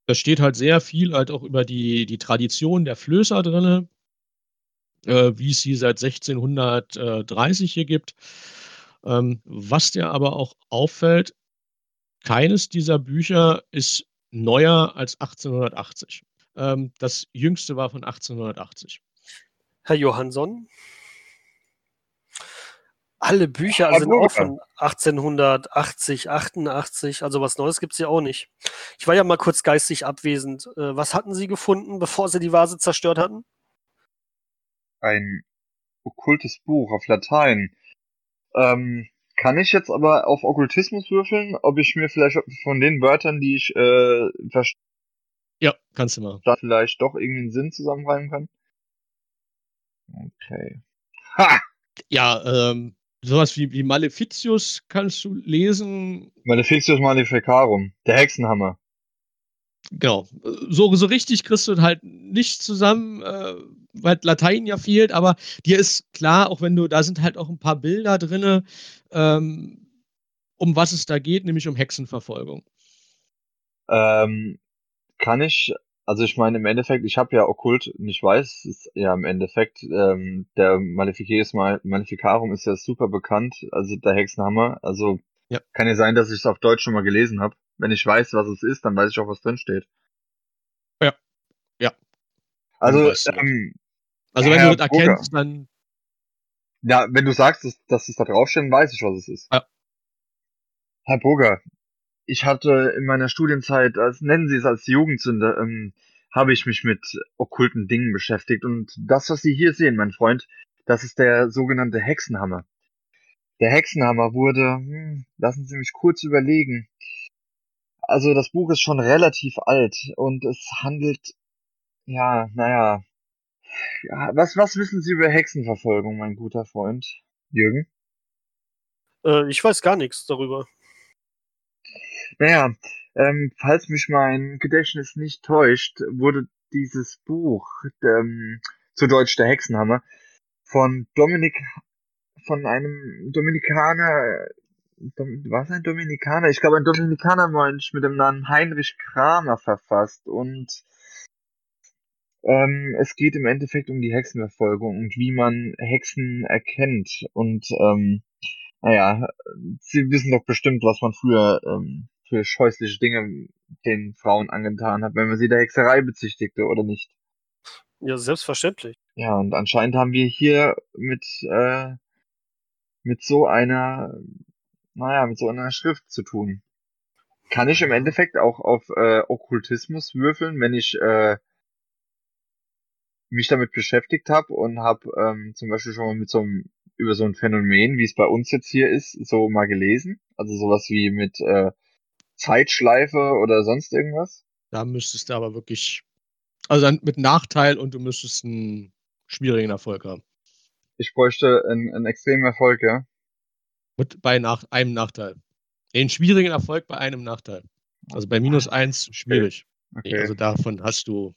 Da steht halt sehr viel halt auch über die, die Tradition der Flößer drin, äh, wie es sie seit 1630 hier gibt. Ähm, was dir aber auch auffällt, keines dieser Bücher ist neuer als 1880. Ähm, das jüngste war von 1880. Herr Johansson. Alle Bücher sind auch von 1880, 88, also was Neues gibt es ja auch nicht. Ich war ja mal kurz geistig abwesend. Äh, Was hatten Sie gefunden, bevor Sie die Vase zerstört hatten? ein okkultes Buch auf Latein. Ähm, kann ich jetzt aber auf Okkultismus würfeln, ob ich mir vielleicht von den Wörtern, die ich äh, verstehe, Ja, kannst du mal. vielleicht doch irgendwie einen Sinn zusammenreimen kann? Okay. Ha! Ja, ähm, sowas wie, wie Maleficius kannst du lesen. Maleficius Maleficarum. Der Hexenhammer. Genau. So, so richtig kriegst du halt nicht zusammen, äh, weil Latein ja fehlt, aber dir ist klar, auch wenn du, da sind halt auch ein paar Bilder drin, ähm, um was es da geht, nämlich um Hexenverfolgung. Ähm, kann ich, also ich meine im Endeffekt, ich habe ja Okkult und ich weiß, ist ja im Endeffekt, ähm, der Maleficaris Maleficarum ist ja super bekannt, also der Hexenhammer. Also Ja. kann ja sein, dass ich es auf Deutsch schon mal gelesen habe. Wenn ich weiß, was es ist, dann weiß ich auch, was drin steht. Ja. Ja. Also, ähm, Also wenn Herr du das erkennst, dann Ja, wenn du sagst, dass, dass es da draufsteht, dann weiß ich, was es ist. Ja. Herr Burger, ich hatte in meiner Studienzeit, als nennen Sie es als Jugendsünde, ähm, habe ich mich mit okkulten Dingen beschäftigt. Und das, was Sie hier sehen, mein Freund, das ist der sogenannte Hexenhammer. Der Hexenhammer wurde, hm, lassen Sie mich kurz überlegen. Also das Buch ist schon relativ alt und es handelt, ja, naja, ja, was, was wissen Sie über Hexenverfolgung, mein guter Freund? Jürgen? Äh, ich weiß gar nichts darüber. Naja, ähm, falls mich mein Gedächtnis nicht täuscht, wurde dieses Buch, ähm, zu Deutsch der Hexenhammer, von Dominik, von einem Dominikaner, Dom, was ein Dominikaner? Ich glaube, ein Dominikanermönch mit dem Namen Heinrich Kramer verfasst und ähm, es geht im Endeffekt um die Hexenverfolgung und wie man Hexen erkennt. Und ähm, naja, Sie wissen doch bestimmt, was man früher ähm, für scheußliche Dinge den Frauen angetan hat, wenn man sie der Hexerei bezichtigte oder nicht. Ja, selbstverständlich. Ja, und anscheinend haben wir hier mit, äh, mit so einer, naja, mit so einer Schrift zu tun. Kann ich im Endeffekt auch auf äh, Okkultismus würfeln, wenn ich äh, mich damit beschäftigt habe und habe ähm, zum Beispiel schon mal mit so einem über so ein Phänomen, wie es bei uns jetzt hier ist, so mal gelesen. Also sowas wie mit äh, Zeitschleife oder sonst irgendwas. da müsstest du aber wirklich, also dann mit Nachteil und du müsstest einen schwierigen Erfolg haben. Ich bräuchte einen, einen extremen Erfolg, ja. Mit bei nach, einem Nachteil. Den schwierigen Erfolg bei einem Nachteil. Also bei minus eins schwierig. Okay. Also davon hast du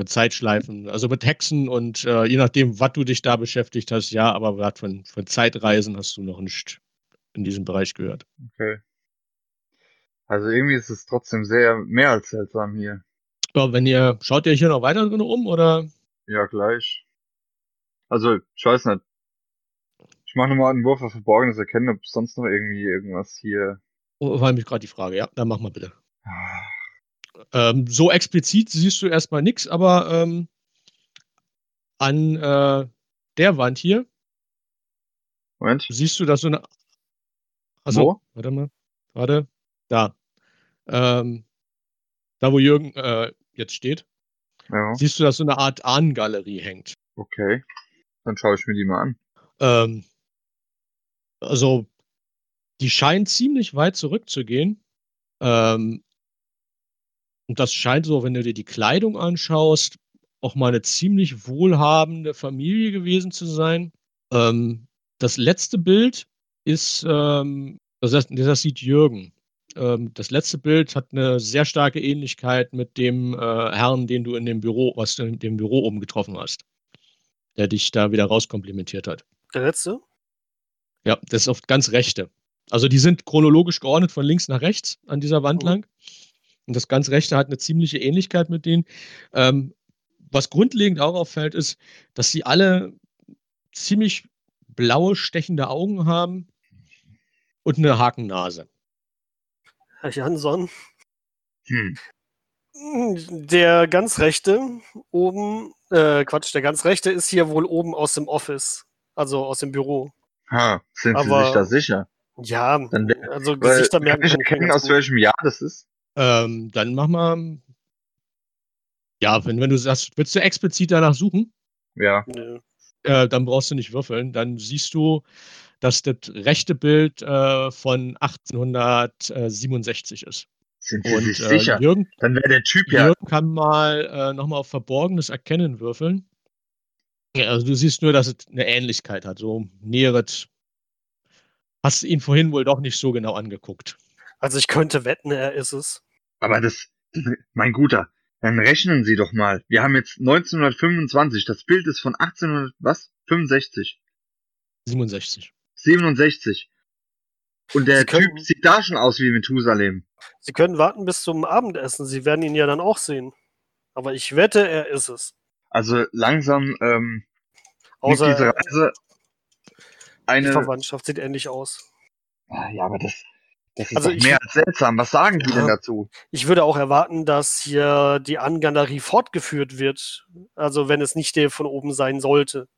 mit Zeitschleifen, also mit Hexen und äh, je nachdem, was du dich da beschäftigt hast, ja, aber grad von, von Zeitreisen hast du noch nicht in diesem Bereich gehört. okay. Also irgendwie ist es trotzdem sehr mehr als seltsam hier. Ja, wenn ihr, schaut ihr hier noch weiter um oder? Ja, gleich. Also, ich weiß nicht. Ich mache nochmal einen Wurf auf Verborgenes erkennen, ob sonst noch irgendwie irgendwas hier. Oh, war mich gerade die Frage, ja, dann mach mal bitte. Ähm, so explizit siehst du erstmal nichts, aber ähm, an äh, der Wand hier Moment. siehst du, dass so eine. Achso, Wo? warte mal. Warte. Da. Ähm, da, wo Jürgen äh, jetzt steht, Ja, siehst du, dass so eine Art Ahnengalerie hängt. okay. Dann schaue ich mir die mal an. Ähm, also, die scheint ziemlich weit zurückzugehen. Ähm, und das scheint so, wenn du dir die Kleidung anschaust, auch mal eine ziemlich wohlhabende Familie gewesen zu sein. Ähm, das letzte Bild ist, ähm, also das, das sieht Jürgen. Ähm, das letzte Bild hat eine sehr starke Ähnlichkeit mit dem äh, Herrn, den du in dem Büro, was du in dem Büro oben getroffen hast, der dich da wieder rauskomplimentiert hat. Der letzte? Ja, das ist oft ganz rechte. Also die sind chronologisch geordnet von links nach rechts an dieser Wand Mhm. lang. Und das ganz rechte hat eine ziemliche Ähnlichkeit mit denen. Ähm, was grundlegend auch auffällt, ist, dass sie alle ziemlich blaue, stechende Augen haben und eine Hakennase. Herr Jansson. Hm. Der ganz rechte oben, äh, Quatsch, der ganz rechte ist hier wohl oben aus dem Office, also aus dem Büro. Ha, sind Sie Aber- sich da sicher? Ja, Dann wär- also Gesichter kann merken ich kann ich erkennen, aus welchem Jahr das ist? Ähm, dann mach mal. Ja, wenn, wenn du sagst, willst du explizit danach suchen, Ja. Äh, dann brauchst du nicht würfeln. Dann siehst du, dass das rechte Bild äh, von 1867 ist. Sind Sie Und sich äh, sicher? Jürgen, Dann wäre der Typ ja. Jürgen kann mal äh, nochmal auf Verborgenes Erkennen würfeln. Ja, also du siehst nur, dass es eine Ähnlichkeit hat. So näheres. Hast ihn vorhin wohl doch nicht so genau angeguckt. Also ich könnte wetten, er ist es. Aber das, [laughs] mein Guter, dann rechnen Sie doch mal. Wir haben jetzt 1925. Das Bild ist von 1800, was? 65. 67. 67. Und der können- Typ sieht da schon aus wie Methusalem. Sie können warten bis zum Abendessen. Sie werden ihn ja dann auch sehen. Aber ich wette, er ist es. Also langsam ähm, Außer diese Reise die eine. Verwandtschaft sieht ähnlich aus. Ah, Ja, aber das, Also ich- mehr als seltsam. Was sagen die Ja. denn dazu? Ich würde auch erwarten, dass hier die Angalerie fortgeführt wird. Also wenn es nicht der von oben sein sollte.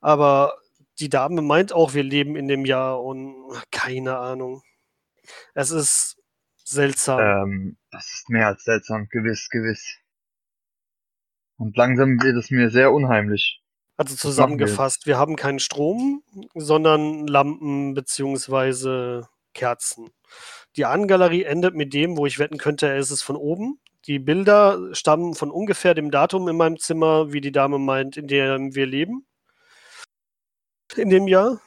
Aber die Dame meint auch, wir leben in dem Jahr und keine Ahnung. Es ist seltsam. Ähm, das ist mehr als seltsam, gewiss, gewiss. Und langsam wird es mir sehr unheimlich. Also zusammengefasst, wir haben keinen Strom, sondern Lampen beziehungsweise Kerzen. Die Angalerie endet mit dem, wo ich wetten könnte, er ist es von oben. Die Bilder stammen von ungefähr dem Datum in meinem Zimmer, wie die Dame meint, in dem wir leben. In dem Jahr.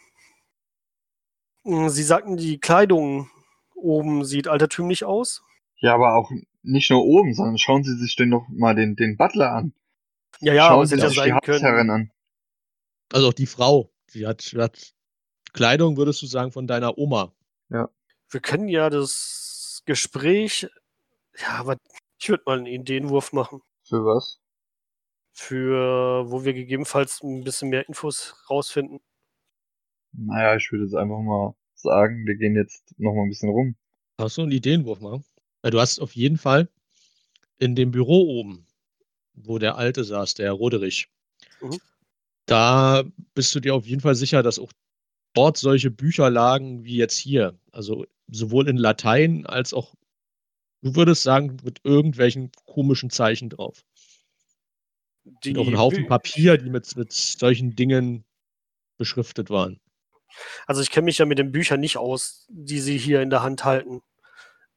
Sie sagten, die Kleidung oben sieht altertümlich aus. Ja, aber auch nicht nur oben, sondern schauen Sie sich denn doch mal den, den Butler an. Ja, ja, schauen Sie hätte ja sich die. Hausherrin an. Also auch die Frau, sie hat, sie hat Kleidung, würdest du sagen, von deiner Oma. Wir können ja das Gespräch, ja, aber ich würde mal einen Ideenwurf machen. Für was? für wo wir gegebenenfalls ein bisschen mehr Infos rausfinden. Naja, ich würde jetzt einfach mal sagen, wir gehen jetzt noch mal ein bisschen rum. Hast du einen Ideenwurf machen? Weil du hast auf jeden Fall in dem Büro oben, wo der Alte saß, der Herr Roderich, Mhm. da bist du dir auf jeden Fall sicher, dass auch dort solche Bücher lagen wie jetzt hier. Also sowohl in Latein als auch, du würdest sagen, mit irgendwelchen komischen Zeichen drauf. Die Und auch ein Haufen Bü- Papier, die mit, mit solchen Dingen beschriftet waren. Also ich kenne mich ja mit den Büchern nicht aus, die sie hier in der Hand halten.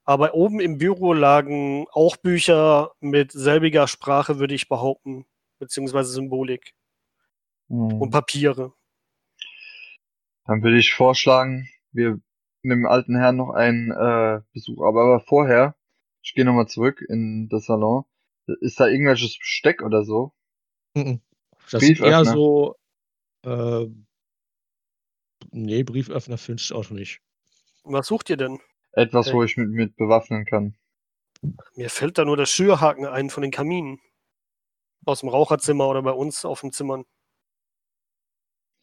Aber oben im Büro lagen auch Bücher mit selbiger Sprache, würde ich behaupten, beziehungsweise Symbolik Hm. und Papiere. Dann würde ich vorschlagen, wir nehmen dem alten Herrn noch einen äh, Besuch. Aber, aber vorher, ich gehe nochmal zurück in das Salon. Ist da irgendwelches Besteck oder so? Mhm. Das sind eher Brieföffner. so, äh, nee, Brieföffner findest du auch nicht. Was sucht ihr denn? Etwas, wo Okay. ich mit, mit bewaffnen kann. Mir fällt da nur der Schürhaken ein von den Kaminen. Aus dem Raucherzimmer oder bei uns auf dem Zimmern.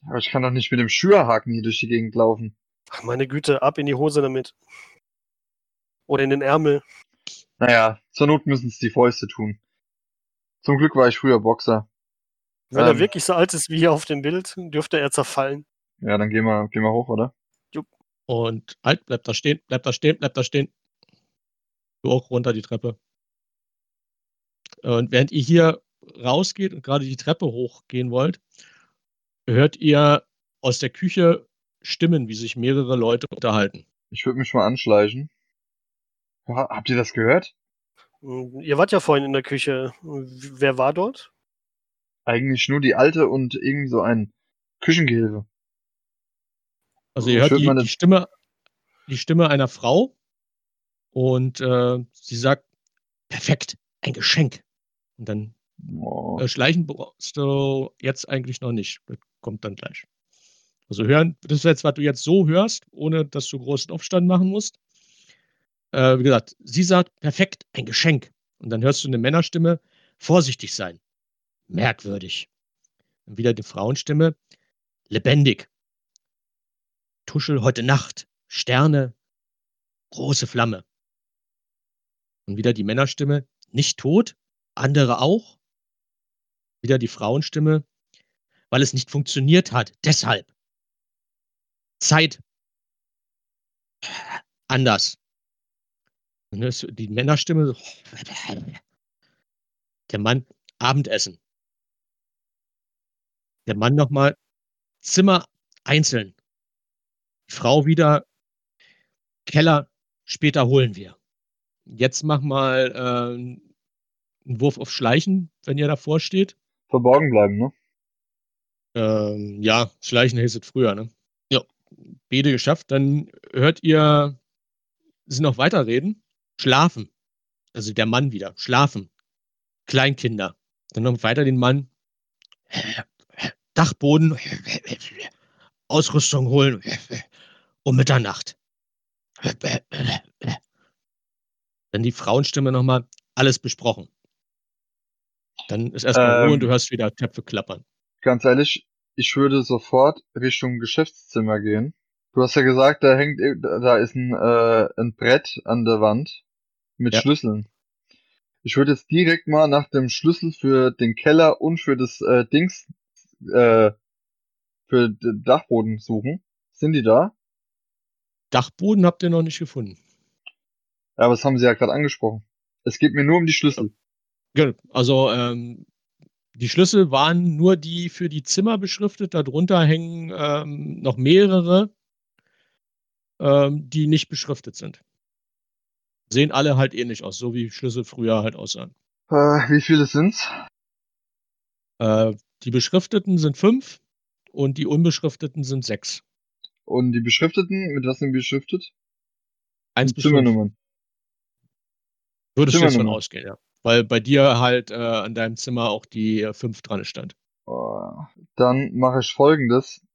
Aber ich kann doch nicht mit dem Schürhaken hier durch die Gegend laufen. Ach, meine Güte, ab in die Hose damit. Oder in den Ärmel. Naja, zur Not müssen es die Fäuste tun. Zum Glück war ich früher Boxer. Wenn er Ähm. wirklich so alt ist wie hier auf dem Bild, dürfte er zerfallen. Ja, dann gehen wir, gehen wir hoch, oder? Und halt, bleib da stehen, bleib da stehen, bleib da stehen. Du auch runter die Treppe. Und während ihr hier rausgeht und gerade die Treppe hochgehen wollt, hört ihr aus der Küche Stimmen, wie sich mehrere Leute unterhalten. Ich würde mich mal anschleichen. Ja, habt ihr das gehört? Hm, Ihr wart ja vorhin in der Küche. Wer war dort? Eigentlich nur die alte und irgendwie so ein Küchengehilfe. Also ihr hört die, meine- die Stimme, die Stimme einer Frau und äh, sie sagt, perfekt, ein Geschenk. Und dann äh, schleichen brauchst du jetzt eigentlich noch nicht. Das kommt dann gleich. Also hören, das ist jetzt, was du jetzt so hörst, ohne dass du großen Aufstand machen musst. Äh, wie gesagt, sie sagt, perfekt, ein Geschenk. Und dann hörst du eine Männerstimme, vorsichtig sein. Merkwürdig. Und wieder die Frauenstimme, lebendig. Tuschel heute Nacht, Sterne, große Flamme. Und wieder die Männerstimme, nicht tot, andere auch. Wieder die Frauenstimme, weil es nicht funktioniert hat, deshalb. Zeit. Anders. Die Männerstimme, der Mann, Abendessen. Der Mann nochmal, Zimmer einzeln. Die Frau wieder, Keller, später holen wir. Jetzt mach mal äh, einen Wurf auf Schleichen, wenn ihr davor steht. Verborgen bleiben, ne? Ähm, ja, Schleichen hieß es früher, ne? Ja, beide geschafft. Dann hört ihr sie noch weiterreden. Schlafen. Also der Mann wieder. Schlafen. Kleinkinder. Dann noch weiter den Mann. Dachboden. Ausrüstung holen. Um Mitternacht. Dann die Frauenstimme nochmal, alles besprochen. Dann ist erstmal Ruhe und du Ähm. hörst wieder Töpfe klappern. Ganz ehrlich, ich würde sofort Richtung Geschäftszimmer gehen. Du hast ja gesagt, da hängt, ir- da ist ein, äh, ein Brett an der Wand mit Ja. Schlüsseln. Ich würde jetzt direkt mal nach dem Schlüssel für den Keller und für das äh, Dings, äh, für den Dachboden suchen. Sind die da? Dachboden habt ihr noch nicht gefunden. Ja, aber das haben sie ja gerade angesprochen. Es geht mir nur um die Schlüssel. Genau. Also ähm, die Schlüssel waren nur die für die Zimmer beschriftet. Darunter hängen ähm, noch mehrere, ähm, die nicht beschriftet sind. Sehen alle halt ähnlich aus, so wie Schlüssel früher halt aussahen. Äh, wie viele sind's? Äh, die beschrifteten sind fünf und die unbeschrifteten sind sechs. Und die beschrifteten, mit was sind beschriftet? Eins bis. Zimmernummern. Würdest du jetzt von Zimmernummer. ausgehen, ja. Weil bei dir halt äh, an deinem Zimmer auch die äh, fünf dran stand. Dann mache ich folgendes.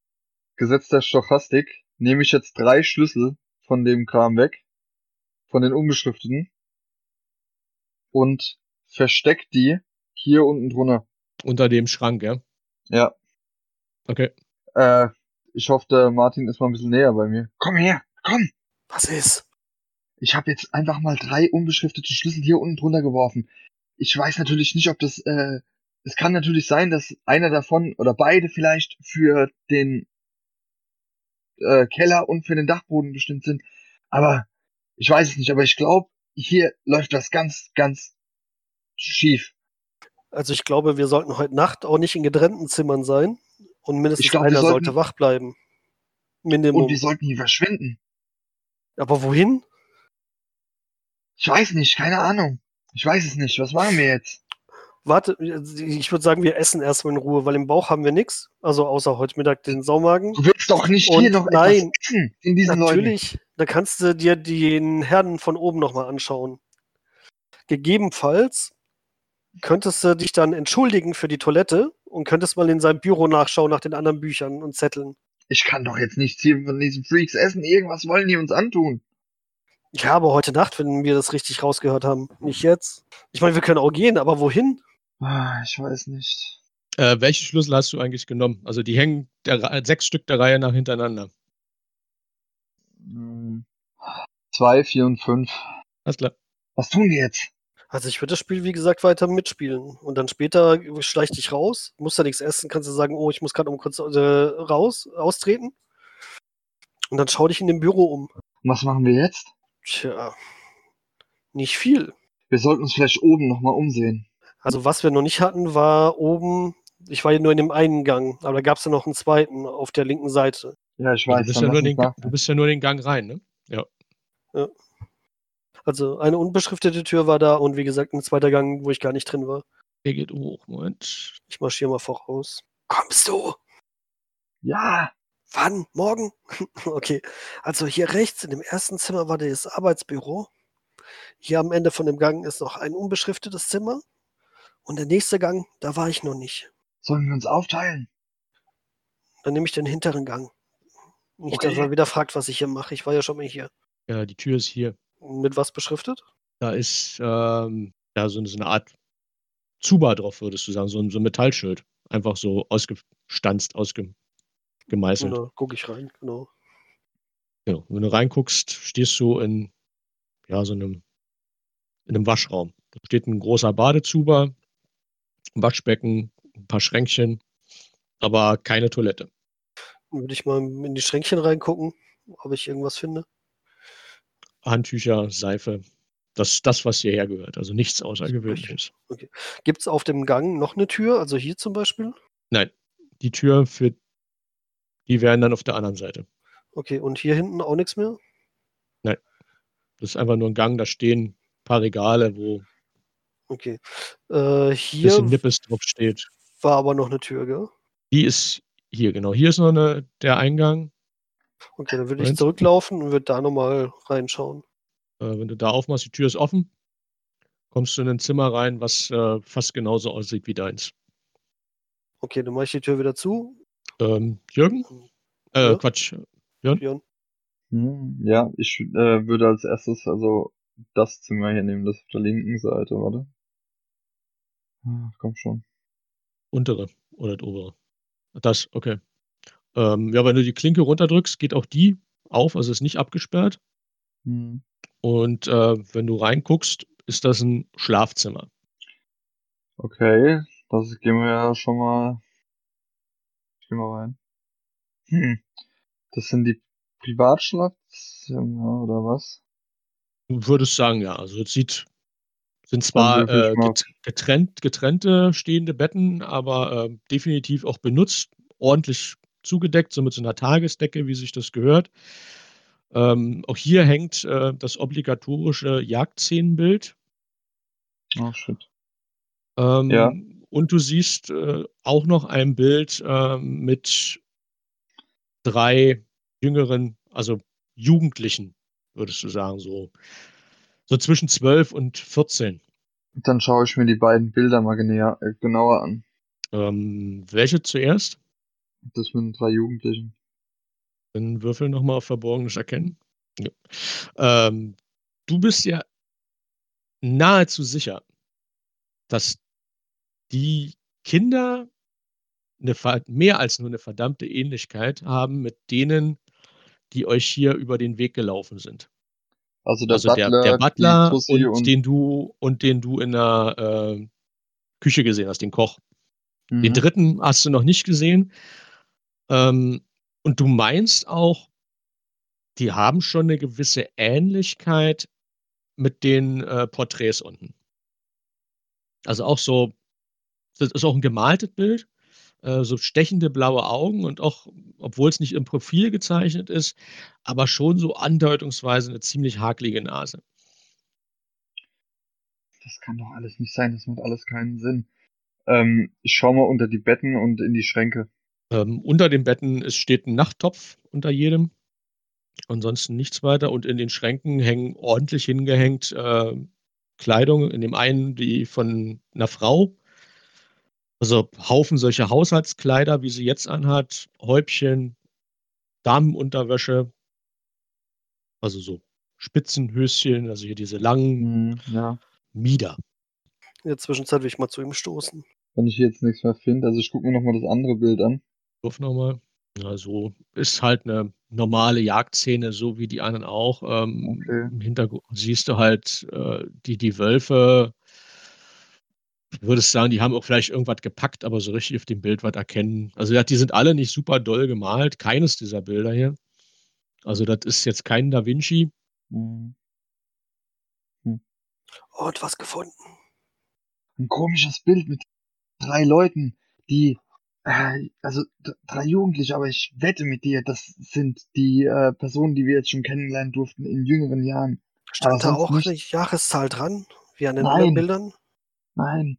Gesetz der Stochastik. Nehme ich jetzt drei Schlüssel von dem Kram weg. Von den unbeschrifteten. Und versteck die hier unten drunter. Unter dem Schrank, ja. Ja. Okay. Äh, ich hoffe, der Martin ist mal ein bisschen näher bei mir. Komm her, komm! Was ist? Ich habe jetzt einfach mal drei unbeschriftete Schlüssel hier unten drunter geworfen. Ich weiß natürlich nicht, ob das. Äh, es kann natürlich sein, dass einer davon oder beide vielleicht für den äh, Keller und für den Dachboden bestimmt sind. Aber ich weiß es nicht. Aber ich glaube, hier läuft was ganz, ganz schief. Also ich glaube, wir sollten heute Nacht auch nicht in getrennten Zimmern sein und mindestens wir einer sollten- sollte wach bleiben. Minimum. Und wir sollten hier verschwinden. Aber wohin? Ich weiß nicht, keine Ahnung. Ich weiß es nicht. Was machen wir jetzt? Warte, ich würde sagen, wir essen erstmal in Ruhe, weil im Bauch haben wir nichts. Also außer heute Mittag den Saumagen. Du willst doch nicht Und hier noch nein, etwas essen in diesen Leuten. Natürlich, da kannst du dir den Herden von oben nochmal anschauen. Gegebenenfalls könntest du dich dann entschuldigen für die Toilette und könntest mal in seinem Büro nachschauen nach den anderen Büchern und Zetteln. Ich kann doch jetzt nichts hier von diesen Freaks essen. Irgendwas wollen die uns antun. Ja, aber heute Nacht, wenn wir das richtig rausgehört haben. Nicht jetzt. Ich meine, wir können auch gehen, aber wohin? Ah, Ich weiß nicht. Äh, welche Schlüssel hast du eigentlich genommen? Also die hängen der, sechs Stück der Reihe nach hintereinander. Hm. Zwei, vier und fünf. Alles klar. Was tun die jetzt? Also ich würde das Spiel, wie gesagt, weiter mitspielen. Und dann später schleich dich raus, musst da nichts essen, kannst du sagen, oh, ich muss gerade um kurz äh, raus, austreten. Und dann schau dich in dem Büro um. Was machen wir jetzt? Tja, nicht viel. Wir sollten uns vielleicht oben nochmal umsehen. Also was wir noch nicht hatten, war oben, ich war ja nur in dem einen Gang, aber da gab es ja noch einen zweiten auf der linken Seite. Ja, ich Du weiß. bist, dann ja nur den, du bist ja nur den Gang rein, ne? Also eine unbeschriftete Tür war da und wie gesagt ein zweiter Gang, wo ich gar nicht drin war. Der geht hoch. Moment. Ich marschiere mal voraus. Kommst du? Ja, Wann? Morgen? [laughs] okay. Also hier rechts in dem ersten Zimmer war das Arbeitsbüro. Hier am Ende von dem Gang ist noch ein unbeschriftetes Zimmer. Und der nächste Gang, da war ich noch nicht. sollen wir uns aufteilen? Dann nehme ich den hinteren Gang. Nicht, dass Okay. er wieder fragt, was ich hier mache. Ich war ja schon mal hier. Ja, die Tür ist hier. Mit was beschriftet? Da ist ähm, ja, so, so eine Art Zuba drauf, würdest du sagen. So ein, so ein Metallschild. Einfach so ausgestanzt, ausgemeißelt. Da gucke ich rein, genau. Genau. Wenn du reinguckst, stehst du in ja, so einem, in einem Waschraum. Da steht ein großer Badezuber, ein Waschbecken, ein paar Schränkchen, aber keine Toilette. Würde ich mal in die Schränkchen reingucken, ob ich irgendwas finde. Handtücher, Seife. Das ist das, was hierher gehört. Also nichts Außergewöhnliches. Gibt es auf dem Gang noch eine Tür? Also hier zum Beispiel? Nein, die Tür für die wären dann auf der anderen Seite. Okay, und hier hinten auch nichts mehr? Das ist einfach nur ein Gang, da stehen ein paar Regale, wo ein Okay. Äh, hier bisschen Nippes drauf steht. war aber noch eine Tür, gell? Die ist hier, genau. Hier ist noch eine, der Eingang. Okay, dann würde ich zurücklaufen und würde da nochmal reinschauen. Äh, wenn du da aufmachst, die Tür ist offen, kommst du in ein Zimmer rein, was äh, fast genauso aussieht wie deins. Okay, dann mache ich die Tür wieder zu. Ähm, Jürgen? Äh, Ja. Quatsch. Björn. Hm, ja, ich äh, würde als erstes also das Zimmer hier nehmen, das auf der linken Seite, warte. Ah, komm schon. Untere oder das obere? Das, okay. Ähm, ja, wenn du die Klinke runterdrückst, geht auch die auf, also ist nicht abgesperrt. Mhm. Und äh, wenn du reinguckst, ist das ein Schlafzimmer. Okay, das gehen wir ja schon mal. Geh mal rein. Hm. Das sind die Privatschlafzimmer oder was? Du würdest sagen, ja. Also es sieht, sind zwar äh, getrennt, getrennte stehende Betten, aber äh, definitiv auch benutzt, ordentlich zugedeckt, so mit so einer Tagesdecke, wie sich das gehört. Ähm, auch hier hängt äh, das obligatorische Jagdszenenbild. Oh shit. Ähm, Ja. Und du siehst äh, auch noch ein Bild äh, mit drei jüngeren, also Jugendlichen, würdest du sagen, so, so zwischen 12 und 14. Dann schaue ich mir die beiden Bilder mal genäher, äh, genauer an. Ähm, welche zuerst? Das mit den drei Jugendlichen. Dann würfel nochmal auf Verborgenes Erkennen. Ja. Ähm, du bist ja nahezu sicher, dass die Kinder eine, mehr als nur eine verdammte Ähnlichkeit haben mit denen, die euch hier über den Weg gelaufen sind. Also der Also der, Butler, der die Butler und, und, den du und den du in der äh, Küche gesehen hast, den Koch. Den Mhm. dritten hast du noch nicht gesehen. Ähm, und du meinst auch, die haben schon eine gewisse Ähnlichkeit mit den äh, Porträts unten. Also auch so, das ist auch ein gemaltes Bild, äh, so stechende blaue Augen und auch, obwohl es nicht im Profil gezeichnet ist, aber schon so andeutungsweise eine ziemlich hakelige Nase. Das kann doch alles nicht sein, das macht alles keinen Sinn. Ähm, ich schau mal unter die Betten und in die Schränke. Ähm, unter den Betten ist, steht ein Nachttopf unter jedem. Ansonsten nichts weiter. Und in den Schränken hängen ordentlich hingehängt äh, Kleidung. In dem einen die von einer Frau. Also Haufen solcher Haushaltskleider, wie sie jetzt anhat. Häubchen, Damenunterwäsche. Also so Spitzenhöschen, also hier diese langen Mhm, ja. Mieder. In der Zwischenzeit will ich mal zu ihm stoßen. Wenn ich hier jetzt nichts mehr finde, also ich gucke mir nochmal das andere Bild an. Wurf nochmal. Ja, so ist halt eine normale Jagdszene, so wie die anderen auch. Ähm, Okay. Im Hintergrund siehst du halt äh, die, die Wölfe. Ich würde sagen, die haben auch vielleicht irgendwas gepackt, aber so richtig auf dem Bild was erkennen. Also ja, die sind alle nicht super doll gemalt. Keines dieser Bilder hier. Also das ist jetzt kein Da Vinci. Mhm. Oh, und was gefunden. Ein komisches Bild mit drei Leuten, die, äh, also drei Jugendliche, aber ich wette mit dir, das sind die äh, Personen, die wir jetzt schon kennenlernen durften in jüngeren Jahren. Stand da auch nicht. eine Jahreszahl dran? Wie an den anderen Nein. Bildern? Nein.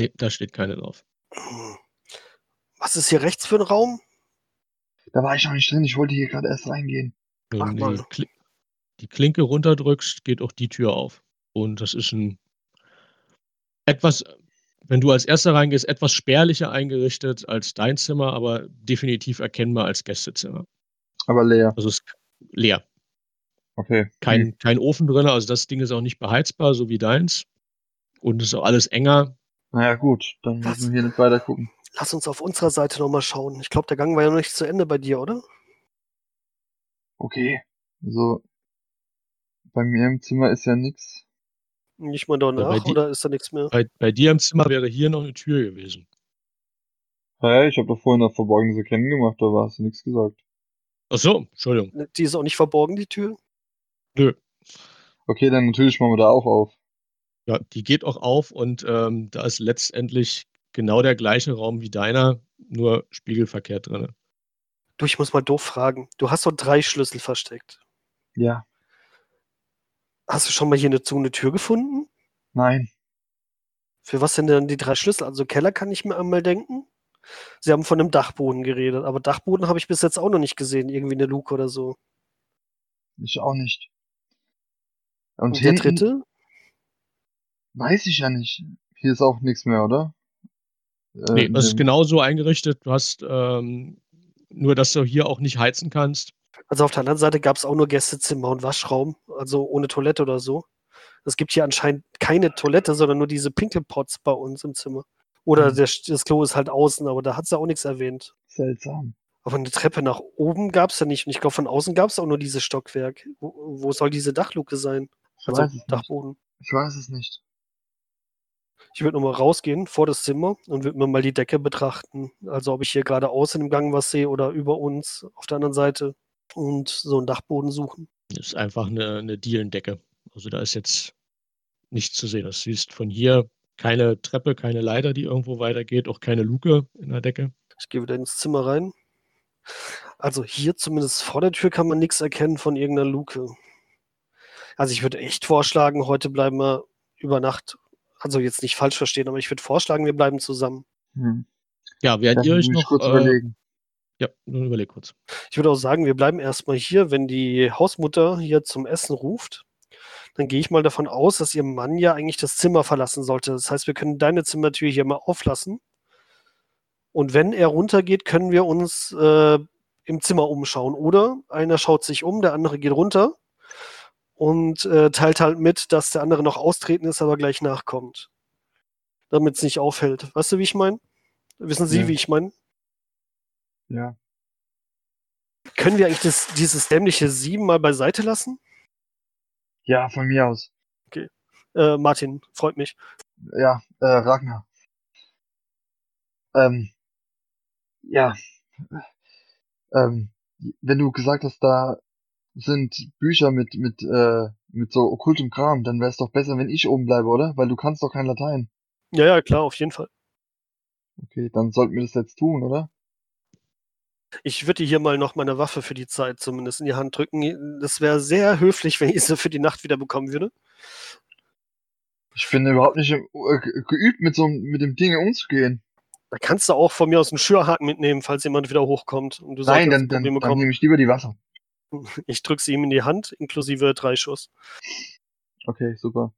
Nee, da steht keine drauf. Was ist hier rechts für ein Raum? Da war ich noch nicht drin, ich wollte hier gerade erst reingehen. Wenn Mach du die, mal. Kli die Klinke runterdrückst, geht auch die Tür auf. Und das ist ein etwas, wenn du als Erster reingehst, etwas spärlicher eingerichtet als dein Zimmer, aber definitiv erkennbar als Gästezimmer. Aber leer. Also es ist leer. Okay. Kein, Hm. kein Ofen drin, also das Ding ist auch nicht beheizbar, so wie deins. Und es ist auch alles enger. Naja, gut, dann Was? müssen wir hier nicht weiter gucken. Lass uns auf unserer Seite nochmal schauen. Ich glaube, der Gang war ja noch nicht zu Ende bei dir, oder? Okay. Also, bei mir im Zimmer ist ja nix. Nicht mal danach, oder ist da nichts mehr? Bei, bei dir im Zimmer wäre hier noch eine Tür gewesen. Hä, ich habe doch vorhin das Verborgenes Erkennen gemacht, da hast du nichts gesagt. Ach so, Entschuldigung. Ne, Die ist auch nicht verborgen, die Tür. Nö. Okay, dann natürlich machen wir da auch auf. Ja, die geht auch auf und ähm, da ist letztendlich genau der gleiche Raum wie deiner, nur spiegelverkehrt drin. Du, ich muss mal doof fragen. Du hast doch drei Schlüssel versteckt. Ja. Hast du schon mal hier eine, zu eine Tür gefunden? Nein. Für was sind denn die drei Schlüssel? Also Keller kann ich mir einmal denken. Sie haben von einem Dachboden geredet, aber Dachboden habe ich bis jetzt auch noch nicht gesehen. Irgendwie eine Luke oder so. Ich auch nicht. Und, Und der hinten dritte? Weiß ich ja nicht. Hier ist auch nichts mehr, oder? Äh, Nee, das ist dem- genau so eingerichtet. Du hast ähm, nur, dass du hier auch nicht heizen kannst. Also auf der anderen Seite gab es auch nur Gästezimmer und Waschraum, also ohne Toilette oder so. Es gibt hier anscheinend keine Toilette, sondern nur diese Pinkelpots bei uns im Zimmer. Oder Mhm. der, das Klo ist halt außen, aber da hat sie auch nichts erwähnt. Seltsam. Aber eine Treppe nach oben gab es ja nicht. Und ich glaube, von außen gab es auch nur dieses Stockwerk. Wo, wo soll diese Dachluke sein? Ich Also weiß es nicht. Dachboden. Ich weiß es nicht. Ich würde nochmal rausgehen vor das Zimmer und würde mir mal die Decke betrachten. Also ob ich hier gerade außen im Gang was sehe oder über uns auf der anderen Seite und so einen Dachboden suchen. Das ist einfach eine, eine Dielendecke. Also da ist jetzt nichts zu sehen. Du siehst von hier keine Treppe, keine Leiter, die irgendwo weitergeht, auch keine Luke in der Decke. Ich gehe wieder ins Zimmer rein. Also hier zumindest vor der Tür kann man nichts erkennen von irgendeiner Luke. Also ich würde echt vorschlagen, heute bleiben wir über Nacht. Also jetzt nicht falsch verstehen, aber ich würde vorschlagen, wir bleiben zusammen. Hm. Ja, während ihr euch noch. kurz Äh, überlegen. ja, nur überleg kurz. Ich würde auch sagen, wir bleiben erstmal hier, wenn die Hausmutter hier zum Essen ruft. Dann gehe ich mal davon aus, dass ihr Mann ja eigentlich das Zimmer verlassen sollte. Das heißt, wir können deine Zimmertür hier mal auflassen. Und wenn er runtergeht, können wir uns äh, im Zimmer umschauen. Oder einer schaut sich um, der andere geht runter und äh, teilt halt mit, dass der andere noch austreten ist, aber gleich nachkommt. Damit es nicht auffällt. Weißt du, wie ich meine? Wissen Sie, Ja. wie ich meine? Ja. Können wir eigentlich das, dieses dämliche Sieben mal beiseite lassen? Ja, von mir aus. Äh, Martin, freut mich. Ja, äh, Ragnar. Ähm, ja. Ähm, wenn du gesagt hast, da sind Bücher mit, mit, äh, mit so okkultem Kram, dann wäre es doch besser, wenn ich oben bleibe, oder? Weil du kannst doch kein Latein. Ja, ja, klar, auf jeden Fall. Okay, dann sollten wir das jetzt tun, oder? Ich würde dir hier mal noch meine Waffe für die Zeit zumindest in die Hand drücken. Das wäre sehr höflich, [laughs] wenn ich sie für die Nacht wieder bekommen würde. Ich bin überhaupt nicht äh, ge- geübt, mit so mit dem Ding umzugehen. Da kannst du auch von mir aus einen Schürhaken mitnehmen, falls jemand wieder hochkommt und du Nein, dann, dann, dann nehme ich lieber die Waffe. Ich drücke sie ihm in die Hand, inklusive drei Schuss. Okay, super.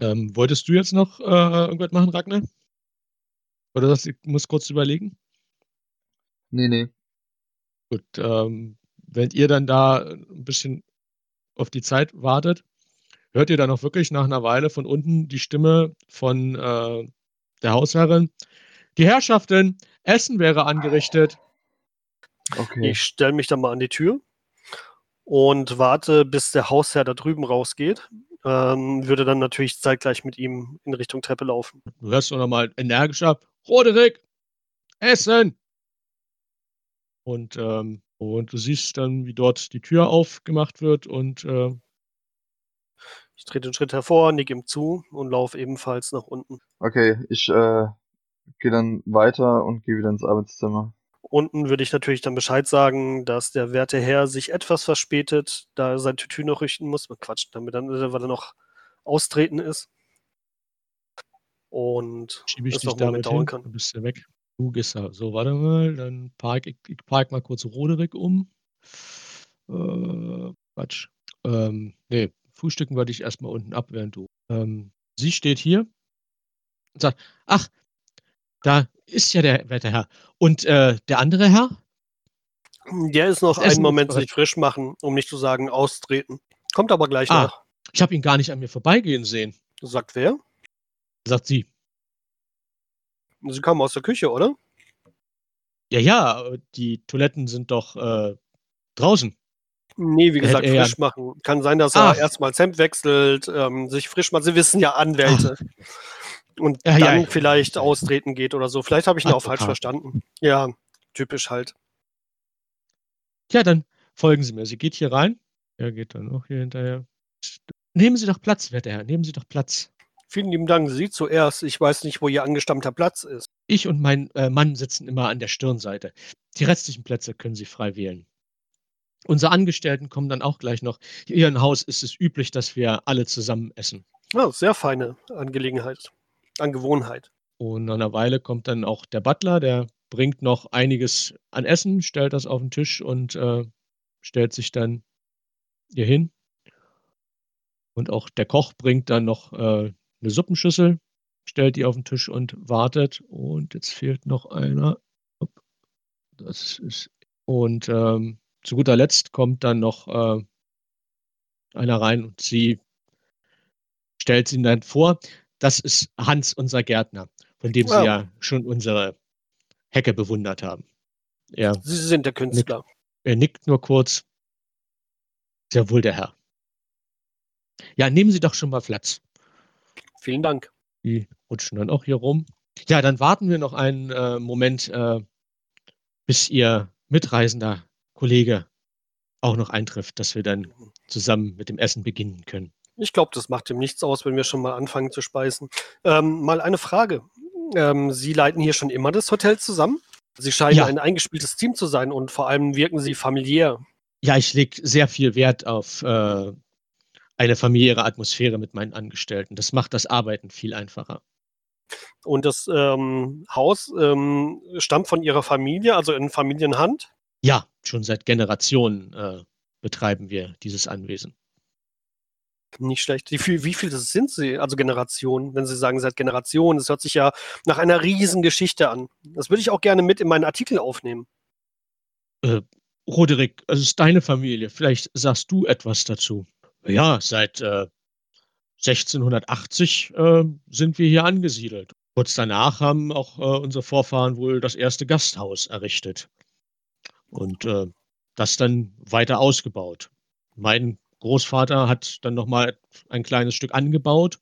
Ähm, wolltest du jetzt noch äh, irgendwas machen, Ragnar? Oder das, ich muss kurz überlegen? Nee, nee. Gut, ähm, wenn ihr dann da ein bisschen auf die Zeit wartet, hört ihr dann auch wirklich nach einer Weile von unten die Stimme von äh, der Hausherrin. Die Herrschaften, Essen wäre angerichtet. Okay. Ich stelle mich dann mal an die Tür und warte, bis der Hausherr da drüben rausgeht. Ähm, würde dann natürlich zeitgleich mit ihm in Richtung Treppe laufen. Du hörst noch mal energischer, Roderick, Essen! Und, ähm, und du siehst dann, wie dort die Tür aufgemacht wird und äh, Ich trete einen Schritt hervor, nick ihm zu und laufe ebenfalls nach unten. Okay, ich äh, gehe dann weiter und gehe wieder ins Arbeitszimmer. Unten würde ich natürlich dann Bescheid sagen, dass der werte Herr sich etwas verspätet, da er sein Tütü noch richten muss. Quatsch, damit dann, weil er noch austreten ist. Und schiebe ich dich damit dauern hin. kann. Du bist ja weg. Du gehst da. So, warte mal, dann park ich, ich park mal kurz Roderick um. Äh, Quatsch. Ähm, nee, frühstücken wollte ich erstmal unten ab, während du. Ähm, sie steht hier und sagt, ach, da ist ja der werte Herr. Und äh, der andere Herr? Der ist noch Das Essen einen Moment sich frisch machen, um nicht zu sagen austreten. Kommt aber gleich Ah. nach. Ich habe ihn gar nicht an mir vorbeigehen sehen, Sagt wer? sagt sie. Sie kamen aus der Küche, oder? Ja, ja, die Toiletten sind doch äh, draußen. Nee, wie gesagt, frisch machen. Kann sein, dass Ach. er erstmal das Hemd wechselt, ähm, sich frisch macht. Sie wissen ja Anwälte. Und Ja, dann ja. vielleicht austreten geht oder so. Vielleicht habe ich ihn auch falsch Advokat. verstanden. Ja, typisch halt. Ja, dann folgen Sie mir. Sie geht hier rein. Er geht dann auch hier hinterher. Nehmen Sie doch Platz, werter Herr. Nehmen Sie doch Platz. Vielen lieben Dank. Sie zuerst. Ich weiß nicht, wo Ihr angestammter Platz ist. Ich und mein äh, Mann sitzen immer an der Stirnseite. Die restlichen Plätze können Sie frei wählen. Unsere Angestellten kommen dann auch gleich noch. Hier im Haus ist es üblich, dass wir alle zusammen essen. Ja, sehr feine Angelegenheit. Angewohnheit. Und nach einer Weile kommt dann auch der Butler, der bringt noch einiges an Essen, stellt das auf den Tisch und äh, stellt sich dann hier hin. Und auch der Koch bringt dann noch äh, eine Suppenschüssel, stellt die auf den Tisch und wartet. Und jetzt fehlt noch einer. Das ist Und ähm, zu guter Letzt kommt dann noch äh, einer rein und sie stellt ihn dann vor. Das ist Hans, unser Gärtner, von dem Sie Ja. schon unsere Hecke bewundert haben. Er, Sie sind der Künstler. er nickt nur kurz. Sehr wohl der Herr. Ja, nehmen Sie doch schon mal Platz. Vielen Dank. Die rutschen dann auch hier rum. Ja, dann warten wir noch einen äh, Moment, äh, bis Ihr mitreisender Kollege auch noch eintrifft, dass wir dann zusammen mit dem Essen beginnen können. Ich glaube, das macht ihm nichts aus, wenn wir schon mal anfangen zu speisen. Ähm, mal eine Frage. Ähm, Sie leiten hier schon immer das Hotel zusammen? Sie scheinen Ja. ein eingespieltes Team zu sein und vor allem wirken Sie familiär. Ja, ich lege sehr viel Wert auf äh, eine familiäre Atmosphäre mit meinen Angestellten. Das macht das Arbeiten viel einfacher. Und das ähm, Haus ähm, stammt von Ihrer Familie, also in Familienhand? Ja, schon seit Generationen äh, betreiben wir dieses Anwesen. Nicht schlecht. Wie viel, wie viele sind Sie, also Generationen, wenn Sie sagen, seit Generationen? Das hört sich ja nach einer riesen Geschichte an. Das würde ich auch gerne mit in meinen Artikel aufnehmen. Roderick, es ist deine Familie. Vielleicht sagst du etwas dazu. Ja, seit äh, 1680 äh, sind wir hier angesiedelt. Kurz danach haben auch äh, unsere Vorfahren wohl das erste Gasthaus errichtet und äh, das dann weiter ausgebaut. Mein Großvater hat dann noch mal ein kleines Stück angebaut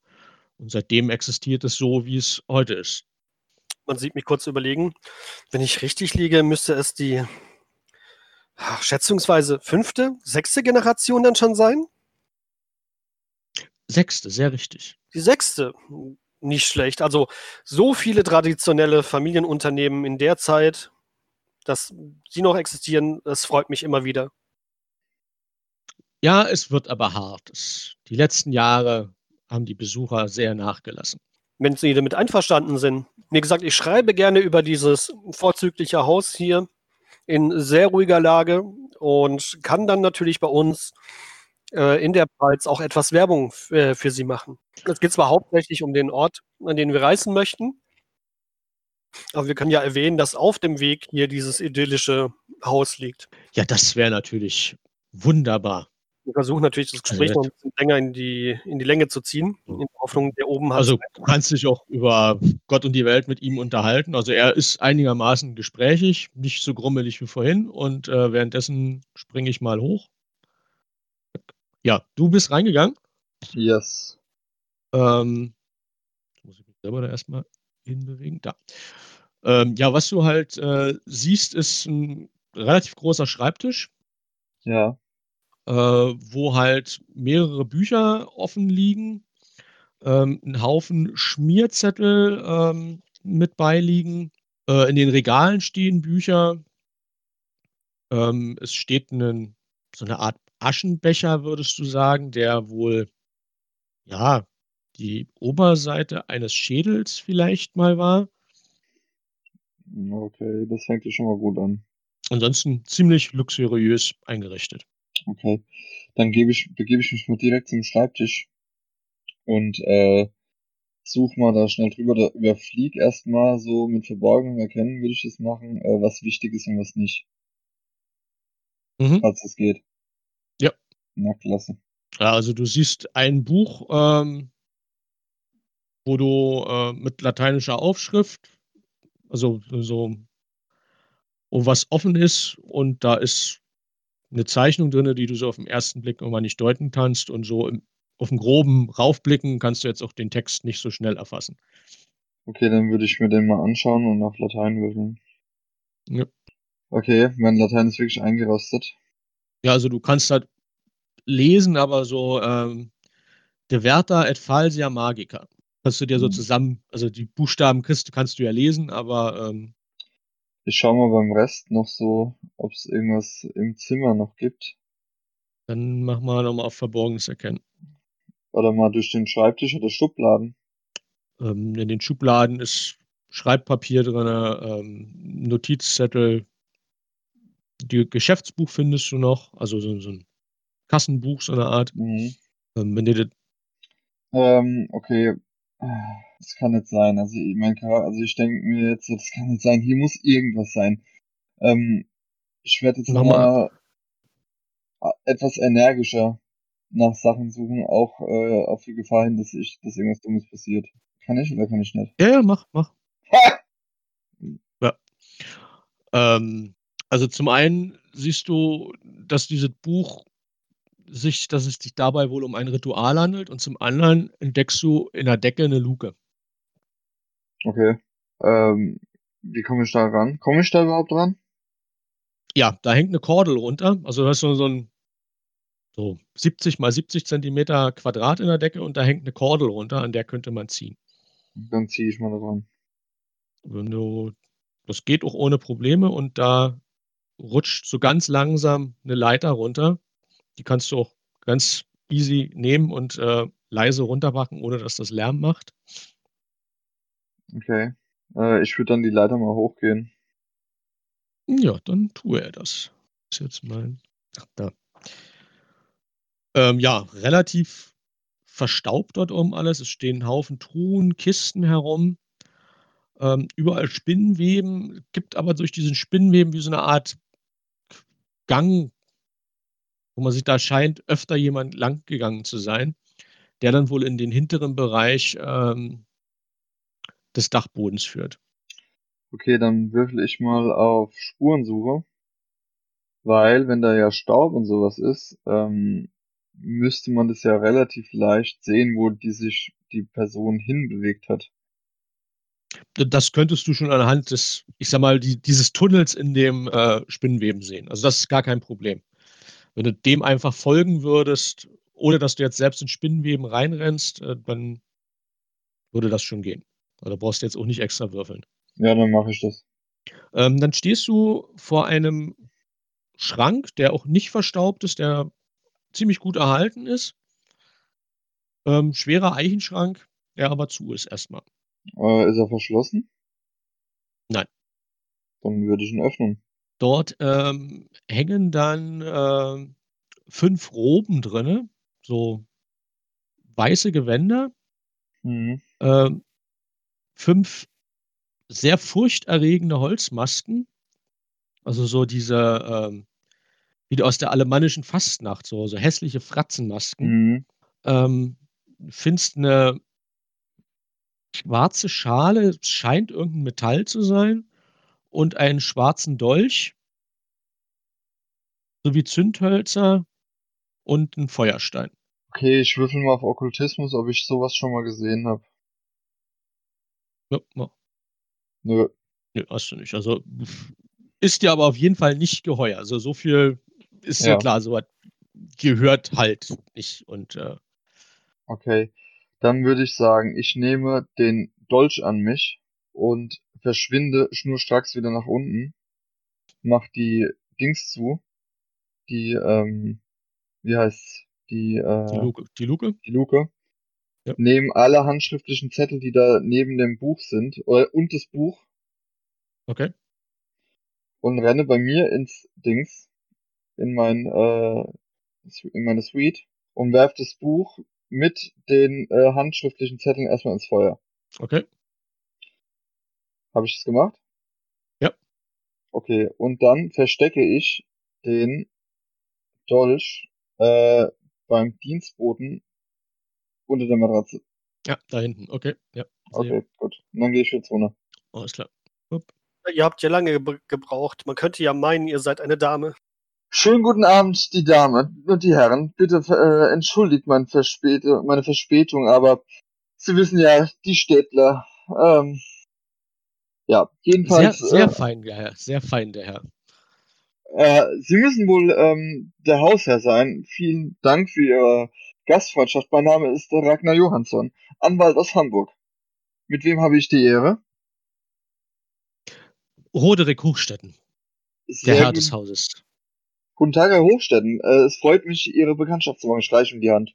und seitdem existiert es so, wie es heute ist. Man sieht mich kurz überlegen. Wenn ich richtig liege, müsste es die ach, schätzungsweise fünfte, sechste Generation dann schon sein? Sechste, sehr richtig. Die sechste. Nicht schlecht. Also so viele traditionelle Familienunternehmen in der Zeit, dass sie noch existieren, das freut mich immer wieder. Ja, es wird aber hart. Die letzten Jahre haben die Besucher sehr nachgelassen. Wenn Sie damit einverstanden sind. Wie gesagt, ich schreibe gerne über dieses vorzügliche Haus hier in sehr ruhiger Lage und kann dann natürlich bei uns äh, in der Pfalz auch etwas Werbung äh, für Sie machen. Es geht zwar hauptsächlich um den Ort, an den wir reisen möchten, aber wir können ja erwähnen, dass auf dem Weg hier dieses idyllische Haus liegt. Ja, das wäre natürlich wunderbar. Wir versuchen natürlich das Gespräch noch ein bisschen länger in die, in die Länge zu ziehen, in der Hoffnung, der oben hat. Also du kannst dich auch über Gott und die Welt mit ihm unterhalten. Also er ist einigermaßen gesprächig, nicht so grummelig wie vorhin. Und äh, währenddessen springe ich mal hoch. Ja, du bist reingegangen. Yes. Ähm, muss ich mich selber da erstmal hinbewegen. Da. Ähm, ja, was du halt äh, siehst, ist ein relativ großer Schreibtisch. Ja. Äh, wo halt mehrere Bücher offen liegen, ähm, ein Haufen Schmierzettel ähm, mit beiliegen. Äh, in den Regalen stehen Bücher. Ähm, es steht ein, so eine Art Aschenbecher, würdest du sagen, der wohl, ja, die Oberseite eines Schädels vielleicht mal war. Okay, das fängt ja schon mal gut an. Ansonsten ziemlich luxuriös eingerichtet. Okay. Dann gebe ich, begebe ich mich mal direkt zum Schreibtisch und äh, such mal da schnell drüber, da überflieg erstmal so mit Verborgenem erkennen, würde ich das machen, äh, was wichtig ist und was nicht, Mhm. falls es geht. Ja. Na klasse. Ja, also du siehst ein Buch, ähm, wo du äh, mit lateinischer Aufschrift, also so, wo was offen ist und da ist eine Zeichnung drin, die du so auf den ersten Blick immer nicht deuten kannst und so im, auf dem groben Raufblicken kannst du jetzt auch den Text nicht so schnell erfassen. Okay, dann würde ich mir den mal anschauen und auf Latein würfeln. Ja. Okay, mein Latein ist wirklich eingerostet. Ja, also du kannst halt lesen, aber so ähm, De Verta et Falsia Magica. Kannst du dir so Mhm. zusammen, also die Buchstaben kriegst, kannst du ja lesen, aber ähm, Ich schau mal beim Rest noch so, ob es irgendwas im Zimmer noch gibt. Dann machen wir nochmal auf Verborgenes erkennen. Oder mal durch den Schreibtisch oder Schubladen. Ähm, in den Schubladen ist Schreibpapier drin, ähm, Notizzettel, die Geschäftsbuch findest du noch, also so, so ein Kassenbuch, so eine Art. Mhm. Ähm, wenn dir das, Ähm, okay. Das kann nicht sein. Also, ich mein, also ich denke mir jetzt, das kann nicht sein. Hier muss irgendwas sein. Ähm, Ich werde jetzt Nochmal. mal etwas energischer nach Sachen suchen, auch äh, auf die Gefahr hin, dass ich, dass irgendwas Dummes passiert. Kann ich oder kann ich nicht? Ja, ja, mach, mach. [laughs] Ja. Ähm, also zum einen siehst du, dass dieses Buch sich, dass es sich dabei wohl um ein Ritual handelt und zum anderen entdeckst du in der Decke eine Luke. Okay. Ähm, wie komme ich da ran? Komme ich da überhaupt ran? Ja, da hängt eine Kordel runter. Also du hast so, so ein so 70 mal 70 Zentimeter Quadrat in der Decke und da hängt eine Kordel runter, an der könnte man ziehen. Dann ziehe ich mal da dran. Wenn du, das geht auch ohne Probleme und da rutscht so ganz langsam eine Leiter runter. Die kannst du auch ganz easy nehmen und äh, leise runterpacken, ohne dass das Lärm macht. Okay. Äh, ich würde dann die Leiter mal hochgehen. Ja, dann tue er das. Ist jetzt mein. Ach, da. Ähm, ja, relativ verstaubt dort oben alles. Es stehen Haufen Truhen, Kisten herum. Ähm, überall Spinnenweben. Gibt aber durch diesen Spinnenweben wie so eine Art Gang, wo man sich da scheint, öfter jemand langgegangen zu sein, der dann wohl in den hinteren Bereich ähm, des Dachbodens führt. Okay, dann würfel ich mal auf Spurensuche. Weil, wenn da ja Staub und sowas ist, ähm, müsste man das ja relativ leicht sehen, wo die sich die Person hinbewegt hat. Das könntest du schon anhand des, ich sag mal, die, dieses Tunnels in dem äh, Spinnenweben sehen. Also das ist gar kein Problem. Wenn du dem einfach folgen würdest, ohne dass du jetzt selbst in Spinnenweben reinrennst, äh, dann würde das schon gehen. Also brauchst du jetzt auch nicht extra würfeln. Ja, dann mache ich das. Ähm, dann stehst du vor einem Schrank, der auch nicht verstaubt ist, der ziemlich gut erhalten ist. Ähm, schwerer Eichenschrank, der aber zu ist erstmal. Äh, ist er verschlossen? Nein. Dann würde ich ihn öffnen. Dort ähm, hängen dann äh, fünf Roben drinne, so weiße Gewänder, Mhm. ähm, fünf sehr furchterregende Holzmasken, also so diese, ähm, wie aus der alemannischen Fastnacht, so, so hässliche Fratzenmasken. Mhm. Ähm, findest eine schwarze Schale, scheint irgendein Metall zu sein, und einen schwarzen Dolch, sowie Zündhölzer und einen Feuerstein. Okay, ich würfel mal auf Okkultismus, ob ich sowas schon mal gesehen habe. Ja, ja. Nö. Nö, hast du nicht. Also ist dir aber auf jeden Fall nicht geheuer. Also so viel ist dir Ja. klar, so was gehört halt nicht. Und äh, Okay. Dann würde ich sagen, ich nehme den Dolch an mich und verschwinde schnurstracks wieder nach unten. Mach die Dings zu. Die, ähm, wie heißt's? Die, äh, die Luke. Die Luke? die Luke. Ja. Nehmen alle handschriftlichen Zettel, die da neben dem Buch sind, oder, und das Buch Okay. und renne bei mir ins Dings, in mein, äh, in meine Suite und werf das Buch mit den äh, handschriftlichen Zetteln erstmal ins Feuer. Okay. Habe ich das gemacht? Ja. Okay, und dann verstecke ich den Dolch äh, beim Dienstboten unter der Matratze. Ja, da hinten. Okay. Ja. Okay, gut. Und dann gehe ich jetzt runter. Alles klar. Ihr habt ja lange ge- gebraucht. Man könnte ja meinen, ihr seid eine Dame. Schönen guten Abend, die Dame und die Herren. Bitte äh, entschuldigt mein Verspäte, meine Verspätung, aber Sie wissen ja, die Städtler. Ähm, ja, Sehr, jedenfalls. sehr äh, fein, der Herr. Sehr fein, der Herr. Äh, Sie müssen wohl ähm, der Hausherr sein. Vielen Dank für Ihre Gastfreundschaft. Mein Name ist der Ragnar Johansson, Anwalt aus Hamburg. Mit wem habe ich die Ehre? Roderick Hochstetten, der Sehr Herr gut- des Hauses. Guten Tag, Herr Hochstetten. Äh, es freut mich, Ihre Bekanntschaft zu machen. Ich reiche ihm die Hand.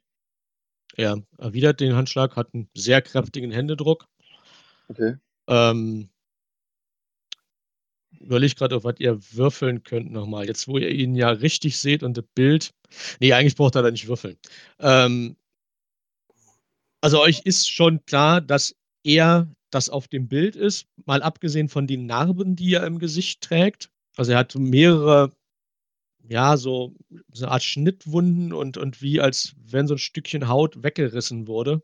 Er erwidert den Handschlag, hat einen sehr kräftigen Händedruck. Okay. Ähm, überlege gerade, auf was ihr würfeln könnt nochmal. Jetzt, wo ihr ihn ja richtig seht und das Bild. Nee, eigentlich braucht er da nicht würfeln. Ähm, also euch ist schon klar, dass er das auf dem Bild ist, mal abgesehen von den Narben, die er im Gesicht trägt. Also er hat mehrere ja, so, so eine Art Schnittwunden und, und wie als wenn so ein Stückchen Haut weggerissen wurde.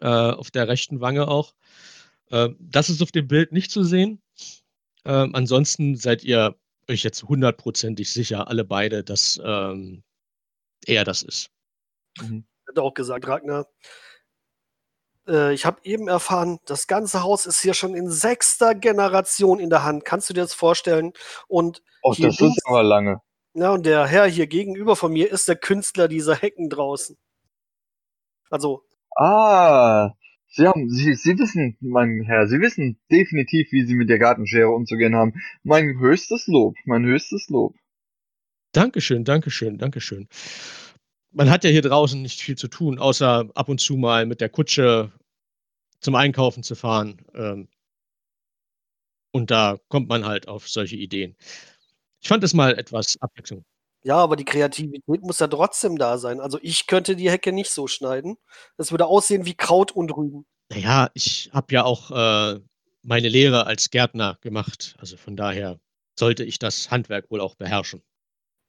Äh, auf der rechten Wange auch. Äh, das ist auf dem Bild nicht zu sehen. Ähm, ansonsten seid ihr euch jetzt hundertprozentig sicher, alle beide, dass ähm, er das ist. Mhm. Hat auch gesagt, Ragnar. Äh, ich habe eben erfahren, das ganze Haus ist hier schon in sechster Generation in der Hand. Kannst du dir das vorstellen? Und oh, das ist aber lange. Ja, und der Herr hier gegenüber von mir ist der Künstler dieser Hecken draußen. Also. Ah, Sie haben, Sie, Sie wissen, mein Herr, Sie wissen definitiv, wie Sie mit der Gartenschere umzugehen haben. Mein höchstes Lob, mein höchstes Lob. Dankeschön, Dankeschön, Dankeschön. Man hat ja hier draußen nicht viel zu tun, außer ab und zu mal mit der Kutsche zum Einkaufen zu fahren. Ähm, und da kommt man halt auf solche Ideen. Ich fand es mal etwas Abwechslung. Ja, aber die Kreativität muss ja trotzdem da sein. Also ich könnte die Hecke nicht so schneiden. Das würde aussehen wie Kraut und Rüben. Naja, ich habe ja auch äh, meine Lehre als Gärtner gemacht. Also von daher sollte ich das Handwerk wohl auch beherrschen.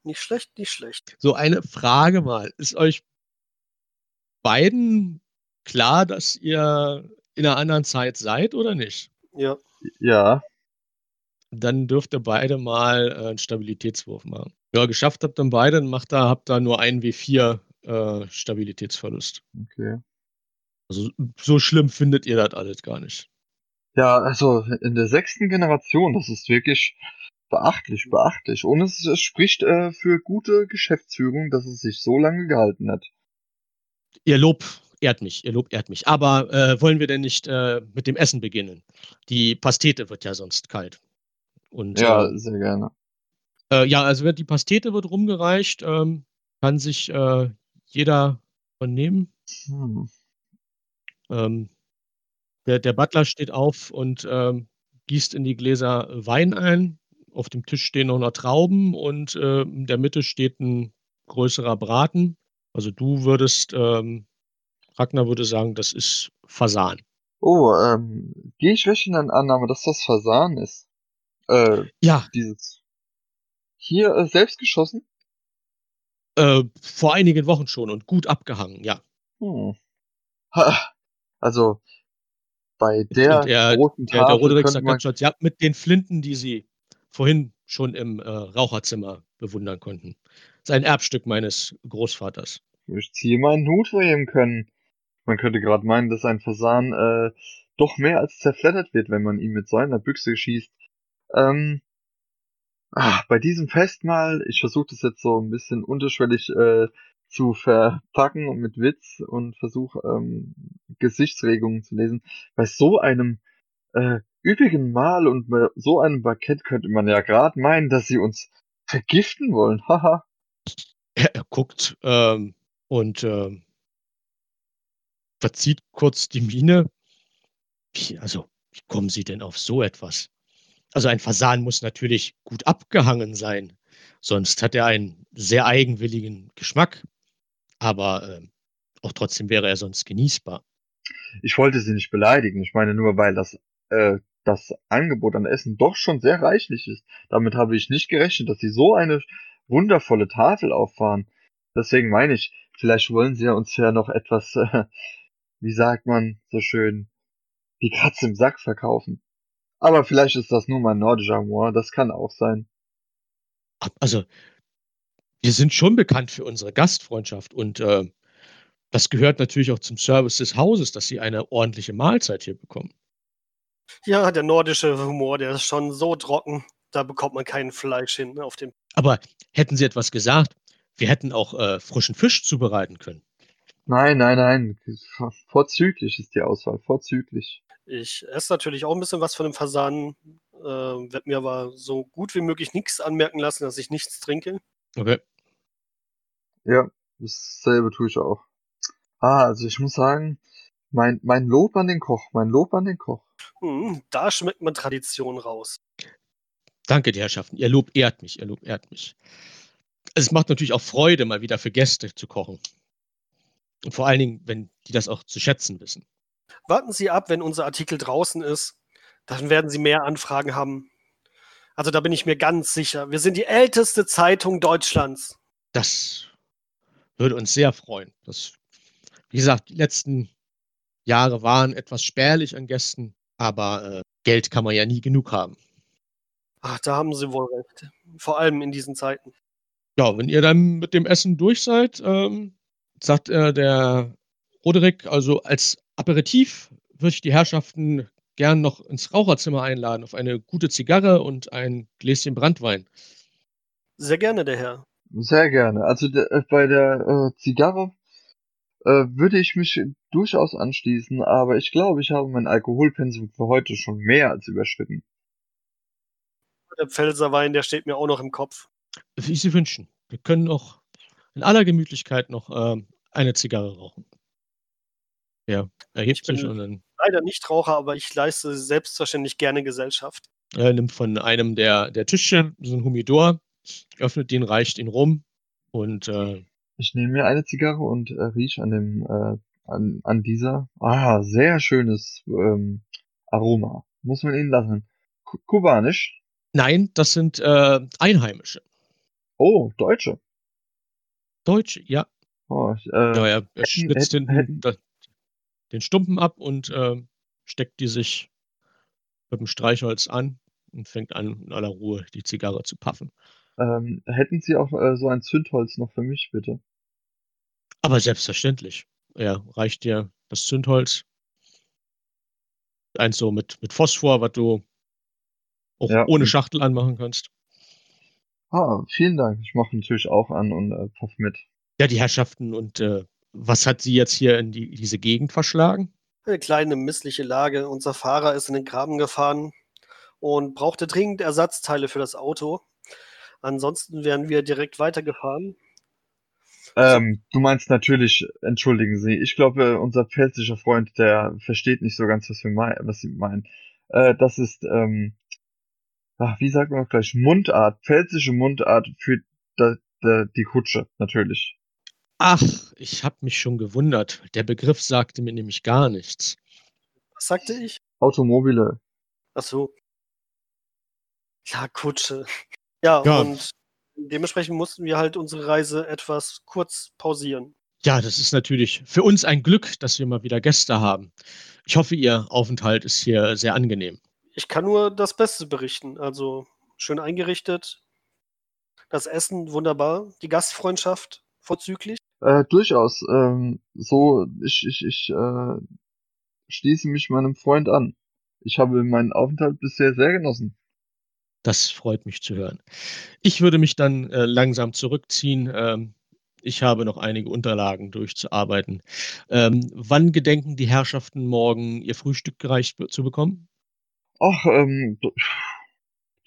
Nicht schlecht, nicht schlecht. So eine Frage mal. Ist euch beiden klar, dass ihr in einer anderen Zeit seid oder nicht? Ja. Ja. Dann dürft ihr beide mal äh, einen Stabilitätswurf machen. Ja, geschafft habt dann beide, dann macht da, habt da nur einen W4 äh, Stabilitätsverlust. Okay. Also so schlimm findet ihr das alles gar nicht. Ja, also in der sechsten Generation, das ist wirklich beachtlich, beachtlich. Und es, es spricht äh, für gute Geschäftsführung, dass es sich so lange gehalten hat. Ihr Lob ehrt mich, ihr Lob ehrt mich. Aber äh, wollen wir denn nicht äh, mit dem Essen beginnen? Die Pastete wird ja sonst kalt. Und, ja, äh, sehr gerne. Äh, ja, also die Pastete wird rumgereicht, ähm, kann sich äh, jeder von nehmen. Hm. Ähm, der, der Butler steht auf und ähm, gießt in die Gläser Wein ein. Auf dem Tisch stehen noch, noch Trauben und äh, in der Mitte steht ein größerer Braten. Also du würdest, ähm, Ragnar würde sagen, das ist Fasan. Oh, ähm, gehe ich in der Annahme, dass das Fasan ist? Äh, ja. Dieses hier äh, selbst geschossen? Äh, vor einigen Wochen schon und gut abgehangen, ja. Hm. Ha, also bei der er, großen der, der Roderick sagt man... ja, mit den Flinten, die sie vorhin schon im äh, Raucherzimmer bewundern konnten. Das ist ein Erbstück meines Großvaters. Ich ziehe meinen Hut vor ihm können. Man könnte gerade meinen, dass ein Fasan äh, doch mehr als zerfleddert wird, wenn man ihn mit so einer Büchse schießt. Ähm, Ah, bei diesem Festmahl, ich versuche das jetzt so ein bisschen unterschwellig äh, zu verpacken und mit Witz und versuche ähm, Gesichtsregungen zu lesen. Bei so einem äh, üppigen Mahl und bei so einem Bankett könnte man ja gerade meinen, dass sie uns vergiften wollen. [laughs] Haha. er, er guckt ähm, und ähm, verzieht kurz die Miene. Wie, also, wie kommen Sie denn auf so etwas? Also ein Fasan muss natürlich gut abgehangen sein, sonst hat er einen sehr eigenwilligen Geschmack, aber äh, auch trotzdem wäre er sonst genießbar. Ich wollte Sie nicht beleidigen. Ich meine nur, weil das, äh, das Angebot an Essen doch schon sehr reichlich ist. Damit habe ich nicht gerechnet, dass Sie so eine wundervolle Tafel auffahren. Deswegen meine ich, vielleicht wollen Sie uns ja noch etwas, äh, [laughs] wie sagt man so schön, die Katze im Sack verkaufen. Aber vielleicht ist das nur mein nordischer Humor, das kann auch sein. Also, wir sind schon bekannt für unsere Gastfreundschaft und äh, das gehört natürlich auch zum Service des Hauses, dass Sie eine ordentliche Mahlzeit hier bekommen. Ja, der nordische Humor, der ist schon so trocken, da bekommt man kein Fleisch hin auf dem. Aber hätten Sie etwas gesagt, wir hätten auch äh, frischen Fisch zubereiten können. Nein, nein, nein. Vorzüglich ist die Auswahl, vorzüglich. Ich esse natürlich auch ein bisschen was von dem Fasan, äh, werde mir aber so gut wie möglich nichts anmerken lassen, dass ich nichts trinke. Okay. Ja, dasselbe tue ich auch. Ah, also ich muss sagen, mein, mein Lob an den Koch, mein Lob an den Koch. Hm, da schmeckt man Tradition raus. Danke, die Herrschaften. Ihr Lob ehrt mich, ihr Lob ehrt mich. Es macht natürlich auch Freude, mal wieder für Gäste zu kochen. Und vor allen Dingen, wenn die das auch zu schätzen wissen. Warten Sie ab, wenn unser Artikel draußen ist. Dann werden Sie mehr Anfragen haben. Also da bin ich mir ganz sicher. Wir sind die älteste Zeitung Deutschlands. Das würde uns sehr freuen. Das, wie gesagt, die letzten Jahre waren etwas spärlich an Gästen, aber äh, Geld kann man ja nie genug haben. Ach, da haben Sie wohl recht. Vor allem in diesen Zeiten. Ja, wenn ihr dann mit dem Essen durch seid, ähm, sagt äh, der Roderick, also als Aperitif würde ich die Herrschaften gern noch ins Raucherzimmer einladen auf eine gute Zigarre und ein Gläschen Brandwein. Sehr gerne, der Herr. Sehr gerne. Also de, äh, bei der äh, Zigarre äh, würde ich mich durchaus anschließen, aber ich glaube, ich habe mein Alkoholpensum für heute schon mehr als überschritten. Der Pfälzerwein, der steht mir auch noch im Kopf. Wie Sie wünschen. Wir können noch in aller Gemütlichkeit noch ähm, eine Zigarre rauchen. Ja, erhebt Ich bin- sich und dann Leider nicht Raucher, aber ich leiste selbstverständlich gerne Gesellschaft. äh, nimmt von einem der, der Tischchen so ein Humidor, öffnet den, reicht ihn rum und äh, Ich nehme mir eine Zigarre und äh, riech an dem äh, an, an dieser ah sehr schönes ähm, Aroma. Muss man ihnen lassen. Ku- Kubanisch. nein, das sind äh, Einheimische. Oh, Deutsche. Deutsche, ja. Oh, ich, äh, ja er, er schnitzt hätten- hinten hätten- den Stumpen ab und äh, steckt die sich mit dem Streichholz an und fängt an, in aller Ruhe die Zigarre zu paffen. ähm, hätten Sie auch äh, so ein Zündholz noch für mich, bitte? Aber selbstverständlich. Er reicht dir das Zündholz. Eins so mit, mit Phosphor, was du auch Ja. ohne Schachtel anmachen kannst. Ah, vielen Dank. Ich mache natürlich auch an und äh, puff mit. Ja, die Herrschaften und äh, was hat sie jetzt hier in die, diese Gegend verschlagen? Eine kleine missliche Lage. Unser Fahrer ist in den Graben gefahren und brauchte dringend Ersatzteile für das Auto. Ansonsten wären wir direkt weitergefahren. Ähm, du meinst natürlich, entschuldigen Sie, ich glaube, unser pfälzischer Freund, der versteht nicht so ganz, was wir mei was Sie meinen. Äh, das ist, ähm, ach, wie sagt man gleich, Mundart, pfälzische Mundart für da, da, die Kutsche, natürlich. Ach, ich habe mich schon gewundert. Der Begriff sagte mir nämlich gar nichts. Was sagte ich? Automobile. Ach so. Ja, Kutsche. Ja, Ja. und dementsprechend mussten wir halt unsere Reise etwas kurz pausieren. Ja, das ist natürlich für uns ein Glück, dass wir mal wieder Gäste haben. Ich hoffe, Ihr Aufenthalt ist hier sehr angenehm. Ich kann nur das Beste berichten. Also schön eingerichtet. Das Essen wunderbar. Die Gastfreundschaft vorzüglich. Äh, durchaus, ähm, so, ich, ich, ich, äh, schließe mich meinem Freund an. Ich habe meinen Aufenthalt bisher sehr genossen. Das freut mich zu hören. Ich würde mich dann äh, langsam zurückziehen. Ähm, ich habe noch einige Unterlagen durchzuarbeiten. Ähm, wann gedenken die Herrschaften morgen ihr Frühstück gereicht zu bekommen? Ach, ähm,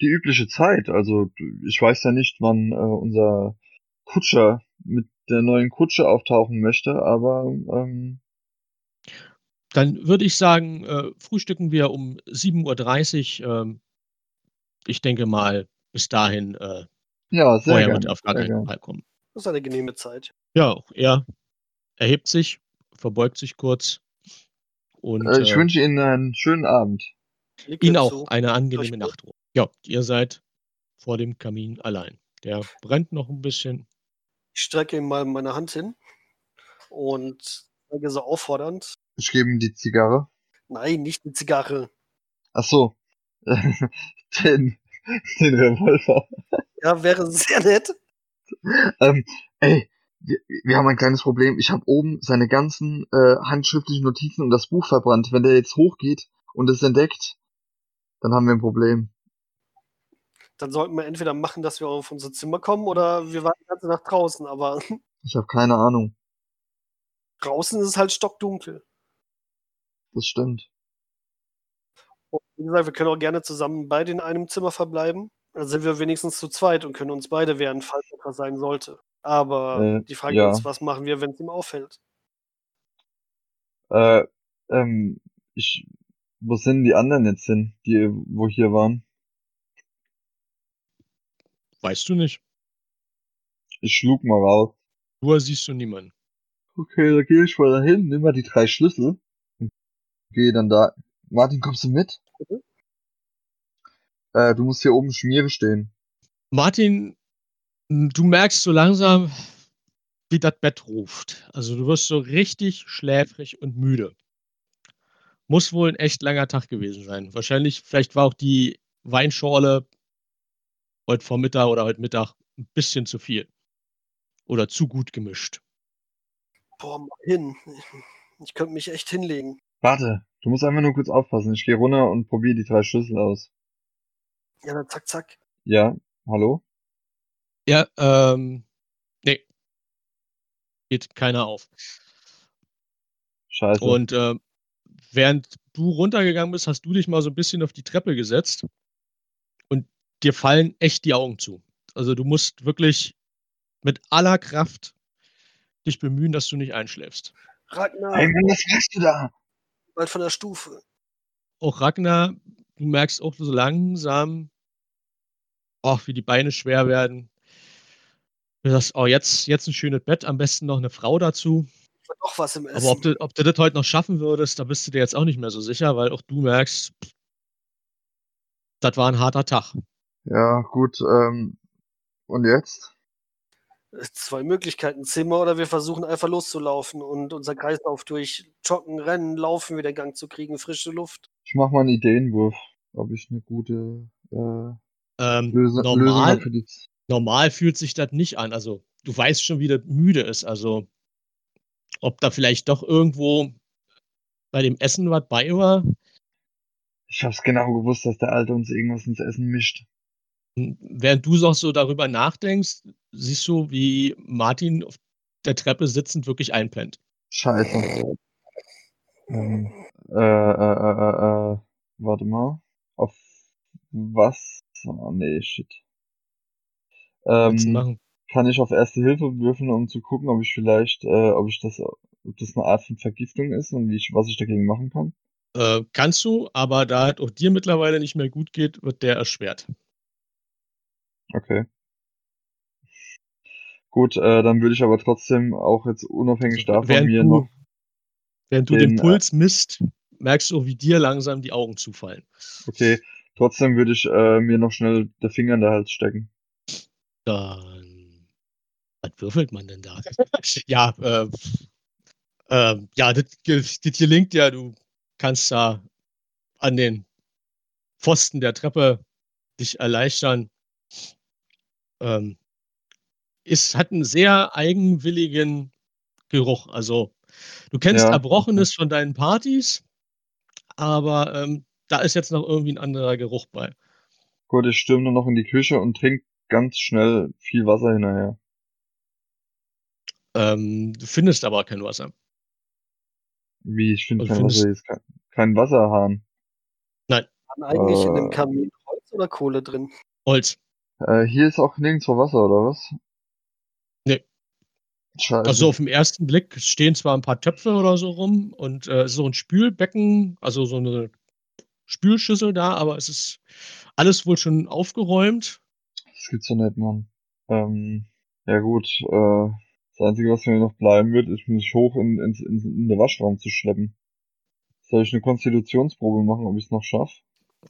die übliche Zeit. Also ich weiß ja nicht, wann äh, unser Kutscher mit der neuen Kutsche auftauchen möchte, aber ähm, Dann würde ich sagen, äh, frühstücken wir um 7.30 Uhr. Ähm, ich denke mal, bis dahin äh, ja, sehr vorher wird er auf gar sehr keinen gerne. Fall kommen. Das ist eine genehme Zeit. Ja, auch er erhebt sich, verbeugt sich kurz und Äh, ich äh, wünsche Ihnen einen schönen Abend. Ihnen auch zu. eine angenehme Nachtruhe. Ja, ihr seid vor dem Kamin allein. Der brennt noch ein bisschen. Ich strecke ihm mal meine Hand hin und sage so auffordernd. Ich gebe ihm die Zigarre. Nein, nicht die Zigarre. Ach so. [laughs] den, den Revolver. Ja, wäre sehr nett. Ähm, ey, wir, wir haben ein kleines Problem. Ich habe oben seine ganzen äh, handschriftlichen Notizen und das Buch verbrannt. Wenn der jetzt hochgeht und es entdeckt, dann haben wir ein Problem. Dann sollten wir entweder machen, dass wir auf unser Zimmer kommen oder wir warten die ganze Nacht draußen. Aber [laughs] Ich habe keine Ahnung. draußen ist es halt stockdunkel. Das stimmt. Und wie gesagt, wir können auch gerne zusammen beide in einem Zimmer verbleiben. Dann sind wir wenigstens zu zweit und können uns beide wehren, falls etwas sein sollte. Aber Äh, die Frage ja. ist, was machen wir, wenn es ihm auffällt? Äh, ähm, ich, wo sind die anderen jetzt hin, die wo hier waren? Weißt du nicht. Ich schlug mal raus. Nur siehst du niemanden. Okay, da gehe ich mal dahin, nimm mal die drei Schlüssel gehe dann da. Martin, kommst du mit? Mhm. Äh, du musst hier oben Schmiere stehen. Martin, du merkst so langsam, wie das Bett ruft. Also du wirst so richtig schläfrig und müde. Muss wohl ein echt langer Tag gewesen sein. Wahrscheinlich, vielleicht war auch die Weinschorle heute Vormittag oder heute Mittag ein bisschen zu viel. Oder zu gut gemischt. Boah, mal hin. Ich könnte mich echt hinlegen. Warte, du musst einfach nur kurz aufpassen. Ich gehe runter und probiere die drei Schlüssel aus. Ja, dann zack, zack. Ja, hallo? Ja, ähm, nee. Geht keiner auf. Scheiße. Und äh, während du runtergegangen bist, hast du dich mal so ein bisschen auf die Treppe gesetzt dir fallen echt die Augen zu. Also du musst wirklich mit aller Kraft dich bemühen, dass du nicht einschläfst. Ragnar, Hey was machst du da? bald von der Stufe. Auch Ragnar, du merkst auch so langsam, auch wie die Beine schwer werden. Du sagst, oh, jetzt, jetzt ein schönes Bett, am besten noch eine Frau dazu. War Doch was im Essen. Aber ob du, ob du das heute noch schaffen würdest, da bist du dir jetzt auch nicht mehr so sicher, weil auch du merkst, das war ein harter Tag. Ja, gut, ähm, und jetzt? Zwei Möglichkeiten, Zimmer oder wir versuchen einfach loszulaufen und unser Kreislauf durch Joggen, Rennen, Laufen wieder in Gang zu kriegen, frische Luft. Ich mach mal einen Ideenwurf, ob ich eine gute äh, Ähm, Lösung normal, hab für die. normal fühlt sich das nicht an. Also du weißt schon, wie das müde ist. Also ob da vielleicht doch irgendwo bei dem Essen was bei war. Ich hab's genau gewusst, dass der Alte uns irgendwas ins Essen mischt. Während du auch so darüber nachdenkst, siehst du, wie Martin auf der Treppe sitzend wirklich einpennt. Scheiße. Ähm, äh, äh, äh, äh, äh, warte mal. Auf was? Oh, nee, shit. Ähm, kann ich auf Erste Hilfe würfeln, um zu gucken, ob ich vielleicht, äh, ob ich das, ob das eine Art von Vergiftung ist und wie ich, was ich dagegen machen kann? Äh, kannst du, aber da es auch dir mittlerweile nicht mehr gut geht, wird der erschwert. Okay. Gut, äh, dann würde ich aber trotzdem auch jetzt unabhängig Also, davon während mir du- noch, Während du den Den, äh, Puls misst, merkst du, wie dir langsam die Augen zufallen. okay, trotzdem würde ich äh, mir noch schnell der Finger in der Hals stecken. Dann. Was würfelt man denn da? [laughs] ja, äh, äh, ja, das, das gelingt ja. Du kannst da an den Pfosten der Treppe dich erleichtern. Ähm, es hat einen sehr eigenwilligen Geruch. Also, du kennst Ja, Erbrochenes von deinen Partys, aber ähm, da ist jetzt noch irgendwie ein anderer Geruch bei. Gut, ich stürme nur noch in die Küche und trinke ganz schnell viel Wasser hinterher. Ähm, du findest aber kein Wasser. Wie, ich finde Also kein Wasser, ist kein, kein Wasserhahn. Waren eigentlich in dem Äh. Kamin Holz oder Kohle drin? Holz. Äh, hier ist auch nirgendwo Wasser, oder was? Nee. Scheiße. Also auf den ersten Blick stehen zwar ein paar Töpfe oder so rum und äh, so ein Spülbecken, also so eine Spülschüssel da, aber es ist alles wohl schon aufgeräumt. Das gibt's ja nicht, Mann. Ähm, ja gut, äh, das Einzige, was mir noch bleiben wird, ist mich hoch in, in, in, in den Waschraum zu schleppen. Soll ich eine Konstitutionsprobe machen, ob ich es noch schaffe?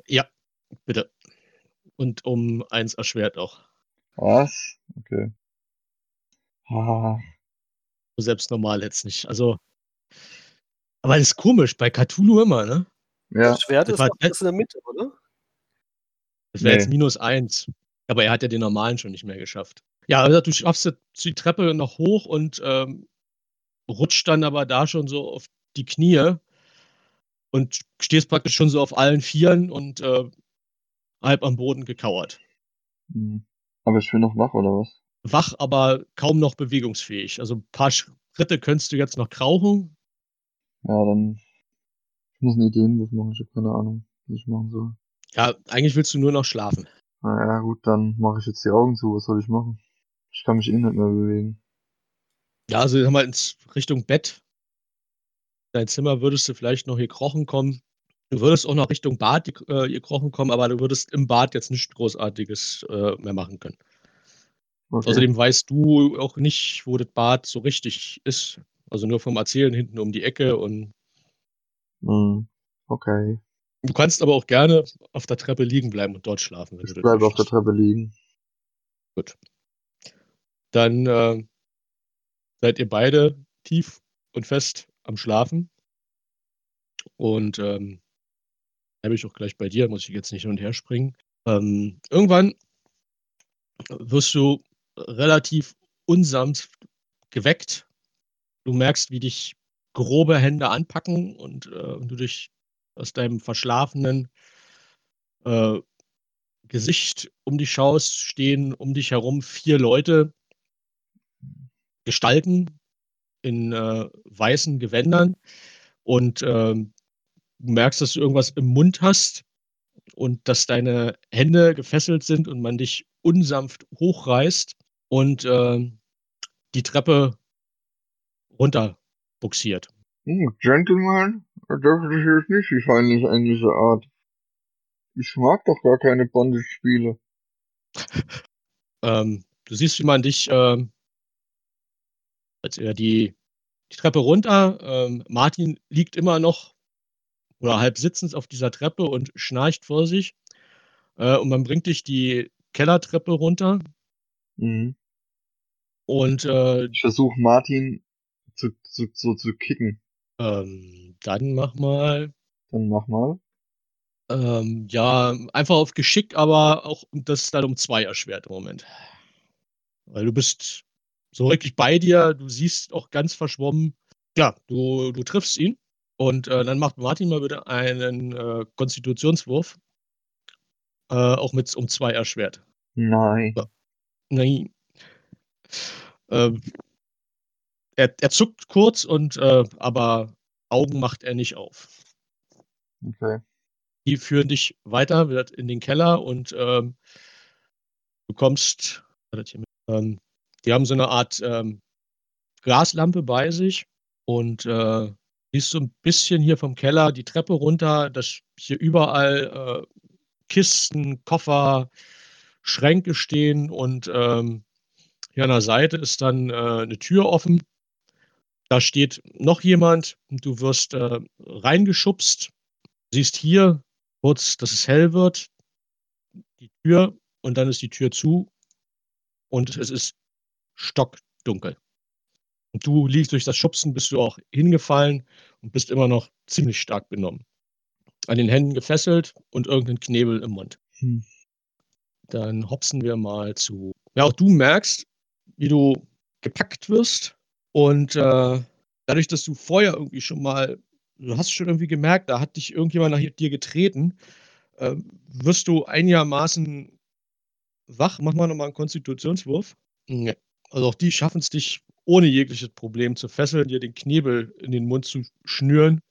Ja, bitte. Und um eins erschwert auch. Was? Okay. Ah, Selbst normal jetzt nicht. Also, aber das ist komisch, bei Cthulhu immer, ne? ja, Das Schwert das ist das in der Mitte, oder? Das wäre Nee. jetzt minus eins. Aber er hat ja den normalen schon nicht mehr geschafft. Ja, also du schaffst jetzt die Treppe noch hoch und ähm, rutscht dann aber da schon so auf die Knie und stehst praktisch schon so auf allen Vieren und äh, halb am Boden gekauert. hm. aber ich bin noch wach, oder was? Wach, aber kaum noch bewegungsfähig. Also ein paar Schritte könntest du jetzt noch krauchen. Ja, dann, ich muss eine Ideenwurf machen, ich habe keine Ahnung, was ich machen soll. Ja, eigentlich willst du nur noch schlafen. Naja, gut, dann mache ich jetzt die Augen zu, was soll ich machen? Ich kann mich eh nicht mehr bewegen. Ja, also sag mal ins Richtung Bett. Dein Zimmer würdest du vielleicht noch hier krochen kommen. Du würdest auch noch Richtung Bad äh, hier krochen kommen, aber du würdest im Bad jetzt nichts Großartiges äh, mehr machen können. Okay. Außerdem weißt du auch nicht, wo das Bad so richtig ist. Also nur vom Erzählen hinten um die Ecke und Hm, okay. Du kannst aber auch gerne auf der Treppe liegen bleiben und dort schlafen, wenn Ich bleibe auf der. Treppe liegen. Gut. Dann äh, seid ihr beide tief und fest am Schlafen. Und ähm, bleibe ich auch gleich bei dir, muss ich jetzt nicht hin und her springen. Ähm, irgendwann wirst du relativ unsanft geweckt. Du merkst, wie dich grobe Hände anpacken und, äh, du dich aus deinem verschlafenen äh, Gesicht um dich schaust, stehen um dich herum vier Leute, Gestalten in äh, weißen Gewändern und ähm, du merkst, dass du irgendwas im Mund hast und dass deine Hände gefesselt sind und man dich unsanft hochreißt und ähm, die Treppe runter buxiert. Hm, Gentleman, da dürfte ich jetzt nicht die feindliche englische Art. Ich mag doch gar keine Bondage-Spiele. [laughs] Ähm, du siehst, wie man dich, ähm, als er die, die Treppe runter, ähm, Martin liegt immer noch oder halb sitzend auf dieser Treppe und schnarcht vor sich. Äh, und man bringt dich die Kellertreppe runter Mhm. und äh, Ich versuche Martin zu, zu, so zu kicken. ähm, dann mach mal, Dann mach mal. ähm, ja, einfach auf Geschick, aber auch das ist dann um zwei erschwert im Moment. Weil du bist so wirklich bei dir, du siehst auch ganz verschwommen. Ja, du, du triffst ihn und äh, dann macht Martin mal bitte einen äh, Konstitutionswurf. Äh, auch mit um zwei erschwert. Nein. Ja. Nein. Ähm, er, er zuckt kurz und äh, aber Augen macht er nicht auf. Okay. Die führen dich weiter wieder in den Keller und ähm, du kommst. Ähm, die haben so eine Art ähm, Glaslampe bei sich und äh, siehst so ein bisschen hier vom Keller die Treppe runter, dass hier überall äh, Kisten, Koffer, Schränke stehen und ähm, hier an der Seite ist dann äh, eine Tür offen. Da steht noch jemand und du wirst äh, reingeschubst. Siehst hier kurz, dass es hell wird, die Tür und dann ist die Tür zu und es ist stockdunkel. Und du liegst durch das Schubsen, bist du auch hingefallen und bist immer noch ziemlich stark benommen. An den Händen gefesselt und irgendein Knebel im Mund. Hm. Dann hopsen wir mal zu. Ja, auch du merkst, wie du gepackt wirst und äh, dadurch, dass du vorher irgendwie schon mal, du hast schon irgendwie gemerkt, da hat dich irgendjemand nach dir getreten, äh, wirst du einigermaßen wach. Mach mal nochmal einen Konstitutionswurf. Nee. Also auch die schaffen es dich ohne jegliches Problem zu fesseln, dir den Knebel in den Mund zu schnüren.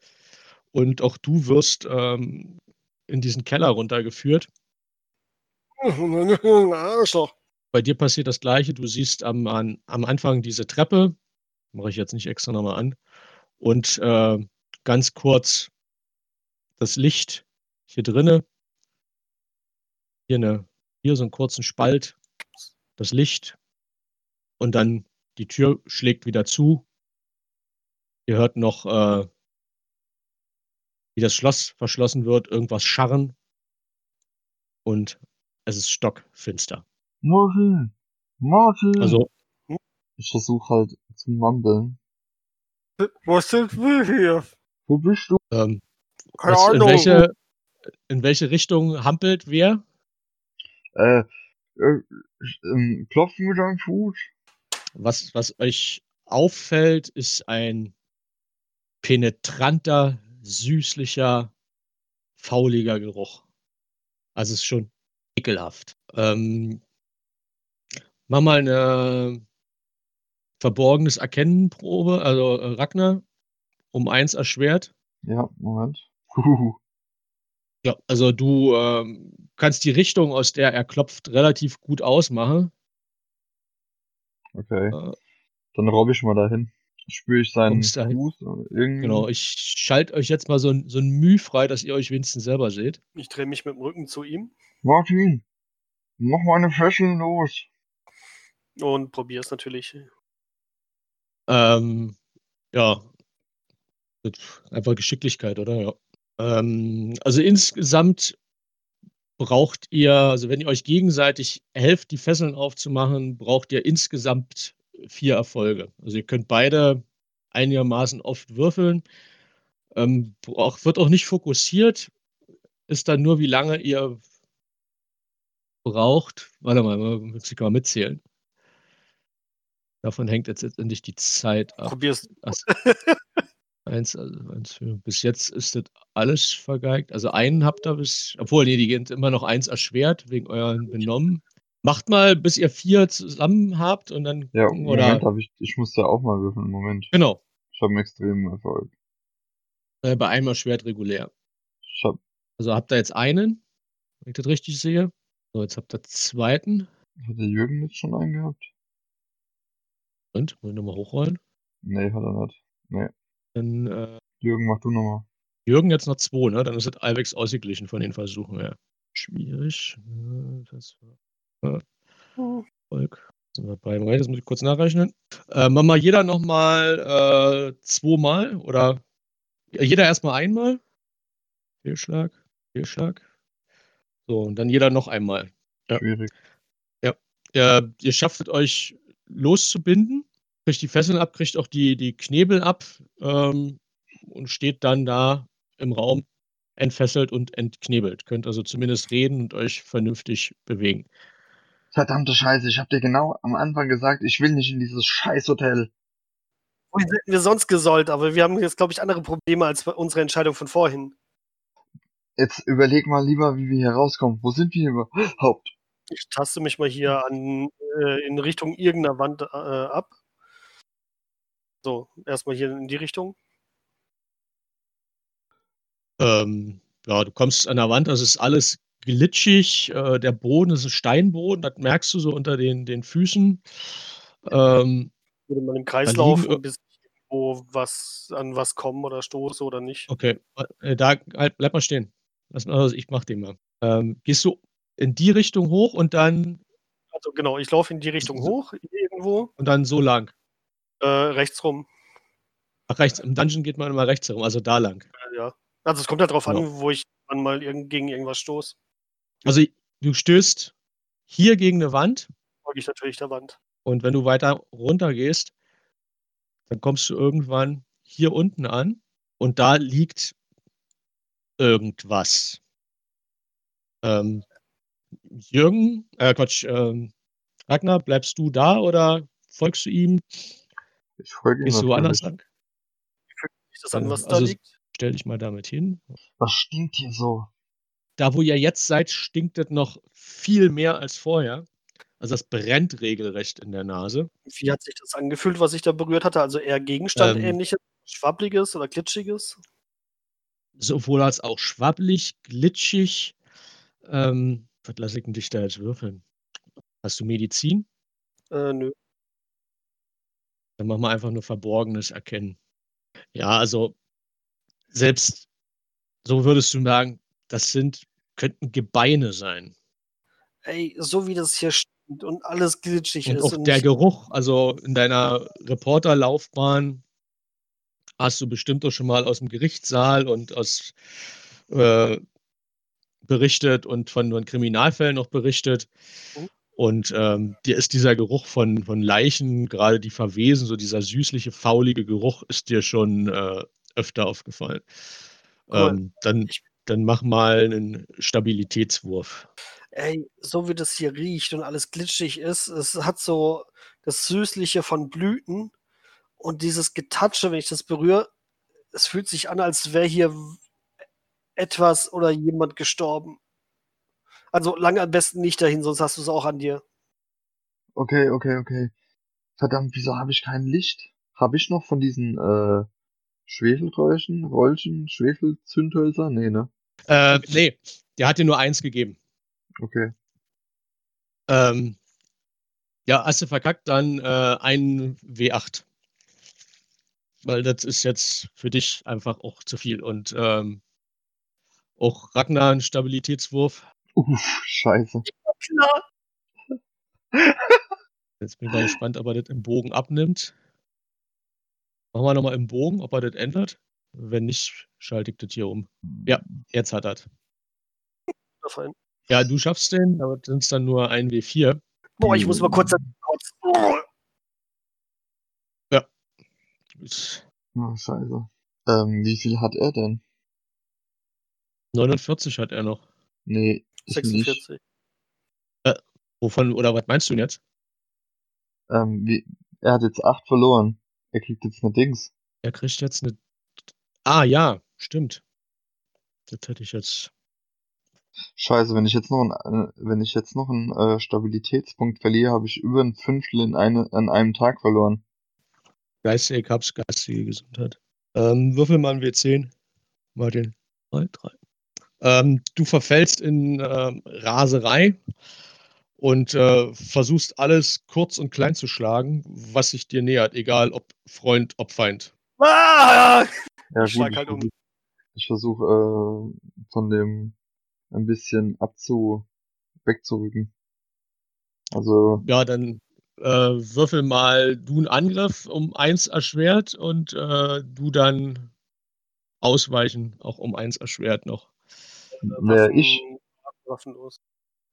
Und auch du wirst ähm, in diesen Keller runtergeführt. Arschloch. [laughs] Bei dir passiert das Gleiche. Du siehst am, an, am Anfang diese Treppe. Mache ich jetzt nicht extra nochmal an. Und äh, ganz kurz das Licht hier drinne. Hier, eine, hier so einen kurzen Spalt. Das Licht. Und dann die Tür schlägt wieder zu. Ihr hört noch, äh, wie das Schloss verschlossen wird, irgendwas scharren. Und es ist stockfinster. Martin! Martin! Also, ich versuche halt zu mumbeln. Was sind wir hier? Wo bist du? ähm, Keine was, in, Ahnung. welche, in welche Richtung hampelt wer? Äh, äh, ähm, klopfen mit deinem Fuß. Was, was euch auffällt, ist ein penetranter, süßlicher, fauliger Geruch. Also es ist schon ekelhaft. Ähm, mach mal eine verborgenes Erkennenprobe, also äh, Ragnar, um eins erschwert. Ja, Moment. Huhu. Ja, also du ähm, kannst die Richtung, aus der er klopft, relativ gut ausmachen. Okay. Äh, Dann robbe ich mal dahin. Spüre ich seinen. Fuß oder irgendwie. Genau, ich schalte euch jetzt mal so ein, so ein Müh frei, dass ihr euch wenigstens selber seht. Ich drehe mich mit dem Rücken zu ihm Martin! Mach meine Fesseln los! und probiere es natürlich. Ähm, ja. Einfach Geschicklichkeit, oder? Ja. Ähm, also insgesamt braucht ihr, also wenn ihr euch gegenseitig helft, die Fesseln aufzumachen, braucht ihr insgesamt vier Erfolge. Also ihr könnt beide einigermaßen oft würfeln. Ähm, braucht, wird auch nicht fokussiert, ist dann nur, wie lange ihr braucht. Warte mal, muss ich mal mitzählen. Davon hängt jetzt letztendlich die Zeit ab. Probier's. Also, [laughs] eins, also eins bis jetzt ist das alles vergeigt. Also einen habt ihr bis, obwohl, nee, die gehen immer noch eins erschwert wegen euren Benommen. Macht mal, bis ihr vier zusammen habt und dann Ja, gucken, Moment, oder. hab ich, ich muss ja auch mal würfeln. Moment. Genau, Ich habe einen extremen Erfolg. äh, bei einem erschwert regulär. Ich hab, Also habt ihr jetzt einen, wenn ich das richtig sehe. So, jetzt habt ihr zweiten. hat der Jürgen jetzt schon einen gehabt? Und, wollen wir nochmal hochrollen. Nee, hat er nicht. Nee. Dann äh, Jürgen, mach du nochmal. Jürgen jetzt noch zwei, ne? Dann ist das Alvex ausgeglichen von den Versuchen her. Schwierig. Äh, Das war äh, Erfolg. Sind wir bei Moment, das muss ich kurz nachrechnen. Äh, machen wir jeder nochmal äh, zweimal oder ja, jeder erstmal einmal. Fehlschlag, Fehlschlag. So, und dann jeder noch einmal. Ja. Schwierig. Ihr, ihr schafft es euch loszubinden, kriegt die Fesseln ab, kriegt auch die, die Knebel ab ähm, und steht dann da im Raum entfesselt und entknebelt. Könnt also zumindest reden und euch vernünftig bewegen. Verdammte Scheiße, ich hab dir genau am Anfang gesagt, ich will nicht in dieses Scheißhotel. Wohin hätten wir sonst gesollt? Aber wir haben jetzt, glaube ich, andere Probleme als bei unserer Entscheidung von vorhin. Jetzt überleg mal lieber, wie wir hier rauskommen. Wo sind wir überhaupt? Ich taste mich mal hier an, äh, in Richtung irgendeiner Wand äh, ab. So, erstmal hier in die Richtung. Ähm, ja, du kommst an der Wand, das ist alles glitschig. Äh, der Boden ist ein Steinboden, das merkst du so unter den, den Füßen. Ähm, Würde man im Kreis laufen, bis ich irgendwo was an was kommen oder stoße oder nicht. okay, äh, da halt, bleib mal stehen. Lass mal, also ich mach den mal. Ähm, gehst du in die Richtung hoch und dann Also genau, ich laufe in die Richtung hoch, irgendwo, und dann so lang. Äh, rechts rum. Ach, rechts, im Dungeon geht man immer rechts herum, also da lang. Äh, ja. Also es kommt halt drauf Genau. an, wo ich dann mal irgend, gegen irgendwas stoße. Also du stößt hier gegen eine Wand Folge ich natürlich der Wand. und wenn du weiter runter gehst, dann kommst du irgendwann hier unten an und da liegt irgendwas. Ähm, Jürgen, äh Quatsch, ähm, Ragnar, bleibst du da oder folgst du ihm? Ich folge ihm Gehst du woanders natürlich. lang? Ich das an, Äh, was da also- liegt. Stell dich mal damit hin. Was stinkt hier so? Da, wo ihr jetzt seid, stinkt es noch viel mehr als vorher. Also das brennt regelrecht in der Nase. Wie hat sich das angefühlt, was ich da berührt hatte? Also eher Gegenstandähnliches, schwabbliges oder glitschiges? Sowohl als auch schwabbelig, glitschig. Ähm, was lasse ich denn dich da jetzt würfeln? Hast du Medizin? Äh, nö. Dann machen wir einfach nur Verborgenes erkennen. Ja, also selbst so würdest du sagen, das sind, könnten Gebeine sein. Ey, so wie das hier stinkt und alles glitschig Und ist. auch und der Geruch, also in deiner Reporterlaufbahn hast du bestimmt auch schon mal aus dem Gerichtssaal und aus äh, berichtet und von, von Kriminalfällen noch berichtet. Mhm. Und ähm, dir ist dieser Geruch von, von Leichen, gerade die verwesen, so dieser süßliche, faulige Geruch, ist dir schon äh, öfter aufgefallen. Cool. Ähm, dann, dann mach mal einen Stabilitätswurf. Ey, so wie das hier riecht und alles glitschig ist, es hat so das Süßliche von Blüten und dieses Getatsche, wenn ich das berühre, es fühlt sich an, als wäre hier etwas oder jemand gestorben. Also lange am besten nicht dahin, sonst hast du es auch an dir. Okay, okay, okay. Verdammt, wieso habe ich kein Licht? Habe ich noch von diesen äh, Schwefelräuschen, Rollchen, Schwefelzündhölzer? Nee, ne? Äh, nee, der hat dir nur eins gegeben. Okay. Ähm, ja, hast du verkackt, dann äh, ein W8. Weil das ist jetzt für dich einfach auch zu viel. Und ähm, auch Ragnar einen Stabilitätswurf. Uff, scheiße. [laughs] Jetzt bin ich mal gespannt, ob er das im Bogen abnimmt. Machen wir nochmal im Bogen, ob er das ändert. Wenn nicht, schalte ich das hier um. Ja, jetzt hat er. Fein. Ja, du schaffst den, aber sind es dann nur ein W4. Boah, ich muss mal kurz. kurz. Ist Oh, scheiße. Ähm, wie viel hat er denn? 49 hat er noch. Nee, ich nicht. 46. Wovon, oder was meinst du denn jetzt? Ähm, wie, er hat jetzt acht verloren. Er kriegt jetzt eine Dings. Er kriegt jetzt eine. Ah, ja, stimmt. Das hätte ich jetzt. Scheiße, wenn ich jetzt noch einen, äh, wenn ich jetzt noch einen äh, Stabilitätspunkt verliere, habe ich über ein Fünftel in eine, an einem Tag verloren. Geistige Cups, geistige Gesundheit. Ähm, würfel mal ein W10. Martin. Drei, drei. Ähm, du verfällst in ähm, Raserei und äh, versuchst alles kurz und klein zu schlagen, was sich dir nähert, egal ob Freund, ob Feind. Ah! Ja, Ich gut, halt um. ich versuche äh, von dem ein bisschen abzu wegzurücken. Also, Ja, dann äh, würfel mal du einen Angriff um eins erschwert und äh, du dann ausweichen, auch um eins erschwert noch. Wer ich, Waffenlos.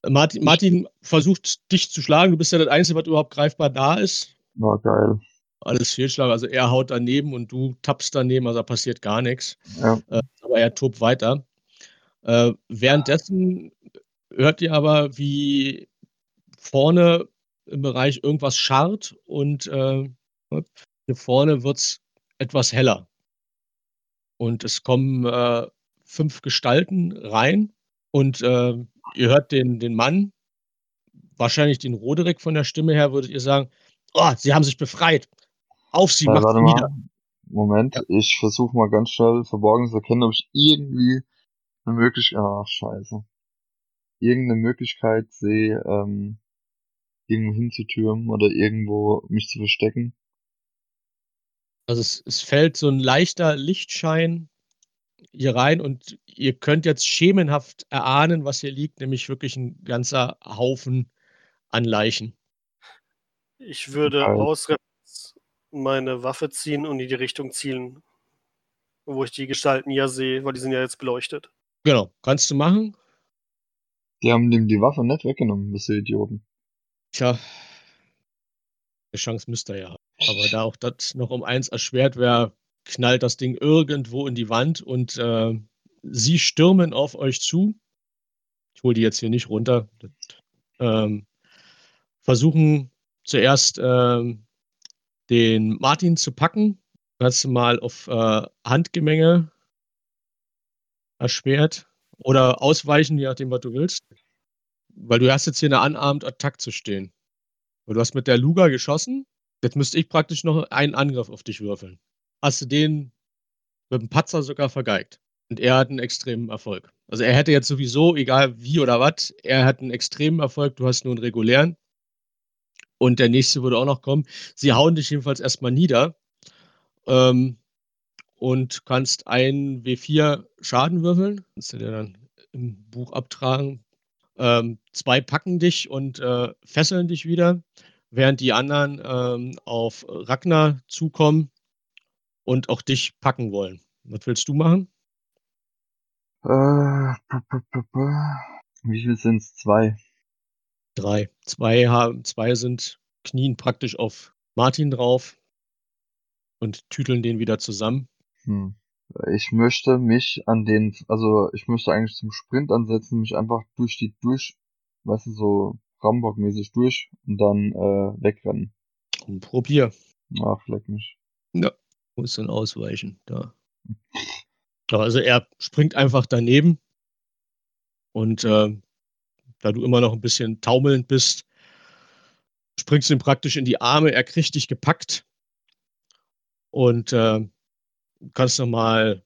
Martin, Martin versucht dich zu schlagen. Du bist ja das Einzige, was überhaupt greifbar da ist. war geil. Alles Fehlschlag. Also er haut daneben und du tappst daneben, also da passiert gar nichts. Ja, Äh, aber er tobt weiter. Äh, währenddessen hört ihr aber, wie vorne im Bereich irgendwas scharrt und äh, hier vorne wird es etwas heller. Und es kommen äh, fünf Gestalten rein und äh, ihr hört den, den Mann, wahrscheinlich den Roderick von der Stimme her, würdet ihr sagen, oh, sie haben sich befreit. Auf sie, äh, macht sie nieder. Moment, Ja. ich versuche mal ganz schnell verborgen zu erkennen, ob ich irgendwie eine Möglichkeit, ach scheiße, irgendeine Möglichkeit sehe, ähm, irgendwo hinzutürmen oder irgendwo mich zu verstecken. Also es, es fällt so ein leichter Lichtschein hier rein und ihr könnt jetzt schemenhaft erahnen, was hier liegt, nämlich wirklich ein ganzer Haufen an Leichen. Ich würde Geil. aus meine Waffe ziehen und in die Richtung zielen, wo ich die Gestalten ja sehe, weil die sind ja jetzt beleuchtet. Genau, kannst du machen. Die haben dem die Waffe nicht weggenommen, diese Idioten. Tja, eine Chance müsst ihr ja haben. Aber da auch das noch um eins erschwert wäre, knallt das Ding irgendwo in die Wand und äh, sie stürmen auf euch zu. Ich hole die jetzt hier nicht runter. Ähm, versuchen zuerst ähm, den Martin zu packen. Kannst du mal auf äh, Handgemenge erschwert oder ausweichen, je nachdem, was du willst. Weil du hast jetzt hier eine Unarmed Attack zu stehen. Weil du hast mit der Luga geschossen. Jetzt müsste ich praktisch noch einen Angriff auf dich würfeln. Hast du den mit dem Patzer sogar vergeigt. Und er hat einen extremen Erfolg. Also er hätte jetzt sowieso, egal wie oder was, er hat einen extremen Erfolg, du hast nur einen regulären. Und der nächste würde auch noch kommen. Sie hauen dich jedenfalls erstmal nieder. Ähm, und kannst einen W4 Schaden würfeln. Kannst du dir dann im Buch abtragen. Ähm, zwei packen dich und äh, fesseln dich wieder, während die anderen ähm, auf Ragnar zukommen und auch dich packen wollen. Was willst du machen? Äh, wie viel sind's? Zwei. Drei. Zwei, haben, zwei sind knien praktisch auf Martin drauf und tüteln den wieder zusammen. Hm. Ich möchte mich an den, also ich möchte eigentlich zum Sprint ansetzen, mich einfach durch die, durch, weißt du, so Rambock-mäßig durch und dann äh, wegrennen. Und probier. Ach, leck mich. Muss dann ausweichen. Da. Also er springt einfach daneben und äh, da du immer noch ein bisschen taumelnd bist, springst du ihm praktisch in die Arme. Er kriegt dich gepackt und äh, kannst nochmal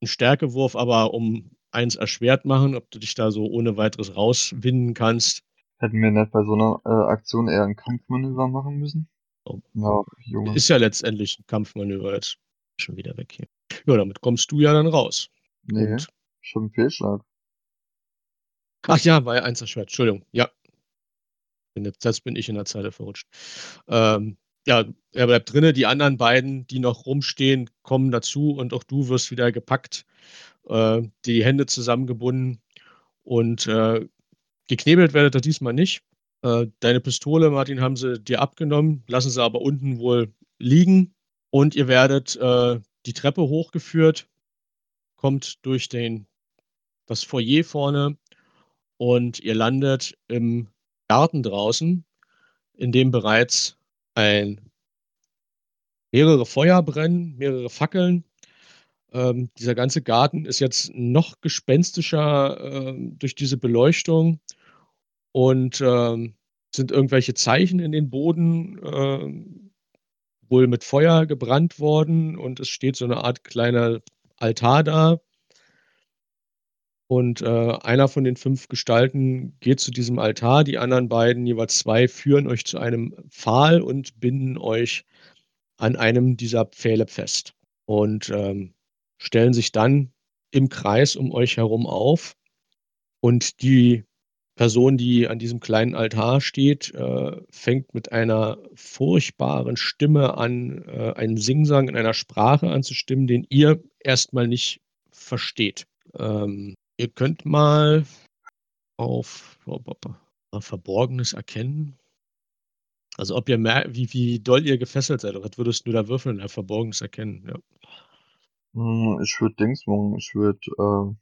einen Stärkewurf, aber um eins erschwert machen, ob du dich da so ohne weiteres rauswinden kannst. Hätten wir nicht bei so einer äh, Aktion eher ein Kampfmanöver machen müssen? Oh. Ist ja letztendlich ein Kampfmanöver jetzt. Schon wieder weg hier. Ja, damit kommst du ja dann raus. nee, Und schon ein Fehlschlag. Ach ja, war ja eins erschwert. Entschuldigung. Ja. Jetzt, bin ich in der Zeile verrutscht. Ähm, ja, er bleibt drinnen. Die anderen beiden, die noch rumstehen, kommen dazu und auch du wirst wieder gepackt, äh, die Hände zusammengebunden und äh, geknebelt werdet ihr diesmal nicht. Äh, deine Pistole, Martin, haben sie dir abgenommen, lassen sie aber unten wohl liegen und ihr werdet äh, die Treppe hochgeführt, kommt durch den, das Foyer vorne und ihr landet im Garten draußen, in dem bereits ein mehrere Feuer brennen, mehrere Fackeln. Ähm, dieser ganze Garten ist jetzt noch gespenstischer äh, durch diese Beleuchtung und ähm, sind irgendwelche Zeichen in den Boden äh, wohl mit Feuer gebrannt worden und es steht so eine Art kleiner Altar da. Und äh, einer von den fünf Gestalten geht zu diesem Altar, die anderen beiden, jeweils zwei, führen euch zu einem Pfahl und binden euch an einem dieser Pfähle fest und ähm, stellen sich dann im Kreis um euch herum auf. Und die Person, die an diesem kleinen Altar steht, äh, fängt mit einer furchtbaren Stimme an, äh, einen Singsang in einer Sprache anzustimmen, den ihr erstmal nicht versteht. Ähm, ihr könnt mal auf, auf Verborgenes erkennen. Also ob ihr merkt, wie, wie doll ihr gefesselt seid, was würdest du da würfeln, auf Verborgenes erkennen? Ja. Hm, ich würde Dings ich würde, äh,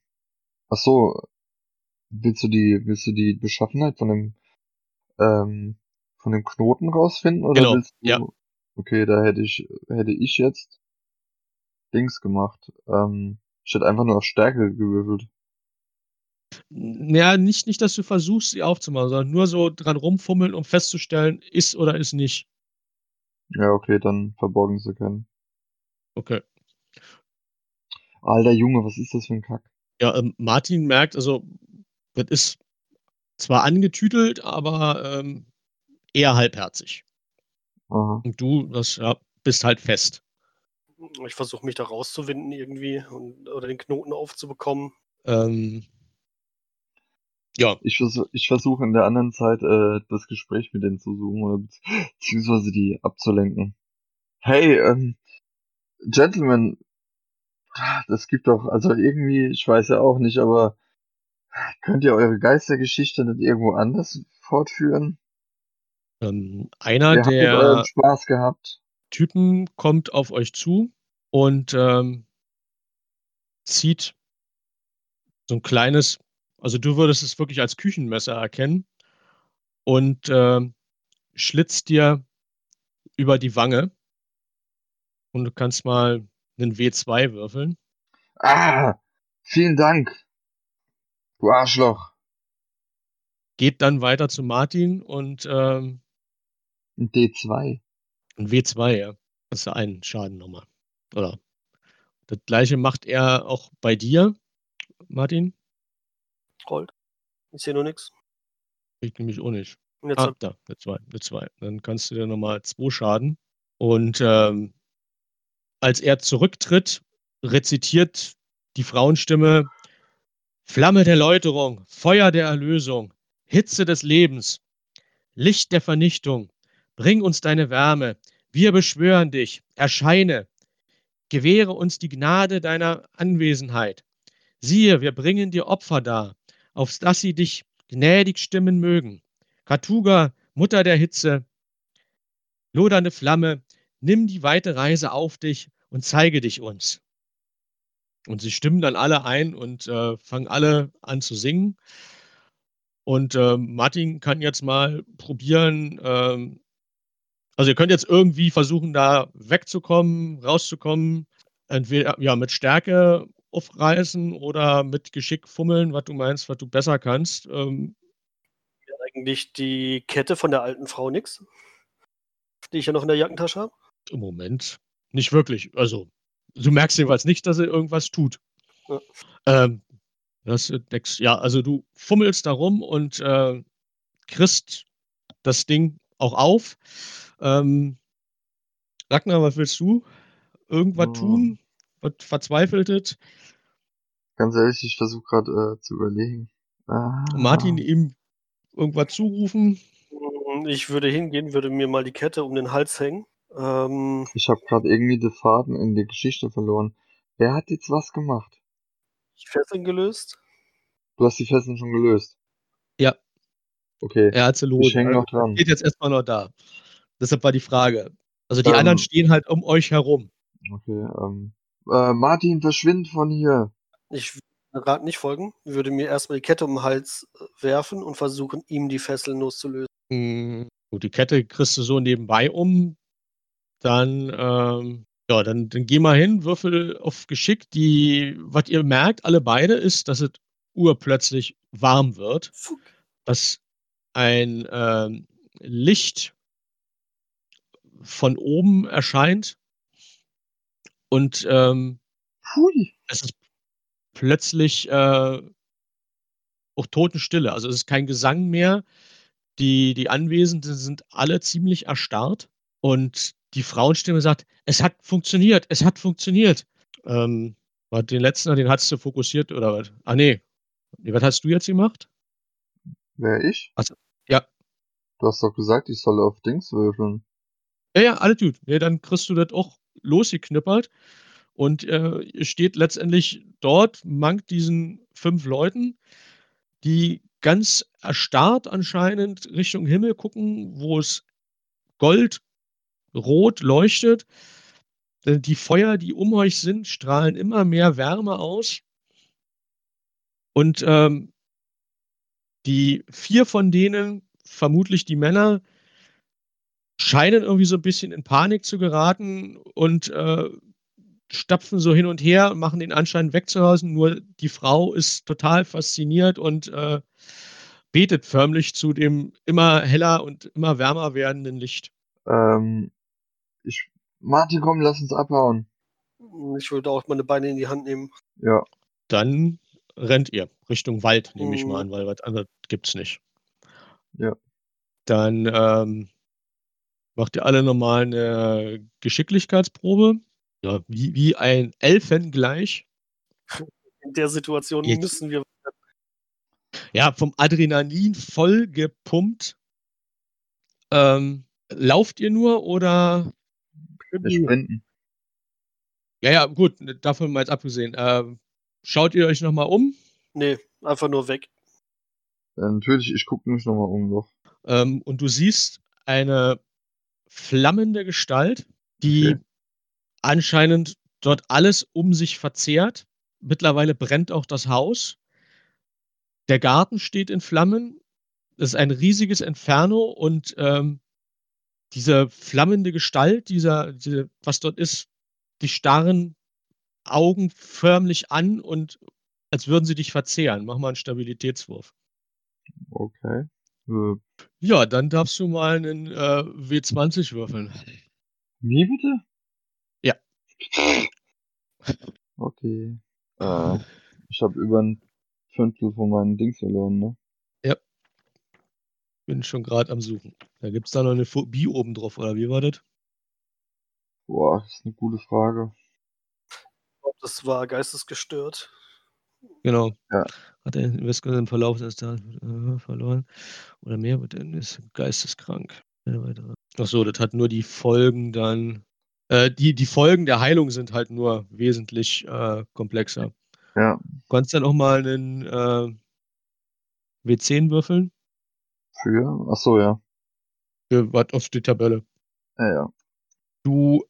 ach so, Willst du die, willst du die Beschaffenheit von dem, ähm, von dem Knoten rausfinden oder Genau, willst du, ja. okay, da hätte ich, hätte ich jetzt Dings gemacht. Ähm, ich hätte einfach nur auf Stärke gewürfelt. Ja, nicht, nicht, dass du versuchst, sie aufzumachen, sondern nur so dran rumfummeln, um festzustellen, ist oder ist nicht. Ja, okay, dann verborgen zu können. Okay. Alter Junge, was ist das für ein Kack? Ja, ähm, Martin merkt, also das ist zwar angetütelt, aber ähm, eher halbherzig. Aha. Und du, das ja, bist halt fest. Ich versuche mich da rauszuwinden irgendwie und, oder den Knoten aufzubekommen. Ähm, ja. Ich versuche ich versuch in der anderen Zeit äh, das Gespräch mit denen zu suchen oder beziehungsweise die abzulenken. Hey, ähm, Gentlemen, das gibt doch, also irgendwie, ich weiß ja auch nicht, aber Könnt ihr eure Geistergeschichte nicht irgendwo anders fortführen? Ähm, einer der. Typen kommt auf euch zu und ähm, zieht so ein kleines, also du würdest es wirklich als Küchenmesser erkennen und äh, schlitzt dir über die Wange und du kannst mal einen W2 würfeln. Ah, vielen Dank. Du Arschloch. Geht dann weiter zu Martin und ähm, ein D2. Ein W2, ja. Das ist ja ein Schaden nochmal. Oder das gleiche macht er auch bei dir, Martin. Rollt. Ich sehe nur nichts. Ich nämlich auch nicht. Und jetzt Ah, da, eine 2, eine 2. Dann kannst du dir nochmal 2 Schaden. Und ähm, als er zurücktritt, rezitiert die Frauenstimme Flamme der Läuterung, Feuer der Erlösung, Hitze des Lebens, Licht der Vernichtung, bring uns deine Wärme, wir beschwören dich, erscheine, gewähre uns die Gnade deiner Anwesenheit. Siehe, wir bringen dir Opfer dar, auf dass sie dich gnädig stimmen mögen. Katuga, Mutter der Hitze, lodernde Flamme, nimm die weite Reise auf dich und zeige dich uns. Und sie stimmen dann alle ein und äh, fangen alle an zu singen. Und äh, Martin kann jetzt mal probieren, ähm, also ihr könnt jetzt irgendwie versuchen, da wegzukommen, rauszukommen, entweder ja, mit Stärke aufreißen oder mit Geschick fummeln, was du meinst, was du besser kannst. Ähm, eigentlich die Kette von der alten Frau nix, die ich ja noch in der Jackentasche habe. Im Moment nicht wirklich. Also du merkst jedenfalls nicht, dass er irgendwas tut. Ja. Ähm, das, ja, also du fummelst da rum und äh, kriegst das Ding auch auf. Ähm, Ragnar, was willst du? Irgendwas Oh. tun? Was verzweifeltet? Ganz ehrlich, ich versuche gerade äh, zu überlegen. Ah, Martin ihm irgendwas zurufen? Ich würde hingehen, würde mir mal die Kette um den Hals hängen Ähm, Ich habe gerade irgendwie den Faden in die Geschichte verloren. Wer hat jetzt was gemacht? die Fesseln gelöst. Du hast die Fesseln schon gelöst. Ja. Okay. Er hat sie los. Ich häng noch dran. Steht jetzt erstmal noch da. Deshalb war die Frage. Also die Ähm. anderen stehen halt um euch herum. Okay, ähm. Äh, Martin, verschwind von hier. Ich würde dem Rat nicht folgen, würde mir erstmal die Kette um den Hals äh, werfen und versuchen, ihm die Fesseln loszulösen. Hm, Gut, die Kette kriegst du so nebenbei um. Dann, ähm, ja, dann, dann geh mal hin, würfel auf Geschick. Die, was ihr merkt, alle beide, ist, dass es urplötzlich warm wird. Dass ein ähm, Licht von oben erscheint und ähm, es ist plötzlich äh, auch Totenstille. Also es ist kein Gesang mehr. Die, die Anwesenden sind alle ziemlich erstarrt und die Frauenstimme sagt, es hat funktioniert, es hat funktioniert. Ähm, war den letzten, den hast du fokussiert oder was? Ah nee. Was hast du jetzt gemacht? Wer ich? Also, ja. Du hast doch gesagt, ich soll auf Dings würfeln. Ja, ja, alles gut. Nee, dann kriegst du das auch losgeknüppert. Und äh, ihr steht letztendlich dort, mankt diesen fünf Leuten, die ganz erstarrt anscheinend Richtung Himmel gucken, wo es goldrot leuchtet. Die Feuer, die um euch sind, strahlen immer mehr Wärme aus. Und ähm, die vier von denen, vermutlich die Männer, scheinen irgendwie so ein bisschen in Panik zu geraten und äh, stapfen so hin und her, machen den Anschein wegzuhausen. Nur die Frau ist total fasziniert und äh, betet förmlich zu dem immer heller und immer wärmer werdenden Licht. Ähm, ich. Martin, komm, lass uns abhauen. Ich würde auch meine Beine in die Hand nehmen. Ja. Dann rennt ihr Richtung Wald, nehme ich Mhm. mal an, weil was anderes gibt's nicht. Ja. Dann ähm, macht ihr alle nochmal eine Geschicklichkeitsprobe. Ja, wie, wie ein Elfen gleich. In der Situation Jetzt- müssen wir. Ja, vom Adrenalin voll gepumpt. Ähm, lauft ihr nur oder? Wir sprinten. Ja, ja, gut, davon mal jetzt abgesehen. Ähm, schaut ihr euch nochmal um? Nee, einfach nur weg. Äh, natürlich, ich gucke mich nochmal um doch. Ähm, und du siehst eine flammende Gestalt, die Okay. anscheinend dort alles um sich verzehrt. Mittlerweile brennt auch das Haus. Der Garten steht in Flammen. Es ist ein riesiges Inferno und ähm, diese flammende Gestalt, dieser, diese, was dort ist, die starren Augen förmlich an und als würden sie dich verzehren. Mach mal einen Stabilitätswurf. Okay. Äh, Ja, dann darfst du mal einen äh, W20 würfeln. wie bitte? Ja. Okay. Äh, ich habe über ein Fünftel von meinen Dings verloren, ne? Bin schon gerade am Suchen. Da gibt es da noch eine Phobie oben drauf, oder wie war das? Boah, das ist eine gute Frage. Ich glaub, Das war geistesgestört. Genau. Ja. Hat er Investor im Verlauf des Tages äh, verloren oder mehr er ist geisteskrank. Keine weitere. Ach so, das hat nur die Folgen dann. Äh, die, die Folgen der Heilung sind halt nur wesentlich äh, komplexer. Ja. Du kannst dann auch mal einen äh, W10 würfeln Für? Ach so, ja. für was auf die Tabelle. Ja, ja. Du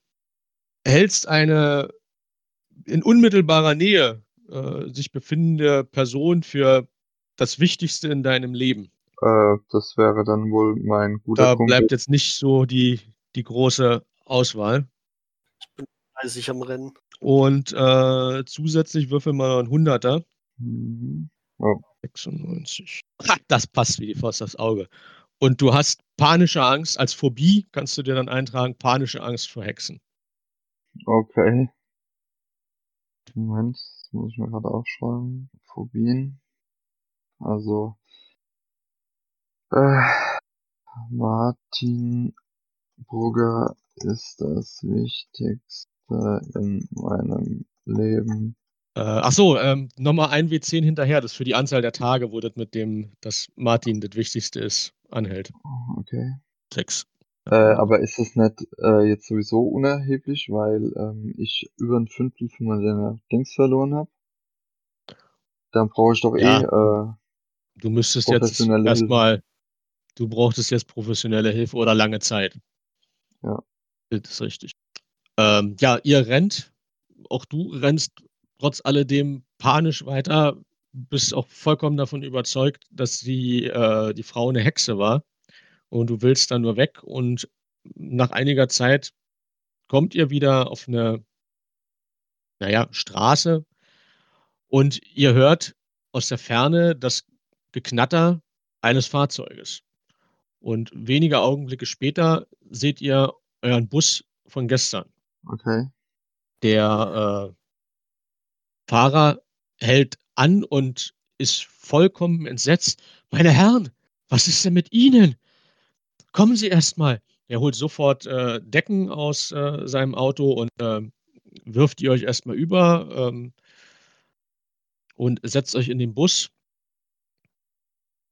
hältst eine in unmittelbarer Nähe äh, sich befindende Person für das Wichtigste in deinem Leben. Äh, das wäre dann wohl mein guter Da Kumpel. bleibt jetzt nicht so die, die große Auswahl. Eisig am Rennen. Und äh, zusätzlich würfel mal noch ein Hunderter. Mhm. 96. Ha, das passt wie die Faust aufs Auge. Und du hast panische Angst. Als Phobie kannst du dir dann eintragen, panische Angst vor Hexen. Okay. Moment, das muss ich mir gerade aufschreiben. Phobien. Also. Äh, Martin Brugger ist das Wichtigste in meinem Leben. Äh, ach so, ähm, nochmal ein W10 hinterher. Das ist für die Anzahl der Tage, wo das mit dem, dass Martin das Wichtigste ist, anhält. Okay. Sechs. Äh, aber ist das nicht äh, jetzt sowieso unerheblich, weil ähm, ich über ein Fünftel von meiner Dings verloren habe? Dann brauche ich doch Ja. eh äh, Du müsstest jetzt erstmal, du brauchtest jetzt professionelle Hilfe oder lange Zeit. Ja. Das ist richtig. Ähm, ja, ihr rennt, auch du rennst trotz alledem panisch weiter, bist auch vollkommen davon überzeugt, dass die, äh, die Frau eine Hexe war und du willst dann nur weg und nach einiger Zeit kommt ihr wieder auf eine, naja, Straße und ihr hört aus der Ferne das Geknatter eines Fahrzeuges. Und wenige Augenblicke später seht ihr euren Bus von gestern. Okay. Der äh, Fahrer hält an und ist vollkommen entsetzt. Meine Herren, was ist denn mit Ihnen? Kommen Sie erst mal. Er holt sofort äh, Decken aus äh, seinem Auto und äh, wirft die euch erstmal über ähm, und setzt euch in den Bus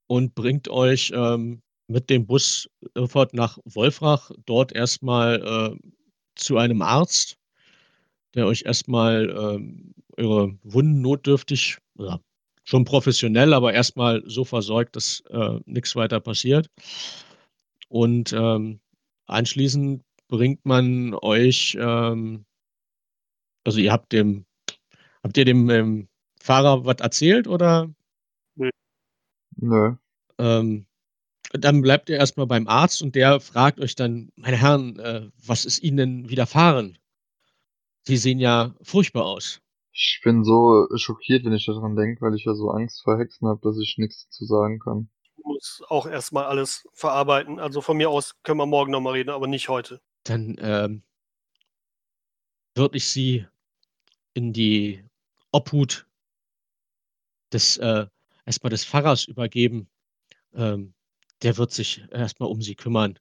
und bringt euch ähm, mit dem Bus sofort nach Wolfrach, dort erstmal äh, zu einem Arzt, der euch erstmal ähm, eure Wunden notdürftig, ja, schon professionell, aber erstmal so versorgt, dass äh, nichts weiter passiert. Und ähm, anschließend bringt man euch, ähm, also ihr habt dem, habt ihr dem ähm, Fahrer was erzählt oder? Nö. Ähm, dann bleibt ihr erstmal beim Arzt und der fragt euch dann, meine Herren, äh, was ist Ihnen denn widerfahren? Sie sehen ja furchtbar aus. Ich bin so schockiert, wenn ich daran denke, weil ich ja so Angst vor Hexen habe, dass ich nichts dazu sagen kann. Ich muss auch erstmal alles verarbeiten. Also von mir aus können wir morgen nochmal reden, aber nicht heute. Dann ähm, würde ich Sie in die Obhut des äh, erstmal des Pfarrers übergeben. Ähm, der wird sich erstmal um Sie kümmern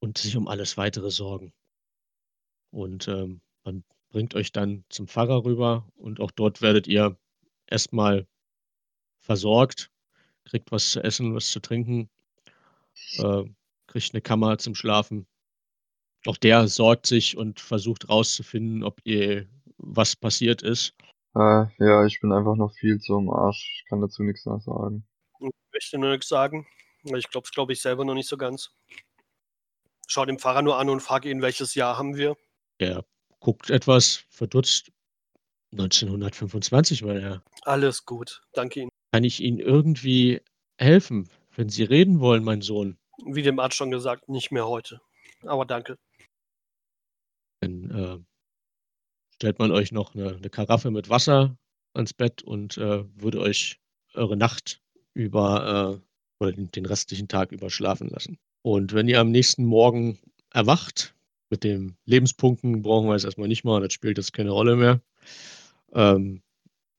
und sich um alles weitere sorgen. Und ähm, man bringt euch dann zum Pfarrer rüber und auch dort werdet ihr erstmal versorgt, kriegt was zu essen, was zu trinken, äh, kriegt eine Kammer zum Schlafen. Auch der sorgt sich und versucht rauszufinden, ob ihr was passiert ist. Äh, ja, ich bin einfach noch viel zu am Arsch. Ich kann dazu nichts mehr sagen. Ich möchte nur nichts sagen. Ich glaube es, glaube ich, selber noch nicht so ganz. Schau den Fahrer nur an und frage ihn, welches Jahr haben wir. Er guckt etwas verdutzt. 1925 war er. Alles gut. Danke Ihnen. Kann ich Ihnen irgendwie helfen, wenn Sie reden wollen, mein Sohn? Wie dem Arzt schon gesagt, nicht mehr heute. Aber danke. Dann äh, stellt man euch noch eine, eine Karaffe mit Wasser ans Bett und äh, würde euch eure Nacht über äh, oder den, den restlichen Tag über schlafen lassen. Und wenn ihr am nächsten Morgen erwacht, mit den Lebenspunkten brauchen wir es erstmal nicht mal, das spielt jetzt keine Rolle mehr. Ähm,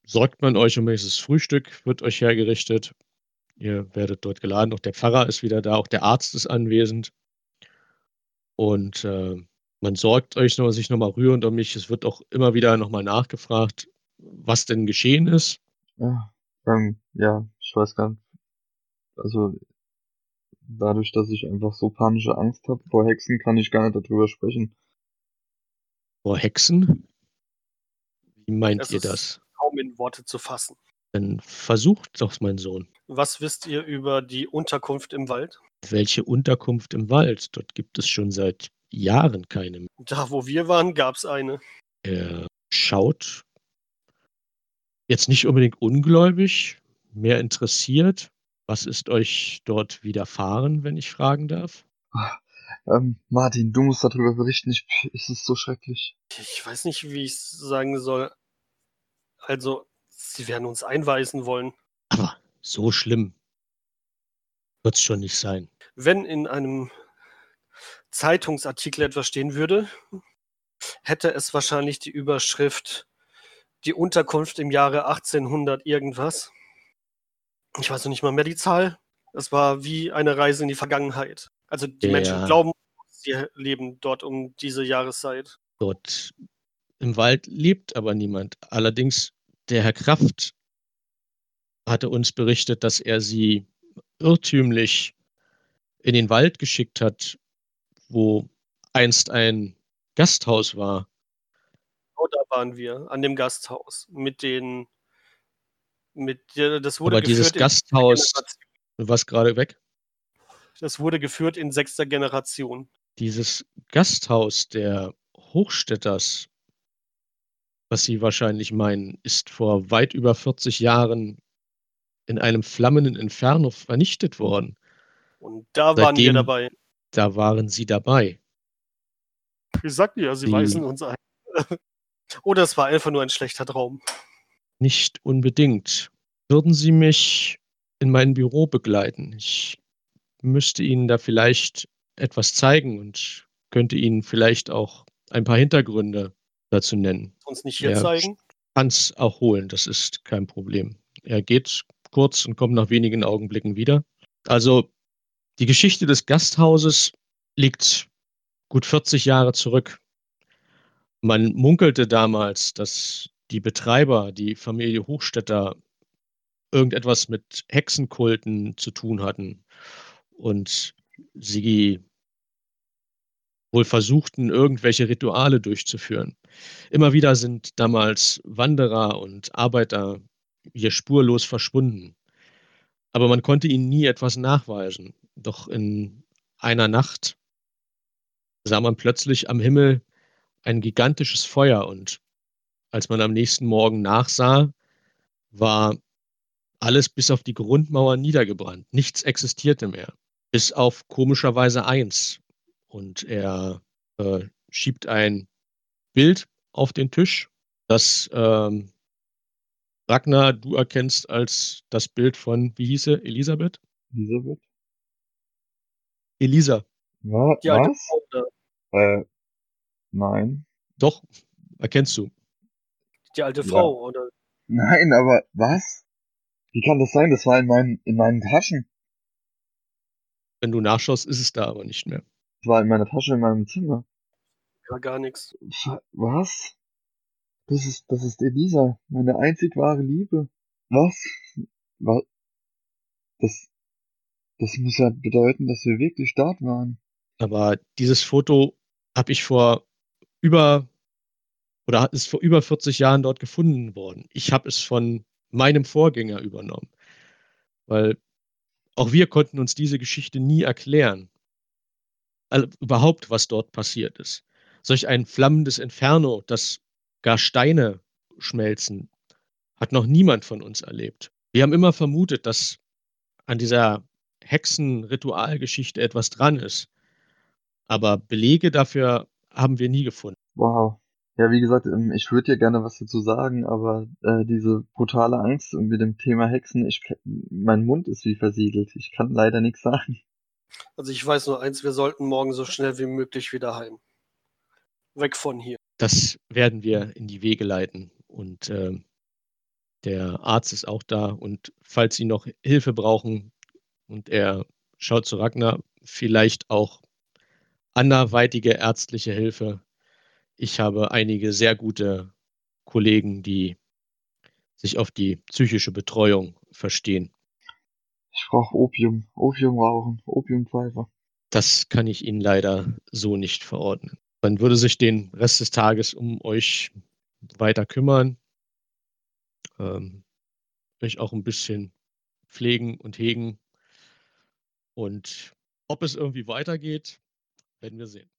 sorgt man euch um nächstes Frühstück, wird euch hergerichtet. Ihr werdet dort geladen. Auch der Pfarrer ist wieder da, auch der Arzt ist anwesend. Und äh, man sorgt euch noch, sich nochmal rührend um mich. Es wird auch immer wieder nochmal nachgefragt, was denn geschehen ist. Ja, ähm, ja, ich weiß gar nicht. Also, dadurch, dass ich einfach so panische Angst habe vor Hexen, kann ich gar nicht darüber sprechen. Vor Hexen? Wie meint Es ihr ist- das? Kaum in Worte zu fassen. Dann versucht doch, mein Sohn. Was wisst ihr über die Unterkunft im Wald? Welche Unterkunft im Wald? Dort gibt es schon seit Jahren keine mehr. Da, wo wir waren, gab es eine. Er schaut jetzt nicht unbedingt ungläubig, mehr interessiert. Was ist euch dort widerfahren, wenn ich fragen darf? Ähm, Martin, du musst darüber berichten. Ich, es ist so schrecklich. Ich weiß nicht, wie ich es sagen soll. Also, sie werden uns einweisen wollen. Aber so schlimm wird es schon nicht sein. Wenn in einem Zeitungsartikel etwas stehen würde, hätte es wahrscheinlich die Überschrift Die Unterkunft im Jahre 1800 irgendwas. Ich weiß noch nicht mal mehr die Zahl. Es war wie eine Reise in die Vergangenheit. Also die Ja. Menschen glauben, sie leben dort um diese Jahreszeit. Dort im Wald lebt aber niemand. Allerdings der Herr Kraft hatte uns berichtet, dass er sie irrtümlich in den Wald geschickt hat, wo einst ein Gasthaus war. Oh, da waren wir, an dem Gasthaus mit den mit das wurde Aber dieses Gasthaus, du warst gerade weg. Das wurde geführt in sechster Generation. Dieses Gasthaus der Hochstädters, was Sie wahrscheinlich meinen, ist vor weit über 40 Jahren in einem flammenden Inferno vernichtet worden. Und da waren wir dabei. Da waren Sie dabei. Wir sagten ja, Sie Die, weisen uns ein. [laughs] Oder es war einfach nur ein schlechter Traum. Nicht unbedingt. Würden Sie mich in mein Büro begleiten? Ich müsste Ihnen da vielleicht etwas zeigen und könnte Ihnen vielleicht auch ein paar Hintergründe dazu nennen. Uns nicht hier er zeigen? Kann es auch holen, das ist kein Problem. Er geht kurz und kommt nach wenigen Augenblicken wieder. Also die Geschichte des Gasthauses liegt gut 40 Jahre zurück. Man munkelte damals, dass die Betreiber, die Familie Hochstädter, irgendetwas mit Hexenkulten zu tun hatten und sie wohl versuchten, irgendwelche Rituale durchzuführen. Immer wieder sind damals Wanderer und Arbeiter hier spurlos verschwunden. Aber man konnte ihnen nie etwas nachweisen. Doch in einer Nacht sah man plötzlich am Himmel ein gigantisches Feuer und als man am nächsten Morgen nachsah, war alles bis auf die Grundmauer niedergebrannt. Nichts existierte mehr. Bis auf komischerweise eins. Und er äh, schiebt ein Bild auf den Tisch, das ähm, Ragnar du erkennst als das Bild von, wie hieße, Elisabeth? Elisabeth? Elisa. Ja, Die alte was? Frau, Äh, nein. Doch, erkennst du. Die alte Frau, oder? Nein, aber was? Wie kann das sein? Das war in meinen, in meinen Taschen. Wenn du nachschaust, ist es da aber nicht mehr. Das war in meiner Tasche in meinem Zimmer. Ja, gar nichts. Was? Das ist, das ist Elisa, meine einzig wahre Liebe. Was? Was? Das, das muss ja bedeuten, dass wir wirklich dort waren. Aber dieses Foto habe ich vor über oder ist vor über 40 Jahren dort gefunden worden. Ich habe es von meinem Vorgänger übernommen, weil auch wir konnten uns diese Geschichte nie erklären. Also überhaupt, was dort passiert ist. Solch ein flammendes Inferno, das gar Steine schmelzen, hat noch niemand von uns erlebt. Wir haben immer vermutet, dass an dieser Hexenritualgeschichte etwas dran ist. Aber Belege dafür haben wir nie gefunden. Wow. Ja, wie gesagt, ähm, ich würde ja gerne was dazu sagen, aber äh, diese brutale Angst mit dem Thema Hexen, ich, mein Mund ist wie versiegelt. Ich kann leider nichts sagen. Also ich weiß nur eins, wir sollten morgen so schnell wie möglich wieder heim. Weg von hier. Das werden wir in die Wege leiten. Und äh, der Arzt ist auch da. Und falls Sie noch Hilfe brauchen, und er schaut zu Ragnar, vielleicht auch anderweitige ärztliche Hilfe. Ich habe einige sehr gute Kollegen, die sich auf die psychische Betreuung verstehen. Ich brauche Opium, Opium rauchen, Opiumpfeife. Das kann ich Ihnen leider so nicht verordnen. Man würde sich den Rest des Tages um euch weiter kümmern, ähm, euch auch ein bisschen pflegen und hegen. Und ob es irgendwie weitergeht, werden wir sehen.